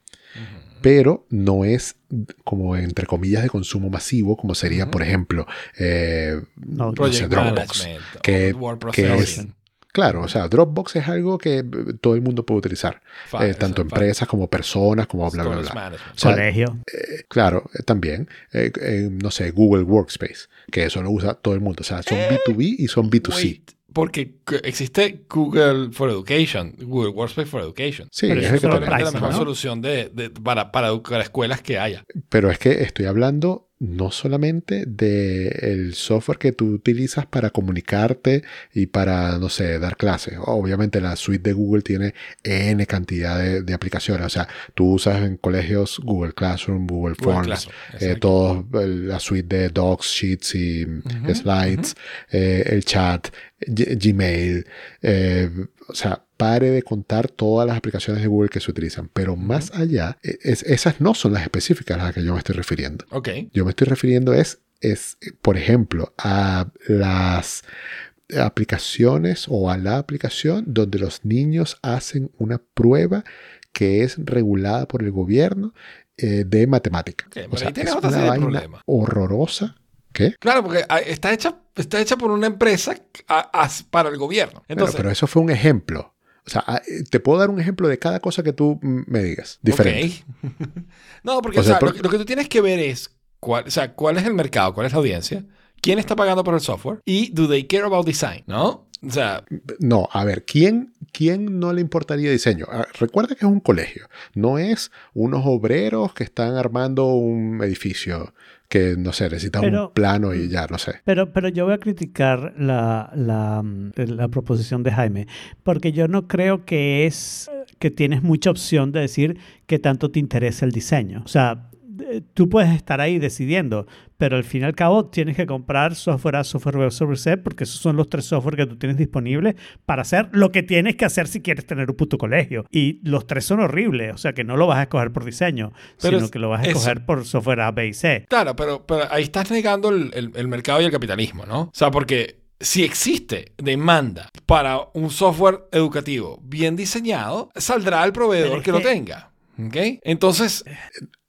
Pero no es como entre comillas de consumo masivo, como sería, por ejemplo, eh, No, no Project sé, Dropbox. Que- word que es-. Claro, o sea, Dropbox es algo que eh, todo el mundo puede utilizar, eh, tanto empresas como personas, como bla, bla, bla. management. O sea, colegio. eh, claro, eh, también, eh, eh, no sé, Google Workspace, que eso lo usa todo el mundo. O sea, son B2B y son B2C. Wait, porque existe Google for Education, Google Workspace for Education. Sí, Pero es que. Probablemente la mejor ¿no? solución de, de- para, para educar escuelas que haya. Pero es que estoy hablando no solamente del software que tú utilizas para comunicarte y para, no sé, dar clases. Obviamente la suite de Google tiene N cantidad de, de aplicaciones. O sea, tú usas en colegios Google Classroom, Google Forms, eh, la suite de Docs, Sheets y Slides, eh, el chat, G- Gmail. eh, o sea, pare de contar todas las aplicaciones de Google que se utilizan. Pero más allá, e- es- esas no son las específicas a las que yo me estoy refiriendo. Ok. Yo me estoy refiriendo es, es por ejemplo, a las aplicaciones o a la aplicación donde los niños hacen una prueba que es regulada por el gobierno eh, de matemática. Ok, pero o sea, es una vaina horrorosa. ¿Qué? Claro, porque ah, está hecha, está hecha por una empresa a- para el gobierno. Bueno, Entonces, pero eso fue un ejemplo. O sea, ah, te puedo dar un ejemplo de cada cosa que tú me digas. Diferente. ok. no, porque O sea, lo, que- lo que tú tienes que ver es cuál, o sea, cuál es el mercado, cuál es la audiencia, quién está pagando por el software y do they care about design, ¿no? O sea, No, a ver, ¿quién, ¿quién no le importaría diseño? Ah, Recuerda que es un colegio, no es unos obreros que están armando un edificio que, no sé, necesitan Pero- un plano y ya, no sé. Pero, pero yo voy a criticar la, la, mm, la proposición de Jaime, porque yo no creo que es que tienes mucha opción de decir que tanto te interesa el diseño. O sea, tú puedes estar ahí decidiendo, pero al fin y al cabo tienes que comprar software A, software B, software C, porque esos son los tres software que tú tienes disponibles para hacer lo que tienes que hacer si quieres tener un puto colegio. Y los tres son horribles, o sea que no lo vas a escoger por diseño, Pero sino es- que lo vas a escoger por software A, B y C. claro, pero, pero ahí estás negando el, el- el mercado y el capitalismo, ¿no? O sea, porque si existe demanda para un software educativo bien diseñado, saldrá el proveedor es que lo que- tenga. ¿Ok? Entonces,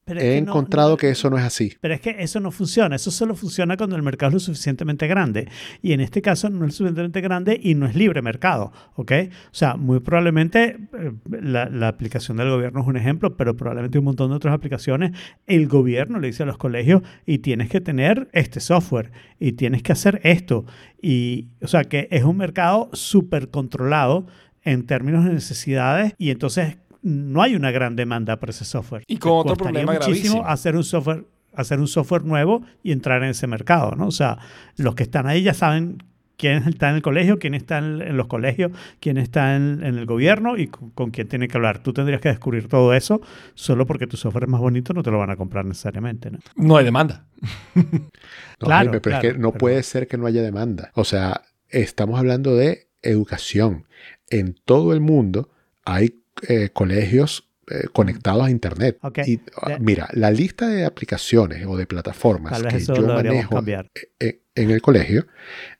Pero He que no- encontrado no- que eso no es así. Pero es que eso no funciona, eso solo funciona cuando el mercado es lo suficientemente grande. Y en este caso no es lo suficientemente grande y no es libre mercado, ¿ok? O sea, muy probablemente eh, la, la aplicación del gobierno es un ejemplo, pero probablemente un montón de otras aplicaciones, el gobierno le dice a los colegios y tienes que tener este software y tienes que hacer esto. Y, o sea, que es un mercado súper controlado en términos de necesidades y entonces no hay una gran demanda por ese software. Y con otro Costaría problema muchísimo gravísimo. hacer un software hacer un software nuevo y entrar en ese mercado, ¿no? O sea, los que están ahí ya saben quién está en el colegio, quién está en, en los colegios, quién está en, en el gobierno y con, con quién tiene que hablar. Tú tendrías que descubrir todo eso solo porque tu software es más bonito, no te lo van a comprar necesariamente, ¿no? no hay demanda. No, Claro, Jaime, pero es que no pero- puede ser que no haya demanda. O sea, estamos hablando de educación. En todo el mundo hay eh, colegios eh, conectados a Internet. Ok. Y ah, mira, la lista de aplicaciones o de plataformas que yo manejo cambiar. en, en el colegio eh, eh,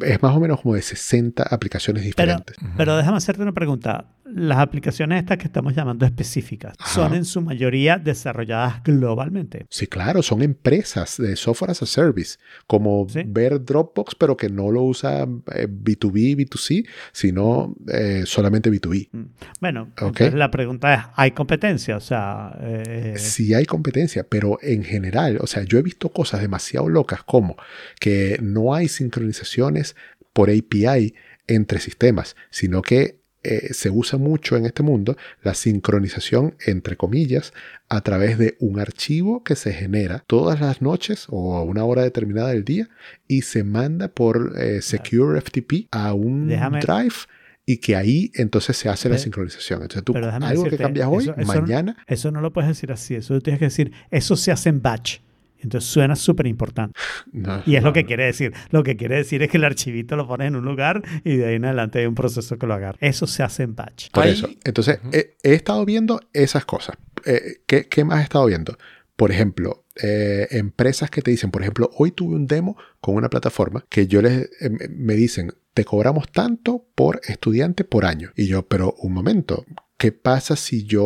es más o menos como de 60 aplicaciones diferentes. pero déjame hacerte una pregunta. Las aplicaciones estas que estamos llamando específicas Ajá. son en su mayoría desarrolladas globalmente. Sí, claro, son empresas de software as a service, como Sí. ver Dropbox, pero que no lo usa eh, B2B, B2C, sino eh, solamente B2B. Mm. Bueno, Ok. entonces la pregunta es, ¿hay competencia? O sea, eh, Sí hay competencia, pero en general, o sea, yo he visto cosas demasiado locas como que no hay por API entre sistemas, sino que eh, se usa mucho en este mundo la sincronización, entre comillas, a través de un archivo que se genera todas las noches o a una hora determinada del día y se manda por eh, Secure FTP a un Déjame- drive y que ahí entonces se hace la sincronización. Entonces tú, algo que cambias hoy, eso- eso no- mañana Eso no lo puedes decir así, eso tienes que decir, eso se hace en batch. Entonces suena súper importante. no, Y es lo que no. quiere decir. Lo que quiere decir es que el archivito lo pones en un lugar y de ahí en adelante hay un proceso que lo agarra. Eso se hace en batch. Por Hay- eso. Entonces, Ujú. he, he estado viendo esas cosas. Eh, ¿qué, qué más he estado viendo? Por ejemplo, eh, empresas que te dicen, por ejemplo, hoy tuve un demo con una plataforma que yo les eh, me- me dicen, te cobramos tanto por estudiante por año. Y yo, pero un momento, ¿qué pasa si yo,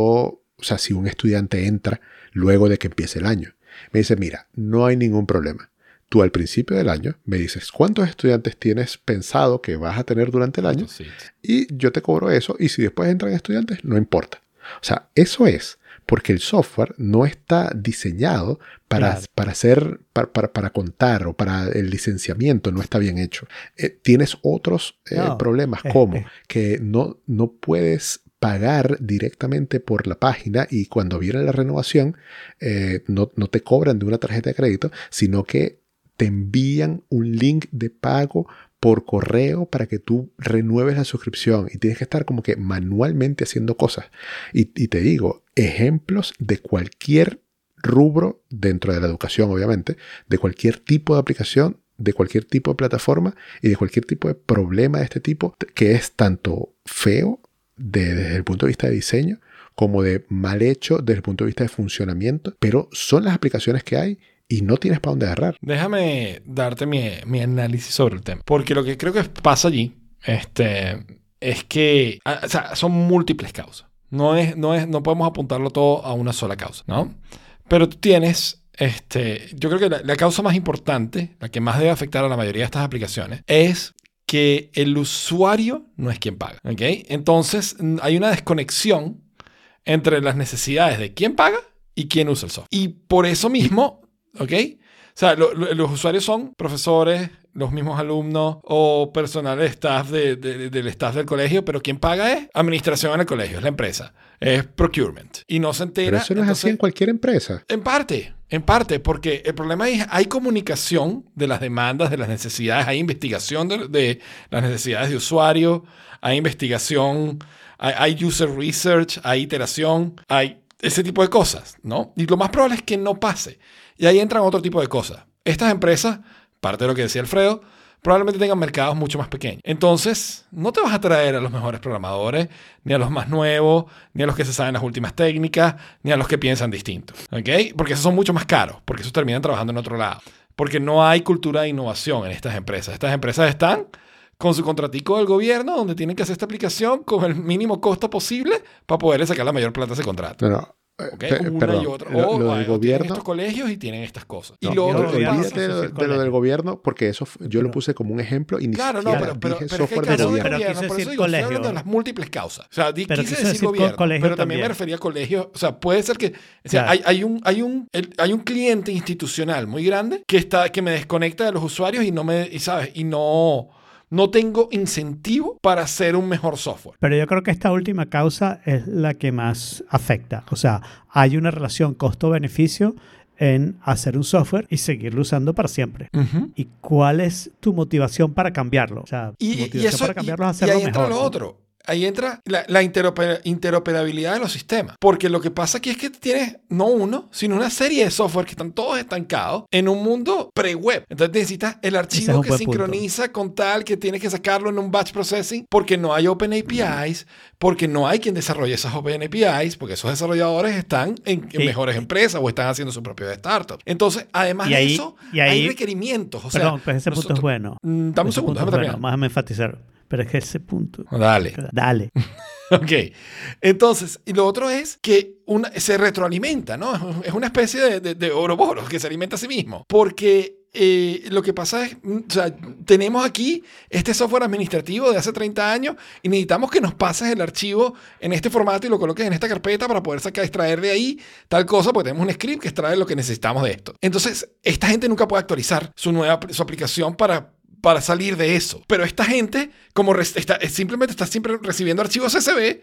o sea, si un estudiante entra luego de que empiece el año? Me dice, mira, no hay ningún problema. Tú al principio del año me dices, ¿cuántos estudiantes tienes pensado que vas a tener durante el año? Sí. y yo te cobro eso y si después entran estudiantes, no importa. O sea, eso es porque el software no está diseñado para, Claro. para hacer, para, para- para contar o para el licenciamiento, no está bien hecho. Eh, tienes otros eh, No, problemas como que no, no puedes pagar directamente por la página y cuando viene la renovación eh, no, no te cobran de una tarjeta de crédito, sino que te envían un link de pago por correo para que tú renueves la suscripción y tienes que estar como que manualmente haciendo cosas. Y, y te digo, ejemplos de cualquier rubro dentro de la educación, obviamente, de cualquier tipo de aplicación, de cualquier tipo de plataforma y de cualquier tipo de problema de este tipo, que es tanto feo de- desde el punto de vista de diseño como de mal hecho desde el punto de vista de funcionamiento, pero son las aplicaciones que hay y no tienes para dónde agarrar. Déjame darte mi, mi análisis sobre el tema. Porque lo que creo que pasa allí este, es que ah, o sea, son múltiples causas. No, es, no, es, no podemos apuntarlo todo a una sola causa, ¿no? Pero tú tienes, este, yo creo que la, la causa más importante, la que más debe afectar a la mayoría de estas aplicaciones, es que el usuario no es quien paga. Entonces hay una desconexión entre las necesidades de quién paga y quién usa el software. Y por eso mismo, ¿ok? O sea, lo- lo- los usuarios son profesores, los mismos alumnos o personal de staff de- de- del staff del colegio, pero quien paga es administración en el colegio, es la empresa, es procurement. Y no se entera. Pero eso no es así en cualquier empresa. en parte, en parte, porque el problema es hay comunicación de las demandas, de las necesidades, hay investigación de, de las necesidades de usuario, hay investigación, hay, hay user research, hay iteración, hay ese tipo de cosas, ¿no? Y lo más probable es que no pase. Y ahí entran otro tipo de cosas. Estas empresas, parte de lo que decía Alfredo, probablemente tengan mercados mucho más pequeños. Entonces, no te vas a traer a los mejores programadores, ni a los más nuevos, ni a los que se saben las últimas técnicas, ni a los que piensan distinto. ¿Ok? Porque esos son mucho más caros, porque esos terminan trabajando en otro lado. Porque no hay cultura de innovación en estas empresas. Estas empresas están con su contratico del gobierno donde tienen que hacer esta aplicación con el mínimo costo posible para poderle sacar la mayor plata a ese contrato. No, no. ¿ok? pe- Una perdón, y otra. Lo, O, lo ah, del gobierno. estos colegios y tienen estas cosas. Y No, lo yo otro lo que pasa- de, lo- eso de lo del gobierno porque eso yo lo puse como un ejemplo y ni Claro, no, siquiera pero, pero, dije pero es que software de gobierno. Pero quise por eso decir digo, estoy colegio. hablando de las múltiples causas. O sea, di- Pero quise quise decir decir co- gobierno, colegio pero también, también. me refería a colegio. O sea, puede ser que o sea, Claro. hay, hay un, hay, un, el- hay un cliente institucional muy grande que, está, que me desconecta de los usuarios y no me, y, ¿sabes? Y no, no tengo incentivo para hacer un mejor software. Pero yo creo que esta última causa es la que más afecta. O sea, hay una relación costo-beneficio en hacer un software y seguirlo usando para siempre. ¿Y cuál es tu motivación para cambiarlo? O sea, tu Y, y motivación eso, para cambiarlo es y- y hacerlo ahí entra mejor. lo otro. Ahí entra la, la interopera- interoperabilidad de los sistemas. Porque lo que pasa aquí es que tienes no uno, sino una serie de software que están todos estancados en un mundo pre-web. Entonces necesitas el archivo es que punto. sincroniza con tal que tienes que sacarlo en un batch processing porque no hay Open APIs, porque no hay quien desarrolle esas Open APIs, porque esos desarrolladores están en, mejores empresas o están haciendo su propio startup. Entonces, además de eso, y ahí- hay requerimientos. O sea, Perdón, pues ese punto es bueno. Mm, Dame un segundo, déjame bueno. Más enfatizar. Pero es que ese punto. Dale. Dale. Ok. Entonces, y lo otro es que una, se retroalimenta, ¿no? Es una especie de, de, de Ouroboros que se alimenta a sí mismo. Porque eh, lo que pasa es, mm, o sea, tenemos aquí este software administrativo de hace 30 años y necesitamos que nos pases el archivo en este formato y lo coloques en esta carpeta para poder sacar, extraer de ahí tal cosa, porque tenemos un script que extrae lo que necesitamos de esto. Entonces, esta gente nunca puede actualizar su nueva su aplicación para para salir de eso. Pero esta gente, como está, simplemente está siempre recibiendo archivos CSV,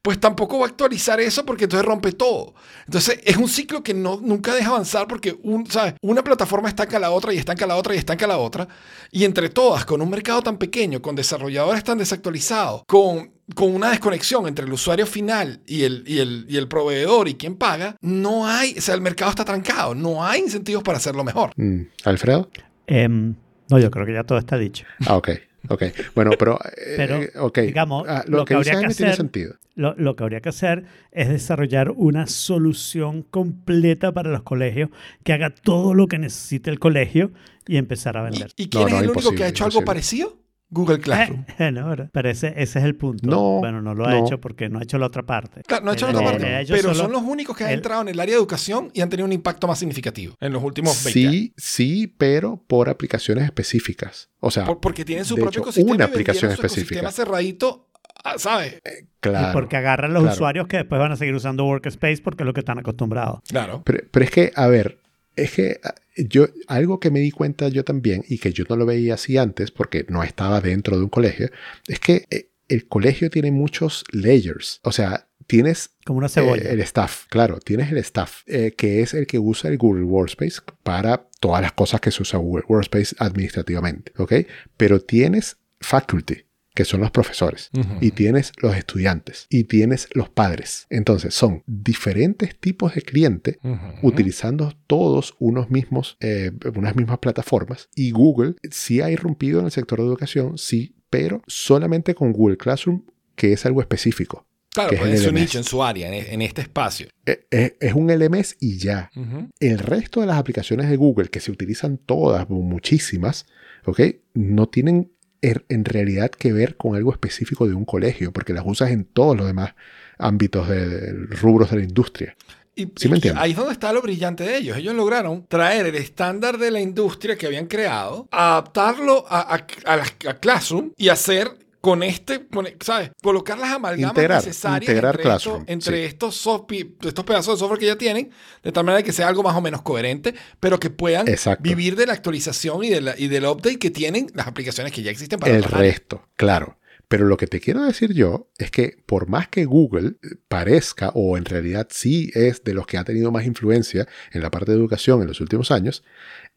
pues tampoco va a actualizar eso porque entonces rompe todo. Entonces es un ciclo que no, nunca deja avanzar porque un, ¿sabes? una plataforma estanca la otra y estanca la otra y estanca la otra. Y entre todas, con un mercado tan pequeño, con desarrolladores tan desactualizados, con, con una desconexión entre el usuario final y el, y, el, y el proveedor y quien paga, no hay, o sea, el mercado está trancado, no hay incentivos para hacerlo mejor. Mm, ¿Alfredo? Em, no, yo creo que ya todo está dicho. Ah, ok. Ok. Bueno, pero. eh, Pero, ok. digamos, Ah, lo, lo que habría que tiene hacer- sentido. Lo, lo que habría que hacer es desarrollar una solución completa para los colegios que haga todo lo que necesite el colegio y empezar a ¿Y, vender. y quién No, es no, el único que ha hecho algo parecido? Google Classroom. Eh, no, ¿verdad? pero ese, ese es el punto. No, bueno, no lo ha no. hecho porque no ha hecho la otra parte. Claro, no ha hecho la Él- otra no, parte, pero solo- son los únicos que han entrado en el área de educación y han tenido un impacto más significativo en los últimos 20 años. Sí, sí, pero por aplicaciones específicas. O sea, Por- porque tienen su propio hecho, ecosistema una aplicación su específica. ecosistema cerradito, ah, ¿sabes? claro. Y porque agarran los claro. usuarios que después van a seguir usando Workspace porque es lo que están acostumbrados. Claro. Pero, pero es que, a ver, es que yo, algo que me di cuenta yo también, y que yo no lo veía así antes, porque no estaba dentro de un colegio, es que eh, el colegio tiene muchos layers. O sea, tienes Como una cebolla. Eh, el staff, claro, tienes el staff, eh, que es el que usa el Google Workspace para todas las cosas que se usa Google Workspace administrativamente, ¿ok? Pero tienes faculty, que son los profesores, y tienes los estudiantes, y tienes los padres. Entonces, son diferentes tipos de clientes utilizando todos unos mismos, eh, unas mismas plataformas. Y Google sí ha irrumpido en el sector de educación, sí, pero solamente con Google Classroom, que es algo específico. Claro, que es pues en su LMS. nicho, en su área, en, en este espacio. Eh, Es, es un LMS y ya. El resto de las aplicaciones de Google, que se utilizan todas, muchísimas, ¿ok? No tienen en realidad que ver con algo específico de un colegio, porque las usas en todos los demás ámbitos de, de rubros de la industria. Y, ¿Sí me y ahí es donde está lo brillante de ellos. Ellos lograron traer el estándar de la industria que habían creado, adaptarlo a, a- a la- a Classroom y hacer con este, ¿sabes? Colocar las amalgamas Integrar, necesarias integrar entre, estos, entre sí. estos, soft- estos pedazos de software que ya tienen, de tal manera que sea algo más o menos coherente, pero que puedan Exacto. vivir de la actualización y, de la, y del update que tienen las aplicaciones que ya existen para el áreas. resto, claro. Pero lo que te quiero decir yo es que por más que Google parezca, o en realidad sí es de los que ha tenido más influencia en la parte de educación en los últimos años,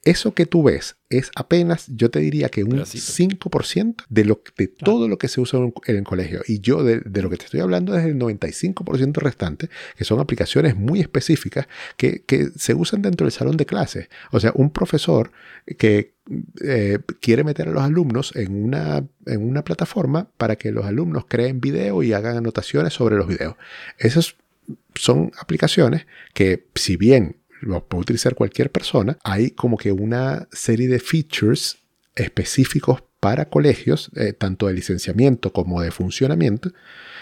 eso que tú ves es apenas, yo te diría que un Pedacito. 5% de, lo, de todo lo que se usa en, en el colegio. Y yo de, de lo que te estoy hablando es el 95% restante, que son aplicaciones muy específicas que, que se usan dentro del salón de clases. O sea, un profesor que eh, quiere meter a los alumnos en una, en una plataforma para que los alumnos creen video y hagan anotaciones sobre los videos. Esas son aplicaciones que, si bien lo puede utilizar cualquier persona, hay como que una serie de features específicos para colegios, eh, tanto de licenciamiento como de funcionamiento,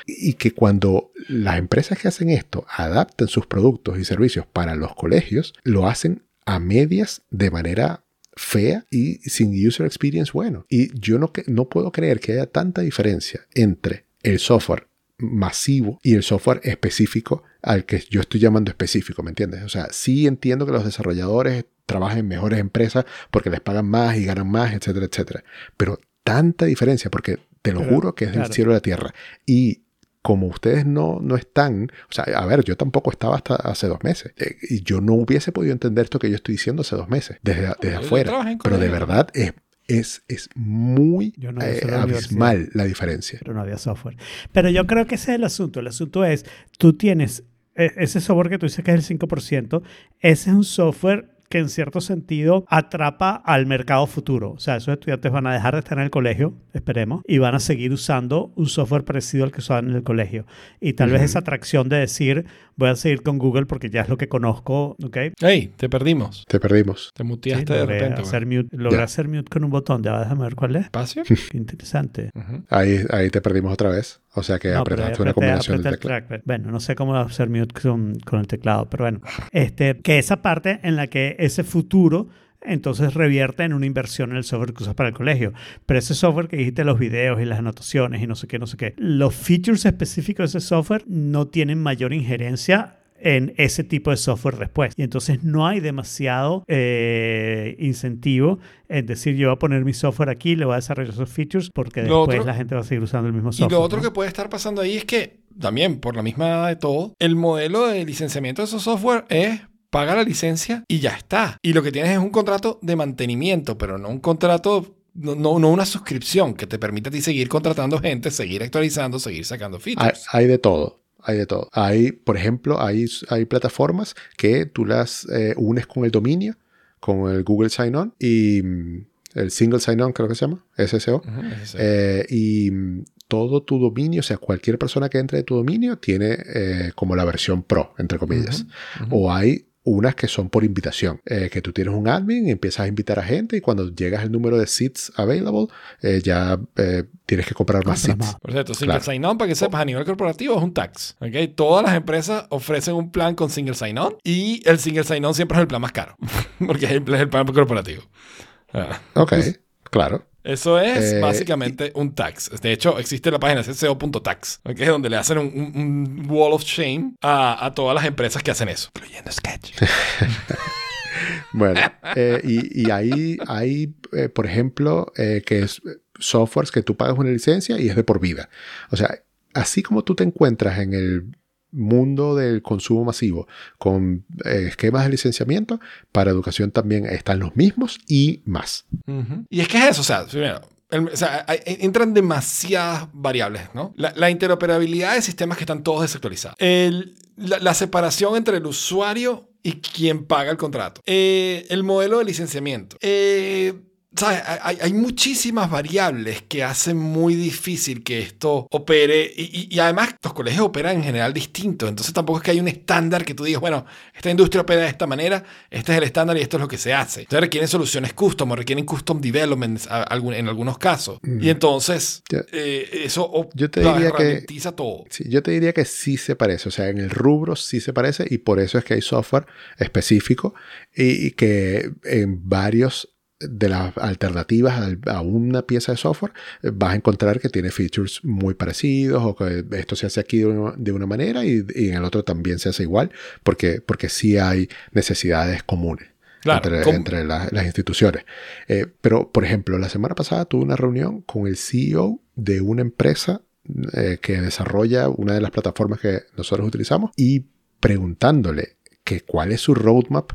y que cuando las empresas que hacen esto adapten sus productos y servicios para los colegios, lo hacen a medias de manera fea y sin user experience bueno. Y yo no, no puedo creer que haya tanta diferencia entre el software masivo y el software específico al que yo estoy llamando específico, ¿me entiendes? O sea, sí entiendo que los desarrolladores trabajan en mejores empresas porque les pagan más y ganan más, etcétera, etcétera. Pero tanta diferencia, porque te lo juro que es del cielo a la tierra. Y como ustedes no, no están, o sea, a ver, yo tampoco estaba hasta hace dos meses. Eh, y yo no hubiese podido entender esto que yo estoy diciendo hace dos meses, desde, desde afuera. Pero de verdad es es, es muy eh, abismal la diferencia. Pero no había software. Pero yo creo que ese es el asunto. El asunto es, tú tienes e, ese software que tú dices que es el 5%, ese es un software que en cierto sentido atrapa al mercado futuro. O sea, esos estudiantes van a dejar de estar en el colegio, esperemos, y van a seguir usando un software parecido al que usaban en el colegio. Y tal vez esa atracción de decir, voy a seguir con Google porque ya es lo que conozco, ¿ok? ¡Hey! Te perdimos. Te perdimos. Te muteaste de repente. Hacer mute, logré hacer mute con un botón. Ya déjame ver cuál es. ¿Espacio? Qué interesante. ahí, ahí te perdimos otra vez. O sea que apretaste una combinación de teclado. Bueno, no sé cómo hacer mute con, con, el teclado, pero bueno. Este, que esa parte en la que ese futuro entonces revierte en una inversión en el software que usas para el colegio. Pero ese software que dijiste, los videos y las anotaciones y no sé qué, no sé qué, los features específicos de ese software no tienen mayor injerencia en ese tipo de software después. Y entonces no hay demasiado eh, incentivo en decir yo voy a poner mi software aquí, le voy a desarrollar esos features porque después la gente va a seguir usando el mismo software. Y lo otro que puede estar pasando ahí es que también por la misma de todo, el modelo de licenciamiento de esos software es paga la licencia y ya está. Y lo que tienes es un contrato de mantenimiento, pero no un contrato no, no, una suscripción que te permite a ti seguir contratando gente, seguir actualizando, seguir sacando features. hay de todo hay de todo. Hay, por ejemplo, hay, hay plataformas que tú las eh, unes con el dominio, con el Google Sign-On y mm, el Single Sign-On creo que se llama, SSO. Eh, y mm, todo tu dominio, o sea, cualquier persona que entre de tu dominio tiene eh, como la versión pro, entre comillas. O hay unas que son por invitación, eh, que tú tienes un admin y empiezas a invitar a gente y cuando llegas el número de seats available, eh, ya eh, tienes que comprar más seats. Por cierto, single sign-on, para que sepas, a nivel corporativo es un tax. ¿okay? Todas las empresas ofrecen un plan con single sign-on y el single sign-on siempre es el plan más caro, porque es el, plan corporativo. Ah. Ok, claro. Eso es eh, básicamente un tax. De hecho, existe la página sco.tax, ¿okay? donde le hacen un, wall of shame a, todas las empresas que hacen eso, incluyendo Sketch. bueno, eh, y, ahí hay, eh, por ejemplo, que es softwares que tú pagas una licencia y es de por vida. O sea, así como tú te encuentras en el mundo del consumo masivo con eh, esquemas de licenciamiento, para educación también están los mismos y más. Y es que es eso, o sea, primero, entran demasiadas variables, ¿no? La, interoperabilidad de sistemas que están todos desactualizados. la, separación entre el usuario y quien paga el contrato. Eh, el modelo de licenciamiento. Eh, hay, muchísimas variables que hacen muy difícil que esto opere y, además los colegios operan en general distintos, entonces tampoco es que hay un estándar que tú digas, bueno, esta industria opera de esta manera, este es el estándar y esto es lo que se hace. Entonces requieren soluciones custom o requieren custom development en algunos casos. Mm. Y entonces eh, eso yo te diría que, todo. Sí, yo te diría que sí se parece, o sea, en el rubro sí se parece y por eso es que hay software específico y que en varios de las alternativas a una pieza de software, eh, vas a encontrar que tiene features muy parecidos o que esto se hace aquí de una, manera y, en el otro también se hace igual, porque, porque sí hay necesidades comunes. entre, las instituciones. Eh, pero, por ejemplo, la semana pasada tuve una reunión con el CEO de una empresa eh, que desarrolla una de las plataformas que nosotros utilizamos y preguntándole que cuál es su roadmap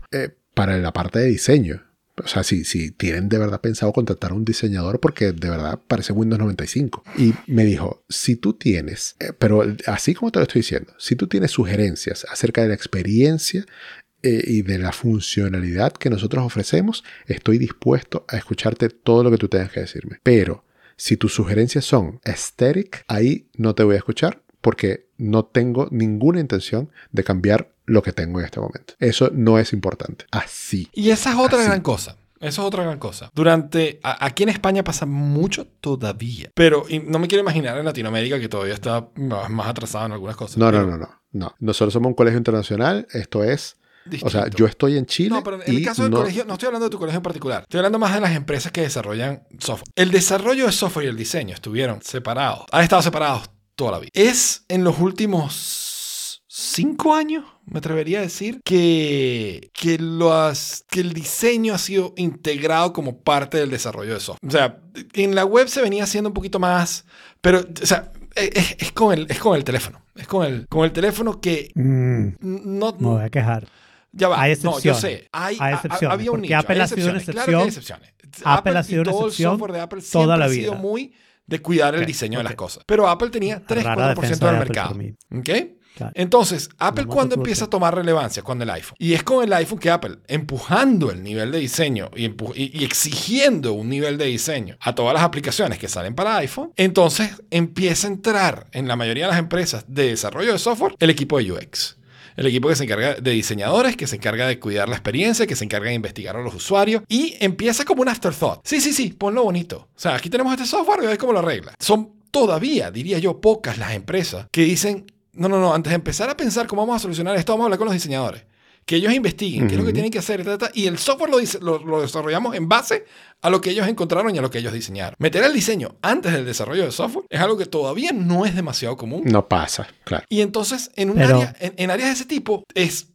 para la parte de diseño o sea, si, si tienen de verdad pensado contratar a un diseñador porque de verdad parece Windows 95. Y me dijo, si tú tienes, eh, pero así como te lo estoy diciendo, si tú tienes sugerencias acerca de la experiencia eh, y de la funcionalidad que nosotros ofrecemos, estoy dispuesto a escucharte todo lo que tú tengas que decirme. Pero si tus sugerencias son aesthetic, ahí no te voy a escuchar porque no tengo ninguna intención de cambiar lo que tengo en este momento. Eso no es importante. Así. Y esa es otra gran cosa. Eso es otra gran cosa. Durante, a- aquí en España pasa mucho todavía, pero no me quiero imaginar en Latinoamérica que todavía está más, atrasado en algunas cosas. No, no, pero no, no, no. Nosotros somos un colegio internacional. Esto es, o sea, yo estoy en Chile No, pero en el caso del no- colegio, no estoy hablando de tu colegio en particular. Estoy hablando más de las empresas que desarrollan software. El desarrollo de software y el diseño estuvieron separados. Han estado separados toda la vida. Es en los últimos cinco años, me atrevería a decir, que, que, los, que el diseño ha sido integrado como parte del desarrollo de software. O sea, en la web se venía haciendo un poquito más, pero, o sea, es, es con, el, es con el teléfono. Es con el, con el teléfono que Mm, no, me voy a quejar. ya va. Hay No, yo excepciones. sé. Hay, Hay excepciones, había un nicho, Apple hay ha sido una excepciones, claro que hay excepciones. Apple ha y sido una todo el excepción software de Apple toda siempre la ha sido vida. muy de cuidar el Ok, diseño de las cosas. Pero Apple tenía 3-4% Rara defensa del de Apple mercado. ¿Ok? Claro. Entonces, Apple cuando empieza a tomar relevancia con el iPhone. Y es con el iPhone que Apple, empujando el nivel de diseño y, empu- y- y exigiendo un nivel de diseño a todas las aplicaciones que salen para iPhone, entonces empieza a entrar en la mayoría de las empresas de desarrollo de software el equipo de UX. El equipo que se encarga de diseñadores, que se encarga de cuidar la experiencia, que se encarga de investigar a los usuarios y empieza como un afterthought. Sí, sí, sí, ponlo bonito. O sea, aquí tenemos este software y ves cómo lo arregla. Son todavía, diría yo, pocas las empresas que dicen, no, no, no, antes de empezar a pensar cómo vamos a solucionar esto, vamos a hablar con los diseñadores. Que ellos investiguen qué es lo que tienen que hacer, ta, ta, ta, y el software lo, lo- lo desarrollamos en base a lo que ellos encontraron y a lo que ellos diseñaron. Meter el diseño antes del desarrollo de software es algo que todavía no es demasiado común. no pasa, claro. Y entonces, en, un Pero- área, en, en áreas de ese tipo, es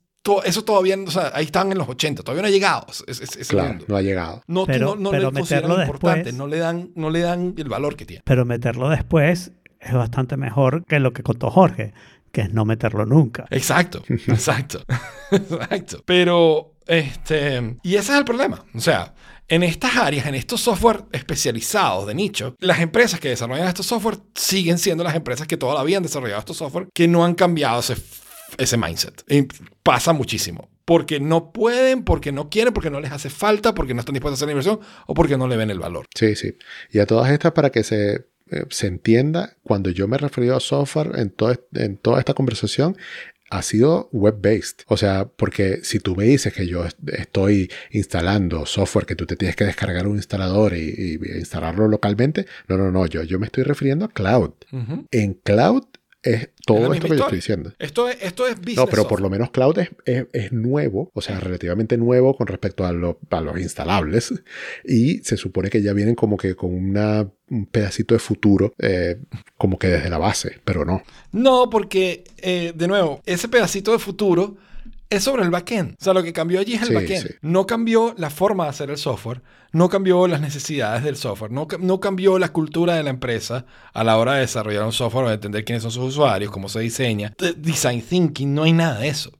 eso todavía, o sea, ahí están en los 80, todavía no ha llegado ese, ese- ese Claro, no ha llegado. No, Pero- no, no pero le meterlo importante, después- no le, dan, no le dan el valor que tiene. Pero meterlo después es bastante mejor que lo que contó Jorge, que es no meterlo nunca. Exacto, exacto, exacto. Pero, este, y ese es el problema. O sea, en estas áreas, en estos software especializados de nicho, las empresas que desarrollan estos software siguen siendo las empresas que todavía han desarrollado estos software, que no han cambiado ese, ese mindset. Y pasa muchísimo. Porque no pueden, porque no quieren, porque no les hace falta, porque no están dispuestos a hacer la inversión o porque no le ven el valor. Sí, sí. Y a todas estas, para que se, eh, se entienda, cuando yo me he referido a software en, todo en toda esta conversación, ha sido web-based. O sea, porque si tú me dices que yo est- estoy instalando software que tú te tienes que descargar un instalador y, y instalarlo localmente, no, no, no, yo, yo me estoy refiriendo a cloud. En cloud Es todo esto que yo estoy diciendo. Esto es, esto es business No, pero por lo menos cloud es, es- es nuevo, o sea, relativamente nuevo con respecto a, lo- a los instalables. Y se supone que ya vienen como que con una, un pedacito de futuro, eh, como que desde la base, pero no. No, porque, eh, de nuevo, ese pedacito de futuro es sobre el backend. O sea, lo que cambió allí es el Sí, backend. sí. No cambió la forma de hacer el software, no cambió las necesidades del software, no, ca- no cambió la cultura de la empresa a la hora de desarrollar un software o de entender quiénes son sus usuarios, cómo se diseña. De- Design thinking, no hay nada de eso.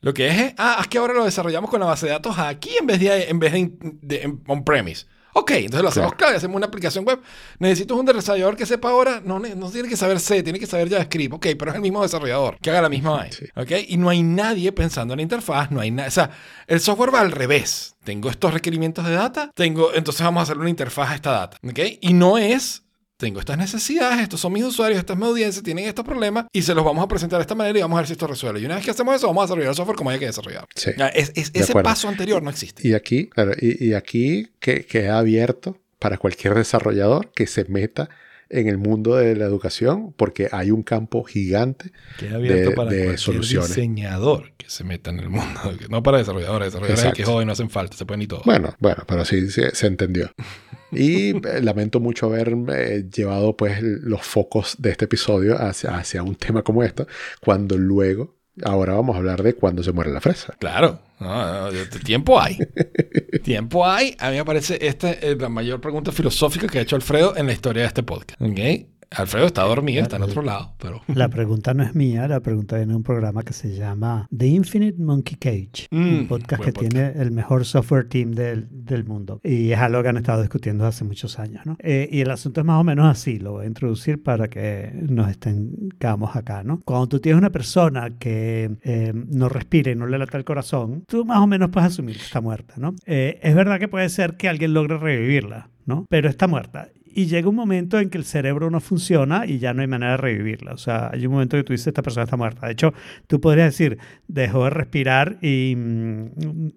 Lo que es, es, ah, es que ahora lo desarrollamos con la base de datos aquí en vez de, en vez de, on-premise. Ok, entonces lo hacemos Claro. y hacemos una aplicación web. Necesito un desarrollador que sepa ahora, no, no tiene que saber C, tiene que saber JavaScript. Ok, pero es el mismo desarrollador, que haga la misma vaina. Sí. Ok, y no hay nadie pensando en la interfaz, no hay nada. O sea, el software va al revés. Tengo estos requerimientos de data, tengo, entonces vamos a hacer una interfaz a esta data. Ok, y no es tengo estas necesidades, estos son mis usuarios, esta es mi audiencia, tienen estos problemas y se los vamos a presentar de esta manera y vamos a ver si esto resuelve. Y una vez que hacemos eso, vamos a desarrollar el software como haya que desarrollar. Sí. Es- es- De ese acuerdo. paso anterior no existe. Y aquí, claro, y, y aquí que queda abierto para cualquier desarrollador que se meta en el mundo de la educación, porque hay un campo gigante. Queda abierto para cualquier soluciones. diseñador que se meta en el mundo. No para desarrolladores, desarrolladores Exacto. que joden no hacen falta, se pueden y todo. Bueno, bueno, pero sí, sí, se entendió. Y eh, lamento mucho haber eh, llevado pues los focos de este episodio hacia, hacia un tema como esto, cuando luego, ahora vamos a hablar de cuando se muere la fresa. Claro, no, no, tiempo hay. tiempo hay. A mí me parece esta es la mayor pregunta filosófica que ha hecho Alfredo en la historia de este podcast. ¿Ok? Alfredo está dormido, está en otro lado, pero... La pregunta no es mía, la pregunta viene de un programa que se llama The Infinite Monkey Cage, Mm, un podcast que tiene el mejor software team del, del mundo. Y es algo que han estado discutiendo hace muchos años, ¿no? Eh, y el asunto es más o menos así, lo voy a introducir para que nos estengamos acá, ¿no? Cuando tú tienes una persona que eh, no respira y no le lata el corazón, tú más o menos puedes asumir que está muerta, ¿no? Eh, es verdad que puede ser que alguien logre revivirla, ¿no? Pero está muerta. Y llega un momento en que el cerebro no funciona y ya no hay manera de revivirla. O sea, hay un momento que tú dices, esta persona está muerta. De hecho, tú podrías decir, dejó de respirar y mm,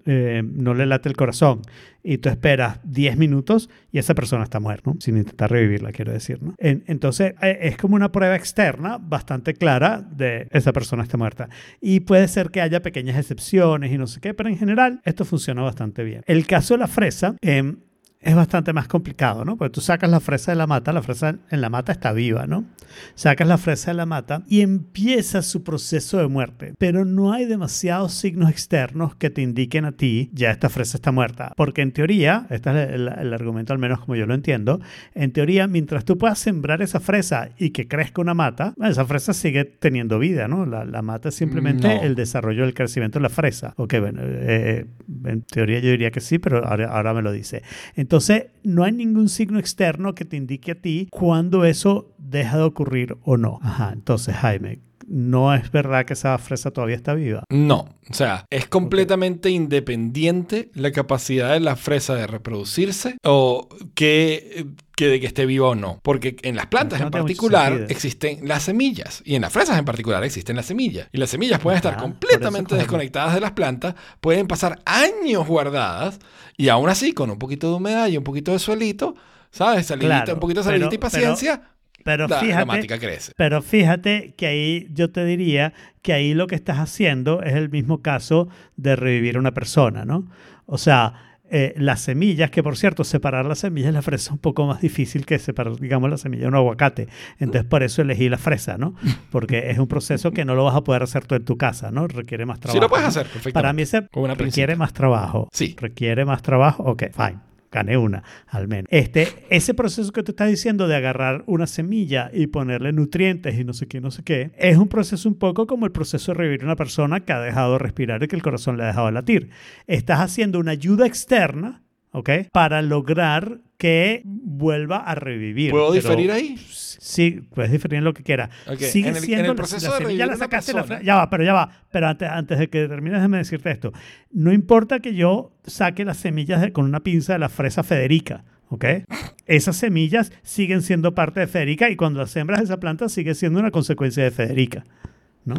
eh, no le late el corazón. Y tú esperas 10 minutos y esa persona está muerta. Sin intentar revivirla, quiero decir, ¿no? En- entonces, eh, es como una prueba externa bastante clara de esa persona está muerta. Y puede ser que haya pequeñas excepciones y no sé qué, pero en general esto funciona bastante bien. El caso de la fresa... em, es bastante más complicado, ¿no? Porque tú sacas la fresa de la mata, la fresa en la mata está viva, ¿no? Sacas la fresa de la mata y empieza su proceso de muerte. Pero no hay demasiados signos externos que te indiquen a ti, ya esta fresa está muerta. Porque en teoría, este es el, el argumento al menos como yo lo entiendo, en teoría, mientras tú puedas sembrar esa fresa y que crezca una mata, esa fresa sigue teniendo vida, ¿no? La, la mata es simplemente No. el desarrollo del crecimiento de la fresa. Ok, bueno, eh, en teoría yo diría que sí, pero ahora, ahora me lo dice. Entonces, no hay ningún signo externo que te indique a ti cuándo eso deja de ocurrir o no. Ajá, entonces, Jaime, no es verdad que esa fresa todavía está viva. No, o sea, es completamente independiente la capacidad de la fresa de reproducirse o que, que de que esté viva o no. Porque en las plantas No en particular existen las semillas y en las fresas en particular existen las semillas. Y las semillas pueden estar completamente desconectadas de las plantas, pueden pasar años guardadas y aún así con un poquito de humedad y un poquito de suelito, ¿sabes? Salidita, Claro, un poquito de salidita y paciencia, Pero la, la fíjate, crece. Pero fíjate que ahí yo te diría que ahí lo que estás haciendo es el mismo caso de revivir a una persona, ¿no? O sea, eh, las semillas, que por cierto, separar las semillas de la fresa es un poco más difícil que separar, digamos, la semilla de un aguacate. Entonces, por eso elegí la fresa, ¿no? Porque es un proceso que no lo vas a poder hacer tú en tu casa, ¿no? Requiere más trabajo. Sí lo puedes hacer, perfectamente. Para mí una requiere más trabajo. Sí. Requiere más trabajo. Ok, fine. Gané una, al menos. Este, ese proceso que tú estás diciendo de agarrar una semilla y ponerle nutrientes y no sé qué, no sé qué, es un proceso un poco como el proceso de revivir una persona que ha dejado de respirar y que el corazón le ha dejado de latir. Estás haciendo una ayuda externa, ¿ok? Para lograr que vuelva a revivir. ¿Puedo Pero- diferir ahí? Sí, puedes diferir en lo que quieras. Ok, Sigue en el- en siendo el la- proceso la de semilla revivir la una sacaste de la Ya va, pero ya va. Pero antes, antes de que termines, déjame decirte esto. No importa que yo saque las semillas de- con una pinza de la fresa Federica, ¿ok? Esas semillas siguen siendo parte de Federica y cuando las sembras de esa planta sigue siendo una consecuencia de Federica, ¿no?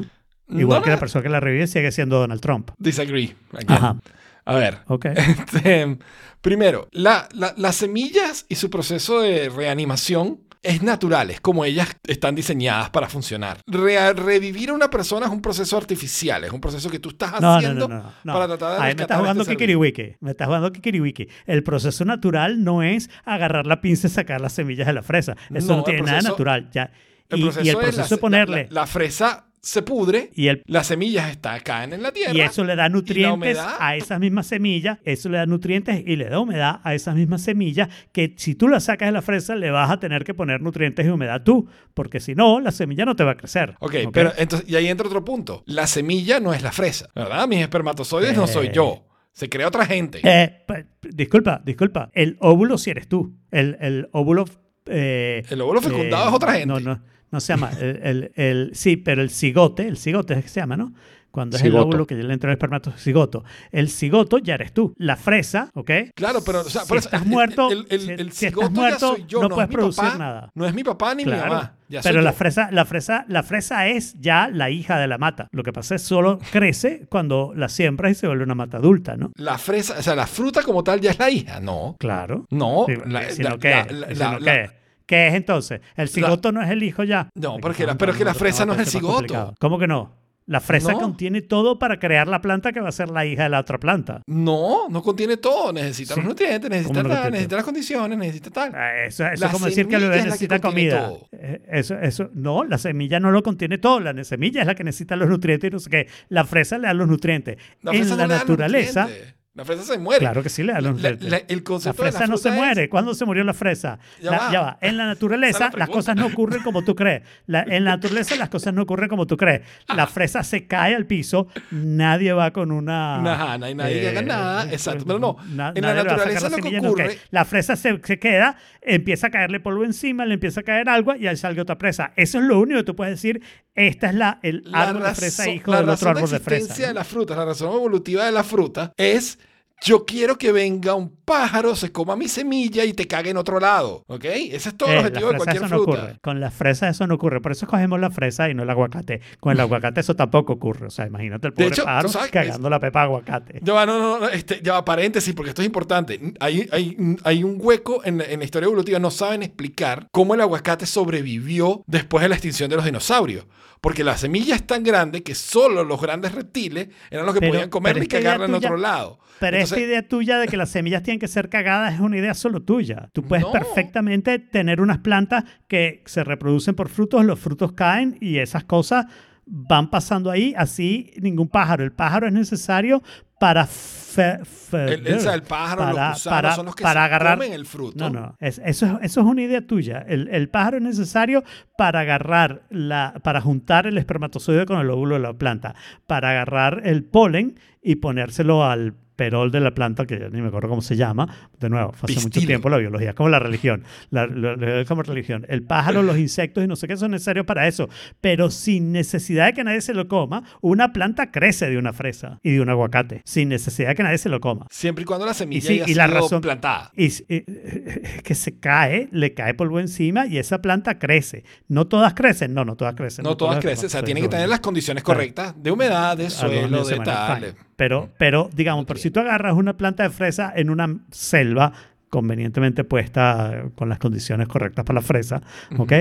Igual No que la la- persona que la revive sigue siendo Donald Trump. Disagree. again. Ajá, A ver, ok. Este, primero, la- la- las semillas y su proceso de reanimación es natural, es como ellas están diseñadas para funcionar. Re- revivir a una persona es un proceso artificial, es un proceso que tú estás No, haciendo no, no, no. para tratar de Ahí me rescatar estás jugando este Kikiriwiki. Me estás jugando Kikiriwiki. El proceso natural no es agarrar la pinza y sacar las semillas de la fresa. Eso No, tiene nada proceso- natural. Ya. El Y, proceso y el es proceso la- de ponerle. La, la fresa se pudre, y, el, las semillas está, caen en la tierra. y eso le da nutrientes a esas mismas semillas. Eso le da nutrientes y le da humedad a esas mismas semillas. Que si tú las sacas de la fresa, le vas a tener que poner nutrientes y humedad tú. Porque si no, la semilla no te va a crecer. Ok, pero entonces, y ahí entra otro punto. La semilla no es la fresa, ¿verdad? Mis espermatozoides no soy Eh. yo. Se crea otra gente. Eh, pa- disculpa, disculpa. El óvulo si eres tú. El, el óvulo. eh, El óvulo fecundado es otra gente. No, no, no se llama. El, el- el- sí, pero el cigote, el cigote es que se llama, ¿no? Cuando es Cigoto. el óvulo que ya le entra el espermato, cigoto. El cigoto ya eres tú. La fresa, ¿ok? Claro, pero o sea, si estás muerto, el, el, si- el si estás muerto, yo, no no, puedes producir papá, nada. No es mi papá ni mi mamá. Ya pero la yo. fresa, la fresa, la fresa es ya la hija de la mata. Lo que pasa es solo crece cuando la siembras y se vuelve una mata adulta, ¿no? La fresa, o sea, la fruta como tal ya es la hija. No. Claro. No. La- sino la- que, ¿Qué es entonces? ¿El cigoto no es el hijo ya? No, pero es que la- pero es que la fresa no es el cigoto. complicado. ¿Cómo que no? La fresa No. contiene todo para crear la planta que va a ser la hija de la otra planta. No, no contiene todo. Necesita Sí. los nutrientes, necesita ¿Cómo no tal, necesita las condiciones, necesita tal. Ah, Eso, es como decir que el bebé necesita comida. todo. Eh, Eso, eso, no, la semilla no lo contiene todo. La semilla es la que necesita los nutrientes y no sé qué. La fresa le da los nutrientes. La en la no le da naturaleza. La fresa se muere. claro que sí La- nutrientes. la- el La concepto de fresa no se es- muere. ¿Cuándo se murió la fresa? Ya La- va. ya va. En la naturaleza la las cosas no ocurren como tú crees. La- en la naturaleza las cosas no ocurren como tú crees. La fresa se cae al piso. Nadie va con una... Ajá, nadie- nadie haga nada, exacto, pero no, na- en la naturaleza lo que no, ocurre-. La fresa se, se queda, empieza a caerle polvo encima, le empieza a caer agua y ahí sale otra fresa. Eso es lo único que tú puedes decir. Esta es la, el La árbol de fresa razón- hijo la del otro razón árbol de existencia fresa. de ¿no? la fruta, la razón evolutiva de la fruta es yo quiero que venga un pájaro, se coma mi semilla y te cague en otro lado. ¿Ok? Ese es todo el Eh, objetivo de cualquier eso no fruta. ocurre. Con las fresas eso no ocurre. Por eso cogemos la fresa y no el aguacate. Con el aguacate eso tampoco ocurre. O sea, imagínate el De pobre hecho, pájaro sabes es- cagando la pepa de aguacate. Ya va, no, no, no, este, ya va, paréntesis, porque esto es importante. Hay, hay, hay un hueco en, en la historia evolutiva. No saben explicar cómo el aguacate sobrevivió después de la extinción de los dinosaurios. Porque la semilla es tan grande que solo los grandes reptiles eran los que Pero- podían comerla y cagarla en otro lado. Pero Entonces, esta idea tuya de que las semillas tienen que ser cagadas es una idea solo tuya. Tú puedes No. perfectamente tener unas plantas que se reproducen por frutos, los frutos caen y esas cosas van pasando ahí, así ningún pájaro. El pájaro es necesario para... fe- fe- el, el- pájaro, para- los gusanos para- son los que para se agarrar- comen el fruto. No, no, es- eso, es- eso es una idea tuya. El, el pájaro es necesario para agarrar, la, para juntar el espermatozoide con el óvulo de la planta, para agarrar el polen y ponérselo al perol de la planta, que ni me acuerdo cómo se llama. De nuevo, fue hace mucho tiempo la biología, es como la religión. La, la- la- es como religión. El pájaro, los insectos y no sé qué son necesarios para eso. Pero sin necesidad de que nadie se lo coma, una planta crece de una fresa y de un aguacate. Sin necesidad de que nadie se lo coma. Siempre y cuando la semilla sí, haya y la sido razón- plantada. Y s- eh, que se cae, le cae polvo encima y esa planta crece. No todas crecen, no, no todas crecen. No todas las crecen, o sea, tienen que tener las condiciones correctas de humedad, de suelo, de tal. Pero, pero digamos, pero si tú agarras una planta de fresa en una selva convenientemente puesta eh, con las condiciones correctas para la fresa, ¿ok?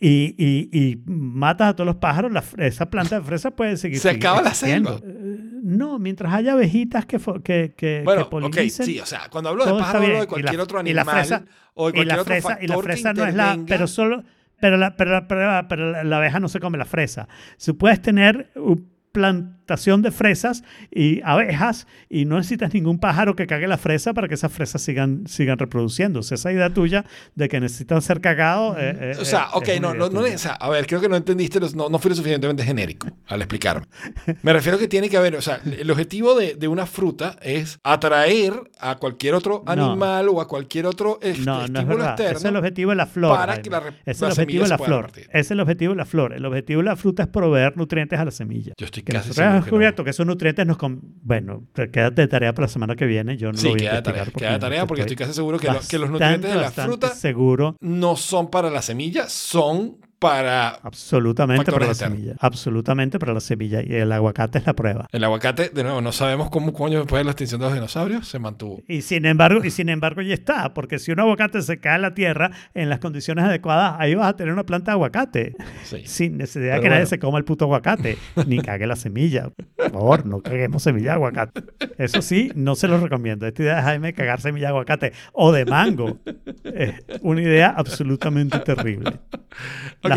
y, y- y matas a todos los pájaros, la esa planta de fresa puede seguir Se acaba la selva. Eh, No, mientras haya abejitas que, que, que, Bueno, que polinicen, sí, o sea, cuando hablo de todo está pájaro hablo de cualquier la- otro y la animal fresa- o de y la otro fresa, y la fresa no es la, pero solo, pero la, pero, la- pero la- pero la- abeja no se come la fresa. Si puedes tener plantación de fresas y abejas y no necesitas ningún pájaro que cague la fresa para que esas fresas sigan, sigan reproduciéndose. Esa idea tuya de que necesitan ser cagados. eh, eh, O sea, eh, ok, no, no, no, o sea, a ver, creo que no entendiste, no, no fui lo suficientemente genérico al explicarme. Me refiero que tiene que haber, o sea, el objetivo de, de una fruta es atraer a cualquier otro No. animal o a cualquier otro est- No, no es estímulo externo. Ese es el objetivo de la flor. para que la es el objetivo de la flor. es el objetivo de la flor. El objetivo de la fruta es proveer nutrientes a la semilla. Yo estoy que nosotros hemos no. esos nutrientes nos... Bueno, te- quédate de tarea para la semana que viene. Yo no Sí, lo voy a queda de investigar tarea, porque queda de tarea porque estoy casi seguro que, lo- que los bastante, nutrientes de la bastante fruta seguro no son para la semilla, son para absolutamente para la externos. semilla. Absolutamente para la semilla. Y el aguacate es la prueba. el aguacate. De nuevo, no sabemos cómo coño después de la extinción de los dinosaurios se mantuvo. Y sin embargo, y sin embargo ya está, porque si un aguacate se cae en la tierra en las condiciones adecuadas, ahí vas a tener una planta de aguacate. Sí. Sin necesidad Pero que nadie se coma el puto aguacate, ni cague la semilla. Por favor, no caguemos semilla de aguacate. Eso sí, no se lo recomiendo. Esta idea de Jaime cagar semilla de aguacate o de mango es una idea absolutamente terrible.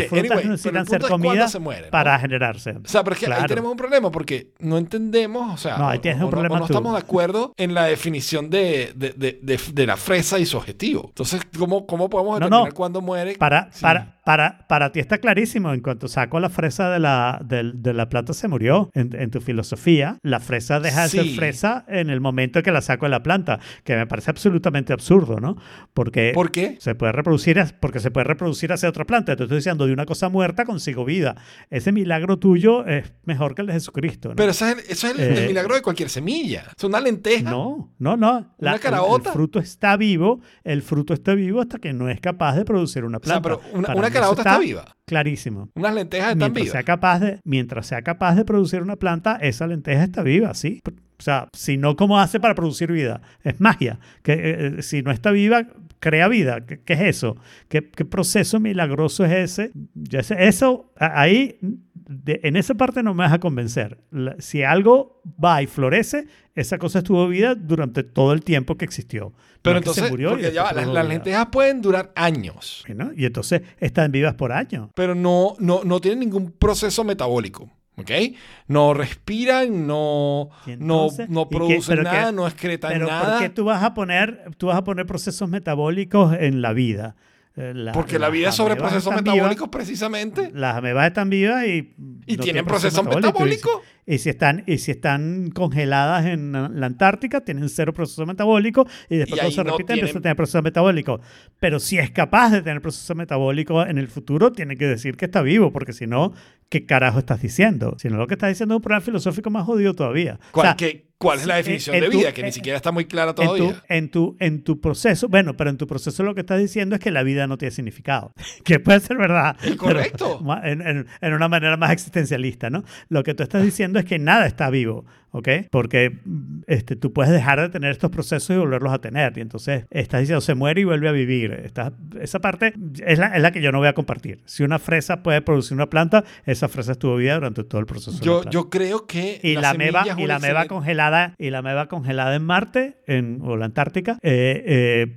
Las frutas anyway, necesitan ser comidas se mueren, ¿no? para generarse. O sea, pero es que ahí Claro. tenemos un problema porque no entendemos, o sea, No, ahí tienes o un o problema no estamos de acuerdo en la definición de, de, de- de- la fresa y su objetivo. Entonces, ¿cómo, cómo podemos determinar cuándo muere? Para, Sí. para, para, para ti está clarísimo. En cuanto saco la fresa de la, del- de, la planta, se murió. En, en tu filosofía, la fresa deja de ser Sí. fresa en el momento que la saco de la planta, que me parece absolutamente absurdo, ¿no? Porque ¿Por qué? se puede reproducir, porque se puede reproducir hacia otra planta. Te estoy diciendo, de una cosa muerta consigo vida. Ese milagro tuyo es mejor que el de Jesucristo. ¿no? Pero eso es, el, eso es el- el Eh, milagro de cualquier semilla. Es una lenteja. No, no, no. ¿Una el- caraota? El, fruto está vivo, el fruto está vivo hasta que no es capaz de producir una O sea, planta. pero una, una mí eso caraota está viva. Clarísimo. Unas lentejas están Mientras vivas. sea, capaz de, mientras sea capaz de producir una planta, esa lenteja está viva, sí. O sea, si no, ¿cómo hace para producir vida? Es magia. Que, eh, eh, si no está viva, crea vida. ¿Qué, qué es eso? ¿Qué, qué proceso milagroso es ese? Ya sé, eso, ahí, de- en esa parte no me vas a convencer. La- si algo va y florece, esa cosa estuvo vida durante todo el tiempo que existió. Pero No entonces, murió porque ya va, las, las lentejas pueden durar años, Bueno, Y entonces están vivas por años. pero no, no, no tienen ningún proceso metabólico. ¿Ok? No respiran, no, no, no ¿y qué? producen Pero nada, qué- no excretan Pero ¿por nada. qué tú vas a poner, tú vas a poner procesos metabólicos en la vida? Eh, la- Porque la vida es sobre procesos metabólicos vivas, precisamente. las amebas están vivas y... Y no tienen procesos metabólicos. Y si, y si están, y si están congeladas en la Antártica, tienen cero proceso metabólico y después Y cuando ahí se no repite tienen- empieza a tener proceso metabólico. Pero si es capaz de tener proceso metabólico en el futuro, tiene que decir que está vivo, porque si no, qué carajo estás diciendo, sino lo que estás diciendo es un problema filosófico más jodido todavía. O ¿Cuál, sea, qué- cuál es la en- definición en de tu- vida? Que ni en- siquiera está muy clara en tu, todavía. en, tu, en tu proceso, bueno, pero en tu proceso lo que estás diciendo es que la vida no tiene significado, que puede ser verdad. Correcto. En, en- en una manera más existencialista, ¿no? Lo que tú estás diciendo es que nada está vivo, ¿ok? Porque este, tú puedes dejar de tener estos procesos y volverlos a tener. Y entonces estás diciendo, se muere y vuelve a vivir. Estás- esa parte es la, es la que yo no voy a compartir. Si una fresa puede producir una planta, esa fresa estuvo viva durante todo el proceso. de Yo, planta. yo creo que. Y la, es y la excelente- congelada y la meba congelada en Marte en, o la Antártica eh, eh,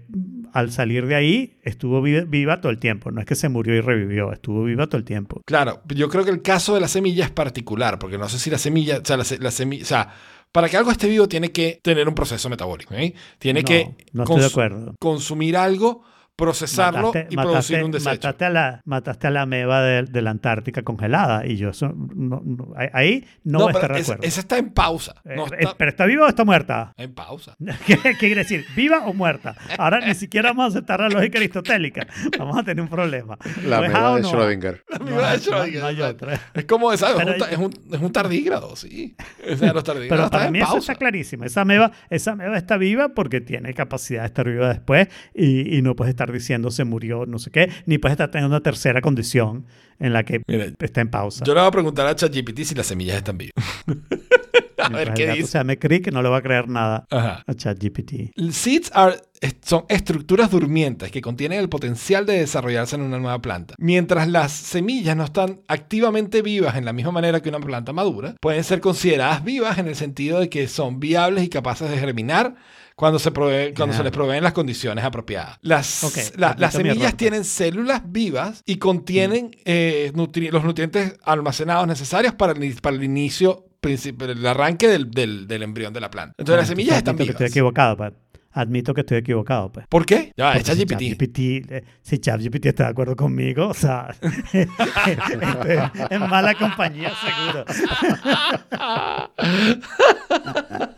al salir de ahí estuvo vi- viva todo el tiempo. No es que se murió y revivió estuvo viva todo el tiempo. Claro, yo creo que el caso de la semilla es particular, porque no sé si la semilla, o sea, la, se- la semilla, o sea, para que algo esté vivo tiene que tener un proceso metabólico, ¿eh? Tiene No, que no estoy de cons- acuerí consumir algo, procesarlo Mataste- y producir un desecho. mataste a la mataste a la meva de, de la Antártica congelada y yo eso no- no- ahí- ahí no, voy a estar de esa, acuerdo esa está en pausa. Eh, No eh, está pero está viva o está muerta en pausa. ¿Qué, qué quiere decir? ¿Viva o muerta? Ahora ni siquiera vamos a aceptar la lógica aristotélica. Vamos a tener un problema. La ¿O es A meba o de no? Schrödinger. La No, de no, no. Es como, ¿sabes? Pero es, un, es, un, es un tardígrado, sí. O sea, los tardígrados Pero para en mí eso está clarísimo. Esa meba, esa meba está viva porque tiene capacidad de estar viva después y, y no puedes estar diciendo se murió, no sé qué, ni puedes estar teniendo una tercera condición en la que Mira, está en pausa. yo le voy a preguntar a ChatGPT si las semillas están vivas. a ver qué el gato dice. se llame Crick, no le va a creer nada Ajá. a ChatGPT. Seeds are- son estructuras durmientes que contienen el potencial de desarrollarse en una nueva planta. Mientras las semillas no están activamente vivas en la misma manera que una planta madura, pueden ser consideradas vivas en el sentido de que son viables y capaces de germinar cuando se, provee- cuando se les proveen las condiciones apropiadas. Las, Ok, la- admito las semillas tienen células vivas y contienen eh, nutri- los nutrientes almacenados necesarios para el, para el inicio, el arranque del, del- del embrión de la planta. Entonces las semillas están que estoy vivas. equivocado, pues. Admito que estoy equivocado, pues. ¿Por qué? Ya, es Porque si ChatGPT. ChatGPT, eh, si ChatGPT está de acuerdo conmigo, o sea, estoy en mala compañía seguro.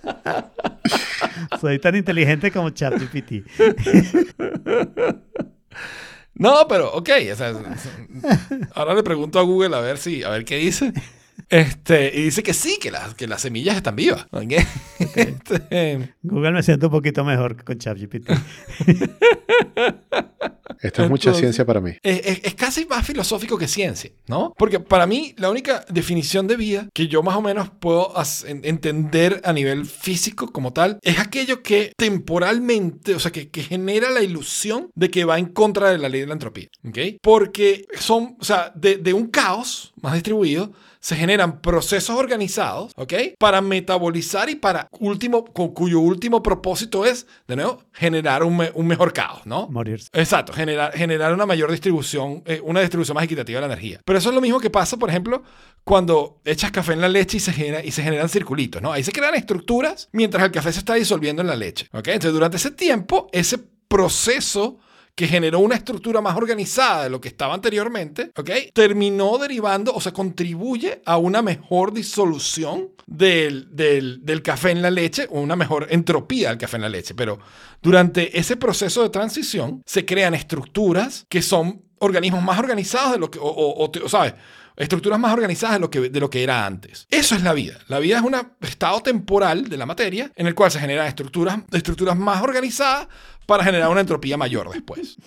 Soy tan inteligente como ChatGPT. No, pero ok. ahora le pregunto a Google a ver si, a ver qué dice. Este, y dice que sí, que las, que las semillas están vivas. ¿ok? Este, Google me siento un poquito mejor que con ChatGPT. Esto es mucha Entonces- ciencia para mí. es, es- es casi más filosófico que ciencia, ¿no? Porque para mí la única definición de vida que yo más o menos puedo entender a nivel físico como tal es aquello que temporalmente, o sea, que, que genera la ilusión de que va en contra de la ley de la entropía, ¿ok? Porque son, o sea, de, de un caos más distribuido se generan procesos organizados, ¿ok? Para metabolizar y para último, cu- cuyo último propósito es, de nuevo, generar un, me- un mejor caos, ¿no? Morirse. Exacto, generar, generar una mayor distribución, eh, una distribución más equitativa de la energía. Pero eso es lo mismo que pasa, por ejemplo, cuando echas café en la leche y se, genera, y se generan circulitos, ¿no? Ahí se crean estructuras mientras el café se está disolviendo en la leche, ¿ok? Entonces, durante ese tiempo, ese proceso que generó una estructura más organizada de lo que estaba anteriormente, ¿ok? Terminó derivando, o sea, contribuye a una mejor disolución del, del, del café en la leche o una mejor entropía del café en la leche. Pero durante ese proceso de transición se crean estructuras que son organismos más organizados de lo que, o, o- ¿sabes? Estructuras más organizadas de lo, que, de lo que era antes. Eso es la vida. La vida es un estado temporal de la materia en el cual se generan estructuras, estructuras más organizadas para generar una entropía mayor después.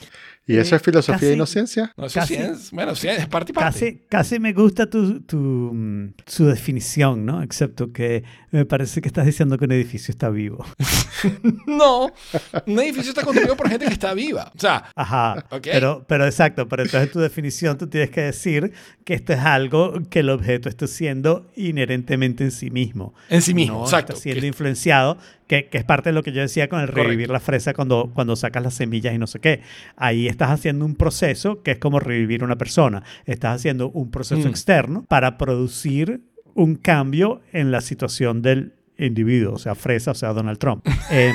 ¿Y eso Eh, es filosofía casi- e inocencia? No, eso Casi- sí es, bueno, sí es parte y parte. Casi, casi me gusta tu, tu, mm, su definición, ¿no? Excepto que me parece que estás diciendo que un edificio está vivo. No, un edificio está construido por gente que está viva. O sea, Ajá. Ok. Pero, pero exacto, pero entonces en tu definición tú tienes que decir que esto es algo que el objeto está siendo inherentemente en sí mismo. en sí mismo, no exacto. Está siendo Que- influenciado, que, que es parte de lo que yo decía con el Correcto. revivir la fresa cuando, cuando sacas las semillas y no sé qué. Ahí estás haciendo un proceso que es como revivir una persona. Estás haciendo un proceso Mm. externo para producir un cambio en la situación del individuo, o sea, fresa, o sea, Donald Trump. Em,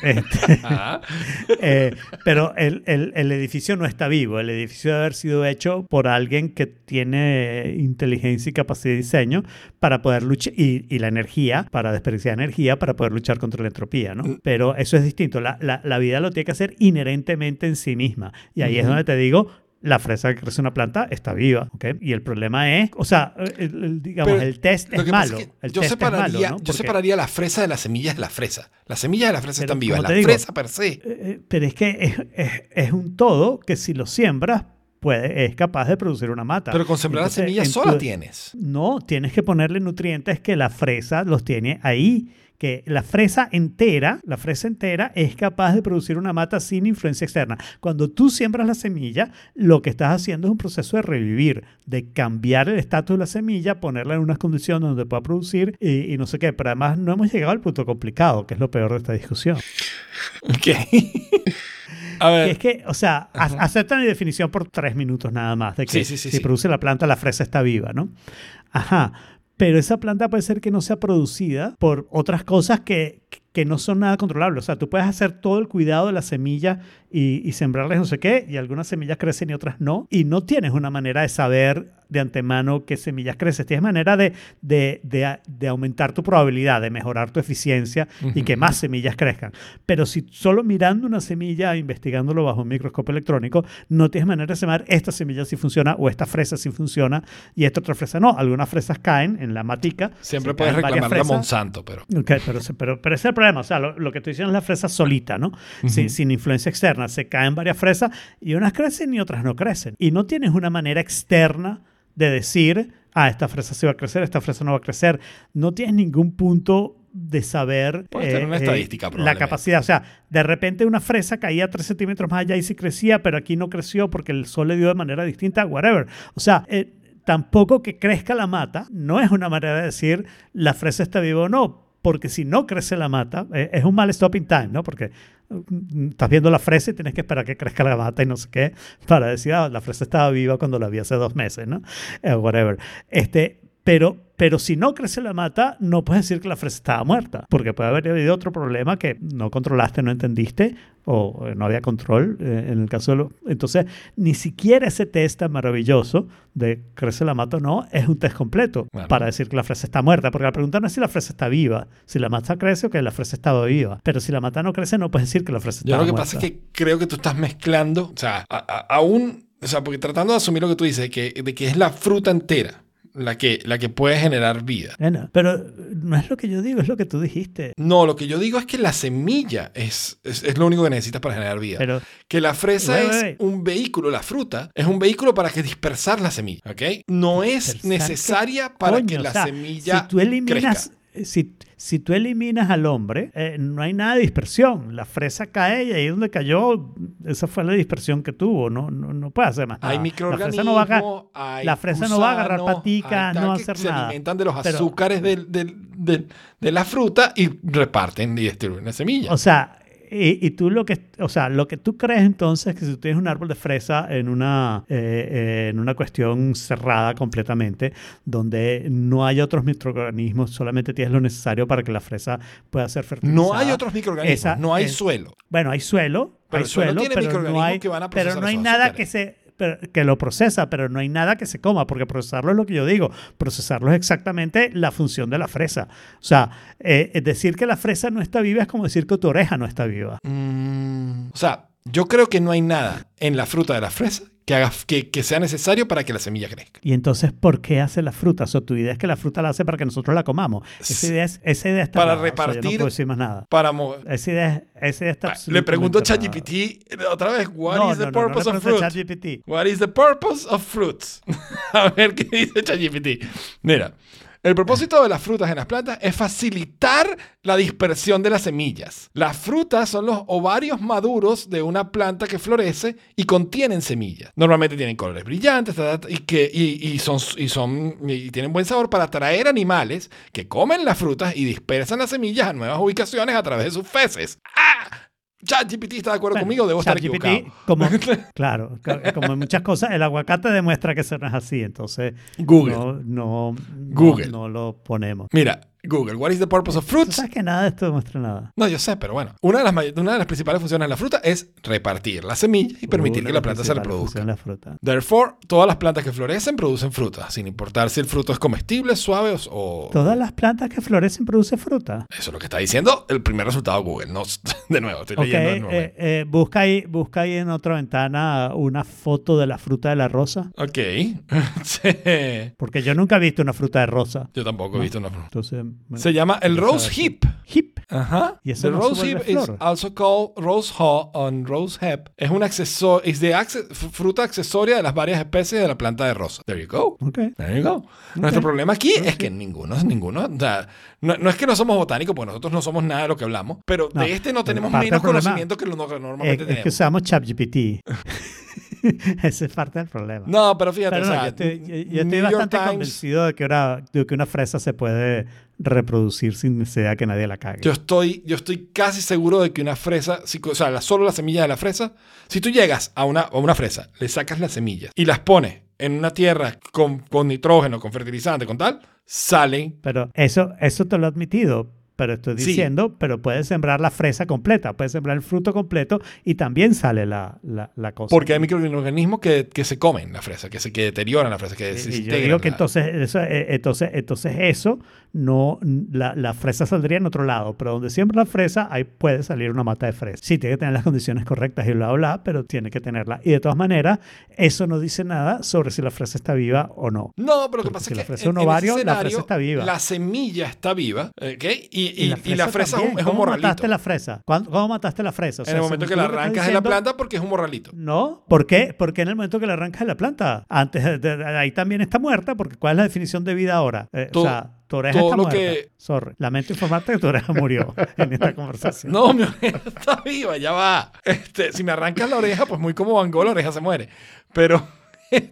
este, eh, pero el, el- el edificio no está vivo. El edificio debe haber sido hecho por alguien que tiene inteligencia y capacidad de diseño para poder luchar, y, y la energía, para desperdiciar energía, para poder luchar contra la entropía, ¿no? Pero eso es distinto. La, la- la vida lo tiene que hacer inherentemente en sí misma. Y ahí es Ujú. donde te digo, la fresa que crece en una planta está viva, ¿ok? Y el problema es, o sea, el- el- digamos, Pero el test es malo. es que el yo, test es separaría, malo, ¿no? yo separaría la fresa de las semillas de la fresa. Las semillas de la fresa Pero, están vivas. La digo, fresa per se. Eh, eh, Pero es que es, es- es un todo que si lo siembras, puede, es capaz de producir una mata. Pero con sembrar las semillas sola tienes. No, tienes que ponerle nutrientes que la fresa los tiene ahí. Que la fresa entera, la fresa entera es capaz de producir una mata sin influencia externa. Cuando tú siembras la semilla, lo que estás haciendo es un proceso de revivir, de cambiar el estatus de la semilla, ponerla en unas condiciones donde pueda producir y, y no sé qué. Pero además no hemos llegado al punto complicado, que es lo peor de esta discusión. Ok. A ver. Que es que, o sea, a- acepta mi definición por tres minutos nada más, de que Sí, sí, sí, si produce la planta, la fresa está viva, ¿no? Ajá. Pero esa planta puede ser que no sea producida por otras cosas que, que no son nada controlables. O sea, tú puedes hacer todo el cuidado de la semilla y, y sembrarles no sé qué, y algunas semillas crecen y otras no, y no tienes una manera de saber de antemano qué semillas crecen. Tienes manera de, de, de, de aumentar tu probabilidad, de mejorar tu eficiencia y que más semillas crezcan. Pero si solo mirando una semilla, investigándolo bajo un microscopio electrónico, no tienes manera de saber esta semilla si funciona o esta fresa si funciona y esta otra fresa no. Algunas fresas caen en la matica. Siempre puedes reclamarle a. Monsanto, pero. Ok, pero, pero, pero ese es el problema. O sea, lo, lo que estoy diciendo es la fresa solita, ¿no? sin, sin influencia externa. Se caen varias fresas y unas crecen y otras no crecen. Y no tienes una manera externa de decir, ah, esta fresa sí va a crecer, esta fresa no va a crecer. No tienes ningún punto de saber eh, tener una estadística, la capacidad. O sea, de repente una fresa caía 3 centímetros más allá y sí crecía, pero aquí no creció porque el sol le dio de manera distinta, whatever. O sea, eh, tampoco que crezca la mata no es una manera de decir la fresa está viva o no, porque si no crece la mata, eh, es un mal stopping time, ¿no? Porque mm, estás viendo la fresa y tienes que esperar que crezca la mata y no sé qué, para decir, ah, la fresa estaba viva cuando la vi hace dos meses, ¿no? Eh, whatever. Este, pero, pero si no crece la mata, no puedes decir que la fresa estaba muerta, porque puede haber habido otro problema que no controlaste, no entendiste, o eh, no había control eh, en el caso de lo... Entonces, ni siquiera ese test tan maravilloso de crece la mata o no es un test completo Bueno. para decir que la fresa está muerta, porque la pregunta no es si la fresa está viva, si la mata crece o que la fresa estaba viva, pero si la mata no crece no puedes decir que la fresa Yo estaba lo que muerta. pasa es que creo que tú estás mezclando, o sea, aún, o sea, porque tratando de asumir lo que tú dices, de que, de que es la fruta entera la que, la que puede generar vida. Bueno, pero no es lo que yo digo, es lo que tú dijiste. No, lo que yo digo es que la semilla es, es, es lo único que necesitas para generar vida. Pero que la fresa Wait, es wait, un vehículo, la fruta es un vehículo para que dispersar la semilla, ¿ok? No es necesaria para Coño, que o la sea, semilla si tú eliminas crezca. Si, si tú eliminas al hombre eh, no hay nada de dispersión la fresa cae y ahí donde cayó esa fue la dispersión que tuvo no no, no puede hacer más Hay microorganismos, la fresa no va a, la fresa no va a agarrar patica, no va a hacer se nada. alimentan de los Pero- azúcares del- del- del- de la fruta y reparten y distribuyen la semilla. o sea y, y tú lo que, o sea, lo que tú crees entonces es que si tú tienes un árbol de fresa en una, eh, eh, en una cuestión cerrada completamente, donde no hay otros microorganismos, solamente tienes lo necesario para que la fresa pueda ser fertilizada. no hay otros microorganismos, Esa no hay es- suelo. Bueno, hay suelo, Pero hay el suelo suelo, tiene pero no hay, que van a pero no hay nada que se que lo procesa, pero no hay nada que se coma, porque procesarlo es lo que yo digo. Procesarlo es exactamente la función de la fresa. O sea, eh, es decir que la fresa no está viva es como decir que tu oreja no está viva. Mm, o sea, yo creo que no hay nada en la fruta de la fresa que, haga, que, que sea necesario para que la semilla crezca. Y entonces, ¿por qué hace la fruta? O sea, tu idea es que la fruta la hace para que nosotros la comamos. Esa idea, es, esa idea está Para errada. O sea, yo no repartir- puedo decir más nada. Para mo- Esa idea, esa idea está Ah, le pregunto a ChatGPT otra vez, what No, is the no, purpose of fruit? ChatGPT. What is the purpose of fruits? a ver qué dice ChatGPT. Mira, el propósito de las frutas en las plantas es facilitar la dispersión de las semillas. Las frutas son los ovarios maduros de una planta que florece y contienen semillas. Normalmente tienen colores brillantes y, que, y son, y, son, y tienen buen sabor para atraer animales que comen las frutas y dispersan las semillas a nuevas ubicaciones a través de sus feces. ¡Ah! ChatGPT está de acuerdo Bueno, conmigo, debo estar equivocado. Como, claro, como en muchas cosas, el aguacate demuestra que eso no es así, entonces Google. no, no, no- Google. no lo ponemos. Mira, Google, what is the purpose of fruits? sabes que nada de esto demuestra nada. No, yo sé, pero bueno. Una de las, una de las principales funciones de la fruta es repartir la semilla y permitir Una que la las planta se reproduzca. la fruta. Therefore, todas las plantas que florecen producen fruta, sin importar si el fruto es comestible, suave o-. Todas las plantas que florecen producen fruta. Eso es lo que está diciendo el primer resultado de Google. No, de nuevo, estoy Ok, leyendo de nuevo. eh, eh, busca, ahí, busca ahí en otra ventana una foto de la fruta de la rosa. Ok. Sí. Porque yo nunca he visto una fruta de rosa. Yo tampoco he visto una fruta. Entonces, Se llama el rose hip. Hip. Ajá. Y eso The no se rose hip is also called rose haw on rose hip. Es un accesorio, es de acce- fruta accesoria de las varias especies de la planta de rosa. There you go. Ok. There you go. Nuestro problema aquí es que ninguno, ninguno, o sea, no, no es que no somos botánicos, porque nosotros no somos nada de lo que hablamos, pero No, de este no tenemos menos conocimiento que lo que Es, normalmente es que tenemos. usamos ChatGPT. Ese es parte del problema. No, pero fíjate, Pero o no, sea, yo estoy, yo- yo New estoy York bastante Times- convencido de que, una, de que una fresa se puede reproducir sin necesidad que nadie la cague. Yo estoy, yo estoy casi seguro de que una fresa, si- o sea, solo la semilla de la fresa, si tú llegas a una, a una fresa, le sacas las semillas y las pones en una tierra con, con nitrógeno, con fertilizante, con tal, salen. Pero eso, eso te lo he admitido. Pero estoy Sí. diciendo, pero puedes sembrar la fresa completa, puedes sembrar el fruto completo y también sale la, la, la cosa. Porque hay microorganismos que, que se comen la fresa, que se que deterioran la fresa, que yo digo que la- entonces eso, eh, entonces, entonces eso no la, la fresa saldría en otro lado, pero donde siembra la fresa ahí puede salir una mata de fresa. Sí, tiene que tener las condiciones correctas y bla bla, bla, pero tiene que tenerla. Y de todas maneras, eso no dice nada sobre si la fresa está viva o no. No, pero lo que pasa si es la que fresa es un ovario, la fresa está viva. La semilla está viva, ¿ok? Y, y- y la fresa, es un- es un, ¿Cómo morralito. mataste la fresa? ¿Cuándo- ¿Cómo mataste la fresa? O en el momento que la arrancas de la planta porque es un morralito. No, ¿por qué? Porque en el momento que la arrancas de la planta, antes de, de- de- ahí también está muerta, porque ¿cuál es la definición de vida ahora? Eh, o sea, tu oreja todo está lo muerta. que- Sorry, lamento informarte que tu oreja murió en esta conversación. No, mi oreja está viva, ya va. Este, si me arrancas la oreja, pues muy como Van Gogh, la oreja se muere. Pero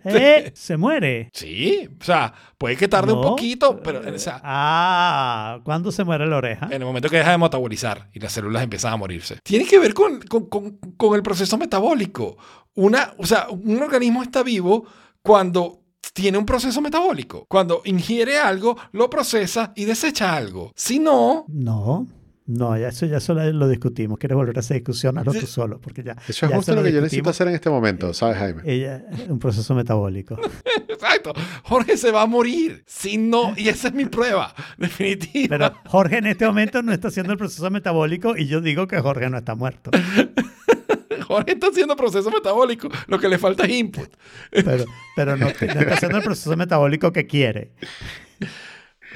Eh, se muere. sí, o sea, puede que tarde un poquito, pero o sea, Ah, ¿cuándo se muere la oreja? en el momento que deja de metabolizar y las células empiezan a morirse. Tiene que ver con, con- con- con el proceso metabólico. Una, o sea, un organismo está vivo cuando tiene un proceso metabólico. Cuando ingiere algo, lo procesa y desecha algo. Si no, No, no, ya eso ya solo lo discutimos. ¿Quieres volver a esa discusión? Hazlo tú solo, porque ya. Eso es ya justo lo que yo necesito hacer en este momento, ¿sabes, Jaime? Ella, un proceso metabólico. exacto, Jorge se va a morir. Si no, y esa es mi prueba, definitiva. Pero Jorge en este momento no está haciendo el proceso metabólico y yo digo que Jorge no está muerto. Jorge está haciendo proceso metabólico. Lo que le falta es input. Pero, pero no, no está haciendo el proceso metabólico que quiere.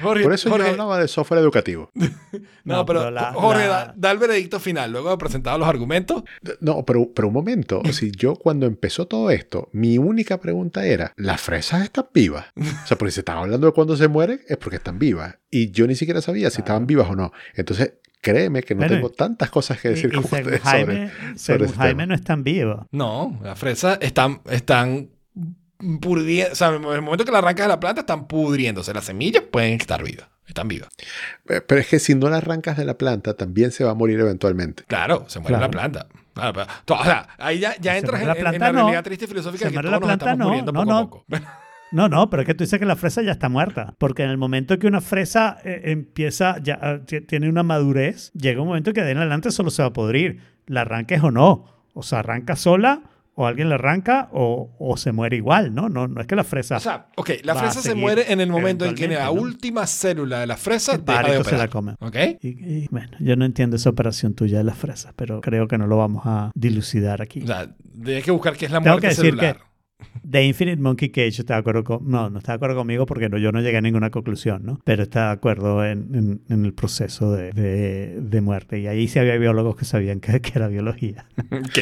Jorge, Por eso Jorge- yo hablaba de software educativo. no, No, pero, pero la- Jorge la- Da, da el veredicto final. Luego de presentado los argumentos, No, pero, pero un momento. Si yo cuando empezó todo esto, mi única pregunta era, ¿las fresas están vivas? O sea, porque si están hablando de cuando se mueren, es porque están vivas. Y yo ni siquiera sabía si estaban vivas o no. Entonces, créeme que no Bueno, tengo tantas cosas que Y, decir y como según ustedes Jaime, sobre, sobre según este Jaime tema. no están vivos. no, las fresas están, están pudriendo. O sea, en el momento que la arrancas de la planta, están pudriéndose. Las semillas pueden estar vivas. Están vivas. Eh, Pero es que si no la arrancas de la planta, también se va a morir eventualmente. Claro, se muere Claro. la planta. Pero- o sea, ahí ya, ya entras en, la en- en planta, la no. realidad triste y filosófica de que todos la nos planta, estamos no, muriendo no, poco no. a poco. No, no, pero es que tú dices que la fresa ya está muerta. Porque en el momento que una fresa eh, empieza, ya ah, ti- tiene una madurez, llega un momento que de en adelante solo se va a podrir. La arranques o no. O sea, arranca sola, o alguien la arranca, o, o se muere igual, ¿no? No, no es que la fresa. O sea, ok, la fresa se muere en el momento en que la última célula de la fresa el deja de pánico se la come. ¿Ok? Y, y, bueno, yo no entiendo esa operación tuya de las fresas, pero creo que no lo vamos a dilucidar aquí. O sea, tienes que buscar qué es la Tengo muerte que decir celular. The Infinite Monkey Cage está de acuerdo con... No, no está de acuerdo conmigo porque no, yo no llegué a ninguna conclusión, ¿no? Pero está de acuerdo en, en- en el proceso de, de- de muerte. Y ahí sí había biólogos que sabían que, que era biología. Ok.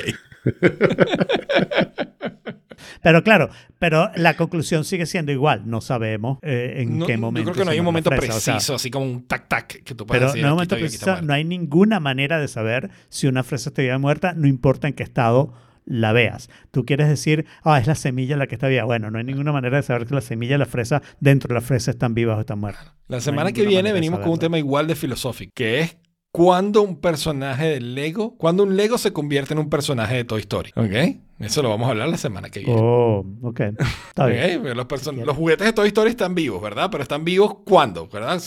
Pero claro, pero la conclusión sigue siendo igual. No sabemos eh, en No, qué yo momento... creo que no hay un momento o sea, preciso, así como un tac-tac que tú puedes Pero decir. no, hay momento preciso, no hay ninguna manera de saber si una fresa está viva muerta, no importa en qué estado la veas. Tú quieres decir, ah, es la semilla la que está viva. Bueno, no hay ninguna manera de saber que la semilla y la fresa dentro de la fresa están vivas o están muertas. La semana que viene venimos con un tema igual de filosófico, que es cuando un personaje de Lego, cuando un Lego se convierte en un personaje de Toy Story. ¿Ok? Eso lo vamos a hablar la semana que viene. Oh, ok. Está bien. Ok, Los, Bien. los juguetes de Toy Story están vivos, ¿verdad? Pero están vivos cuándo, ¿verdad?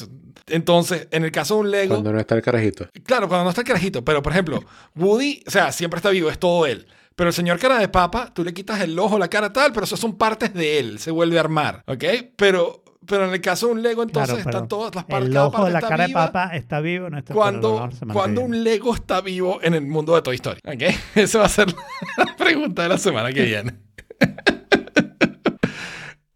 Entonces, en el caso de un Lego, Cuando no está el carajito. claro, cuando no está el carajito, pero por ejemplo, Woody, o sea, siempre está vivo, es todo él. Pero el señor cara de papa, tú le quitas el ojo, la cara tal, pero eso son partes de él, se vuelve a armar, ¿ok? Pero, pero en el caso de un Lego, entonces Claro, están todas las partes. El ojo de parte la cara viva de papa está vivo. No está, cuando, cuando un Lego está vivo en el mundo de Toy Story. ¿Ok? Esa va a ser la pregunta de la semana que viene.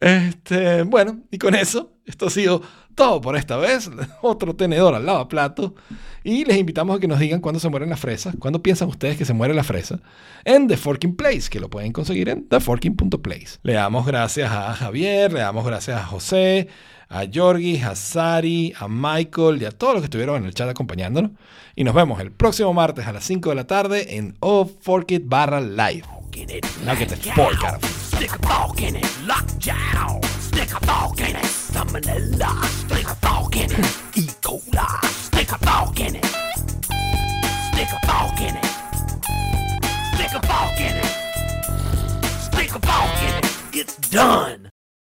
Este, bueno, y con eso, esto ha sido todo por esta vez. Otro tenedor al lavaplato. Y les invitamos a que nos digan cuándo se mueren las fresas, cuándo piensan ustedes que se muere la fresa, en The Forking Place, que lo pueden conseguir en theforking.place. Le damos gracias a Javier, le damos gracias a José, a Yorgi, a Sari, a Michael y a todos los que estuvieron en el chat acompañándonos. Y nos vemos el próximo martes a las 5 de la tarde en O Fork It barra live. in it. Now get the fork out of salmonella. Stick a fork in it. E. coli. Stick a fork in it. Stick a fork in it. Stick a fork in it. Stick a fork in it. It's done.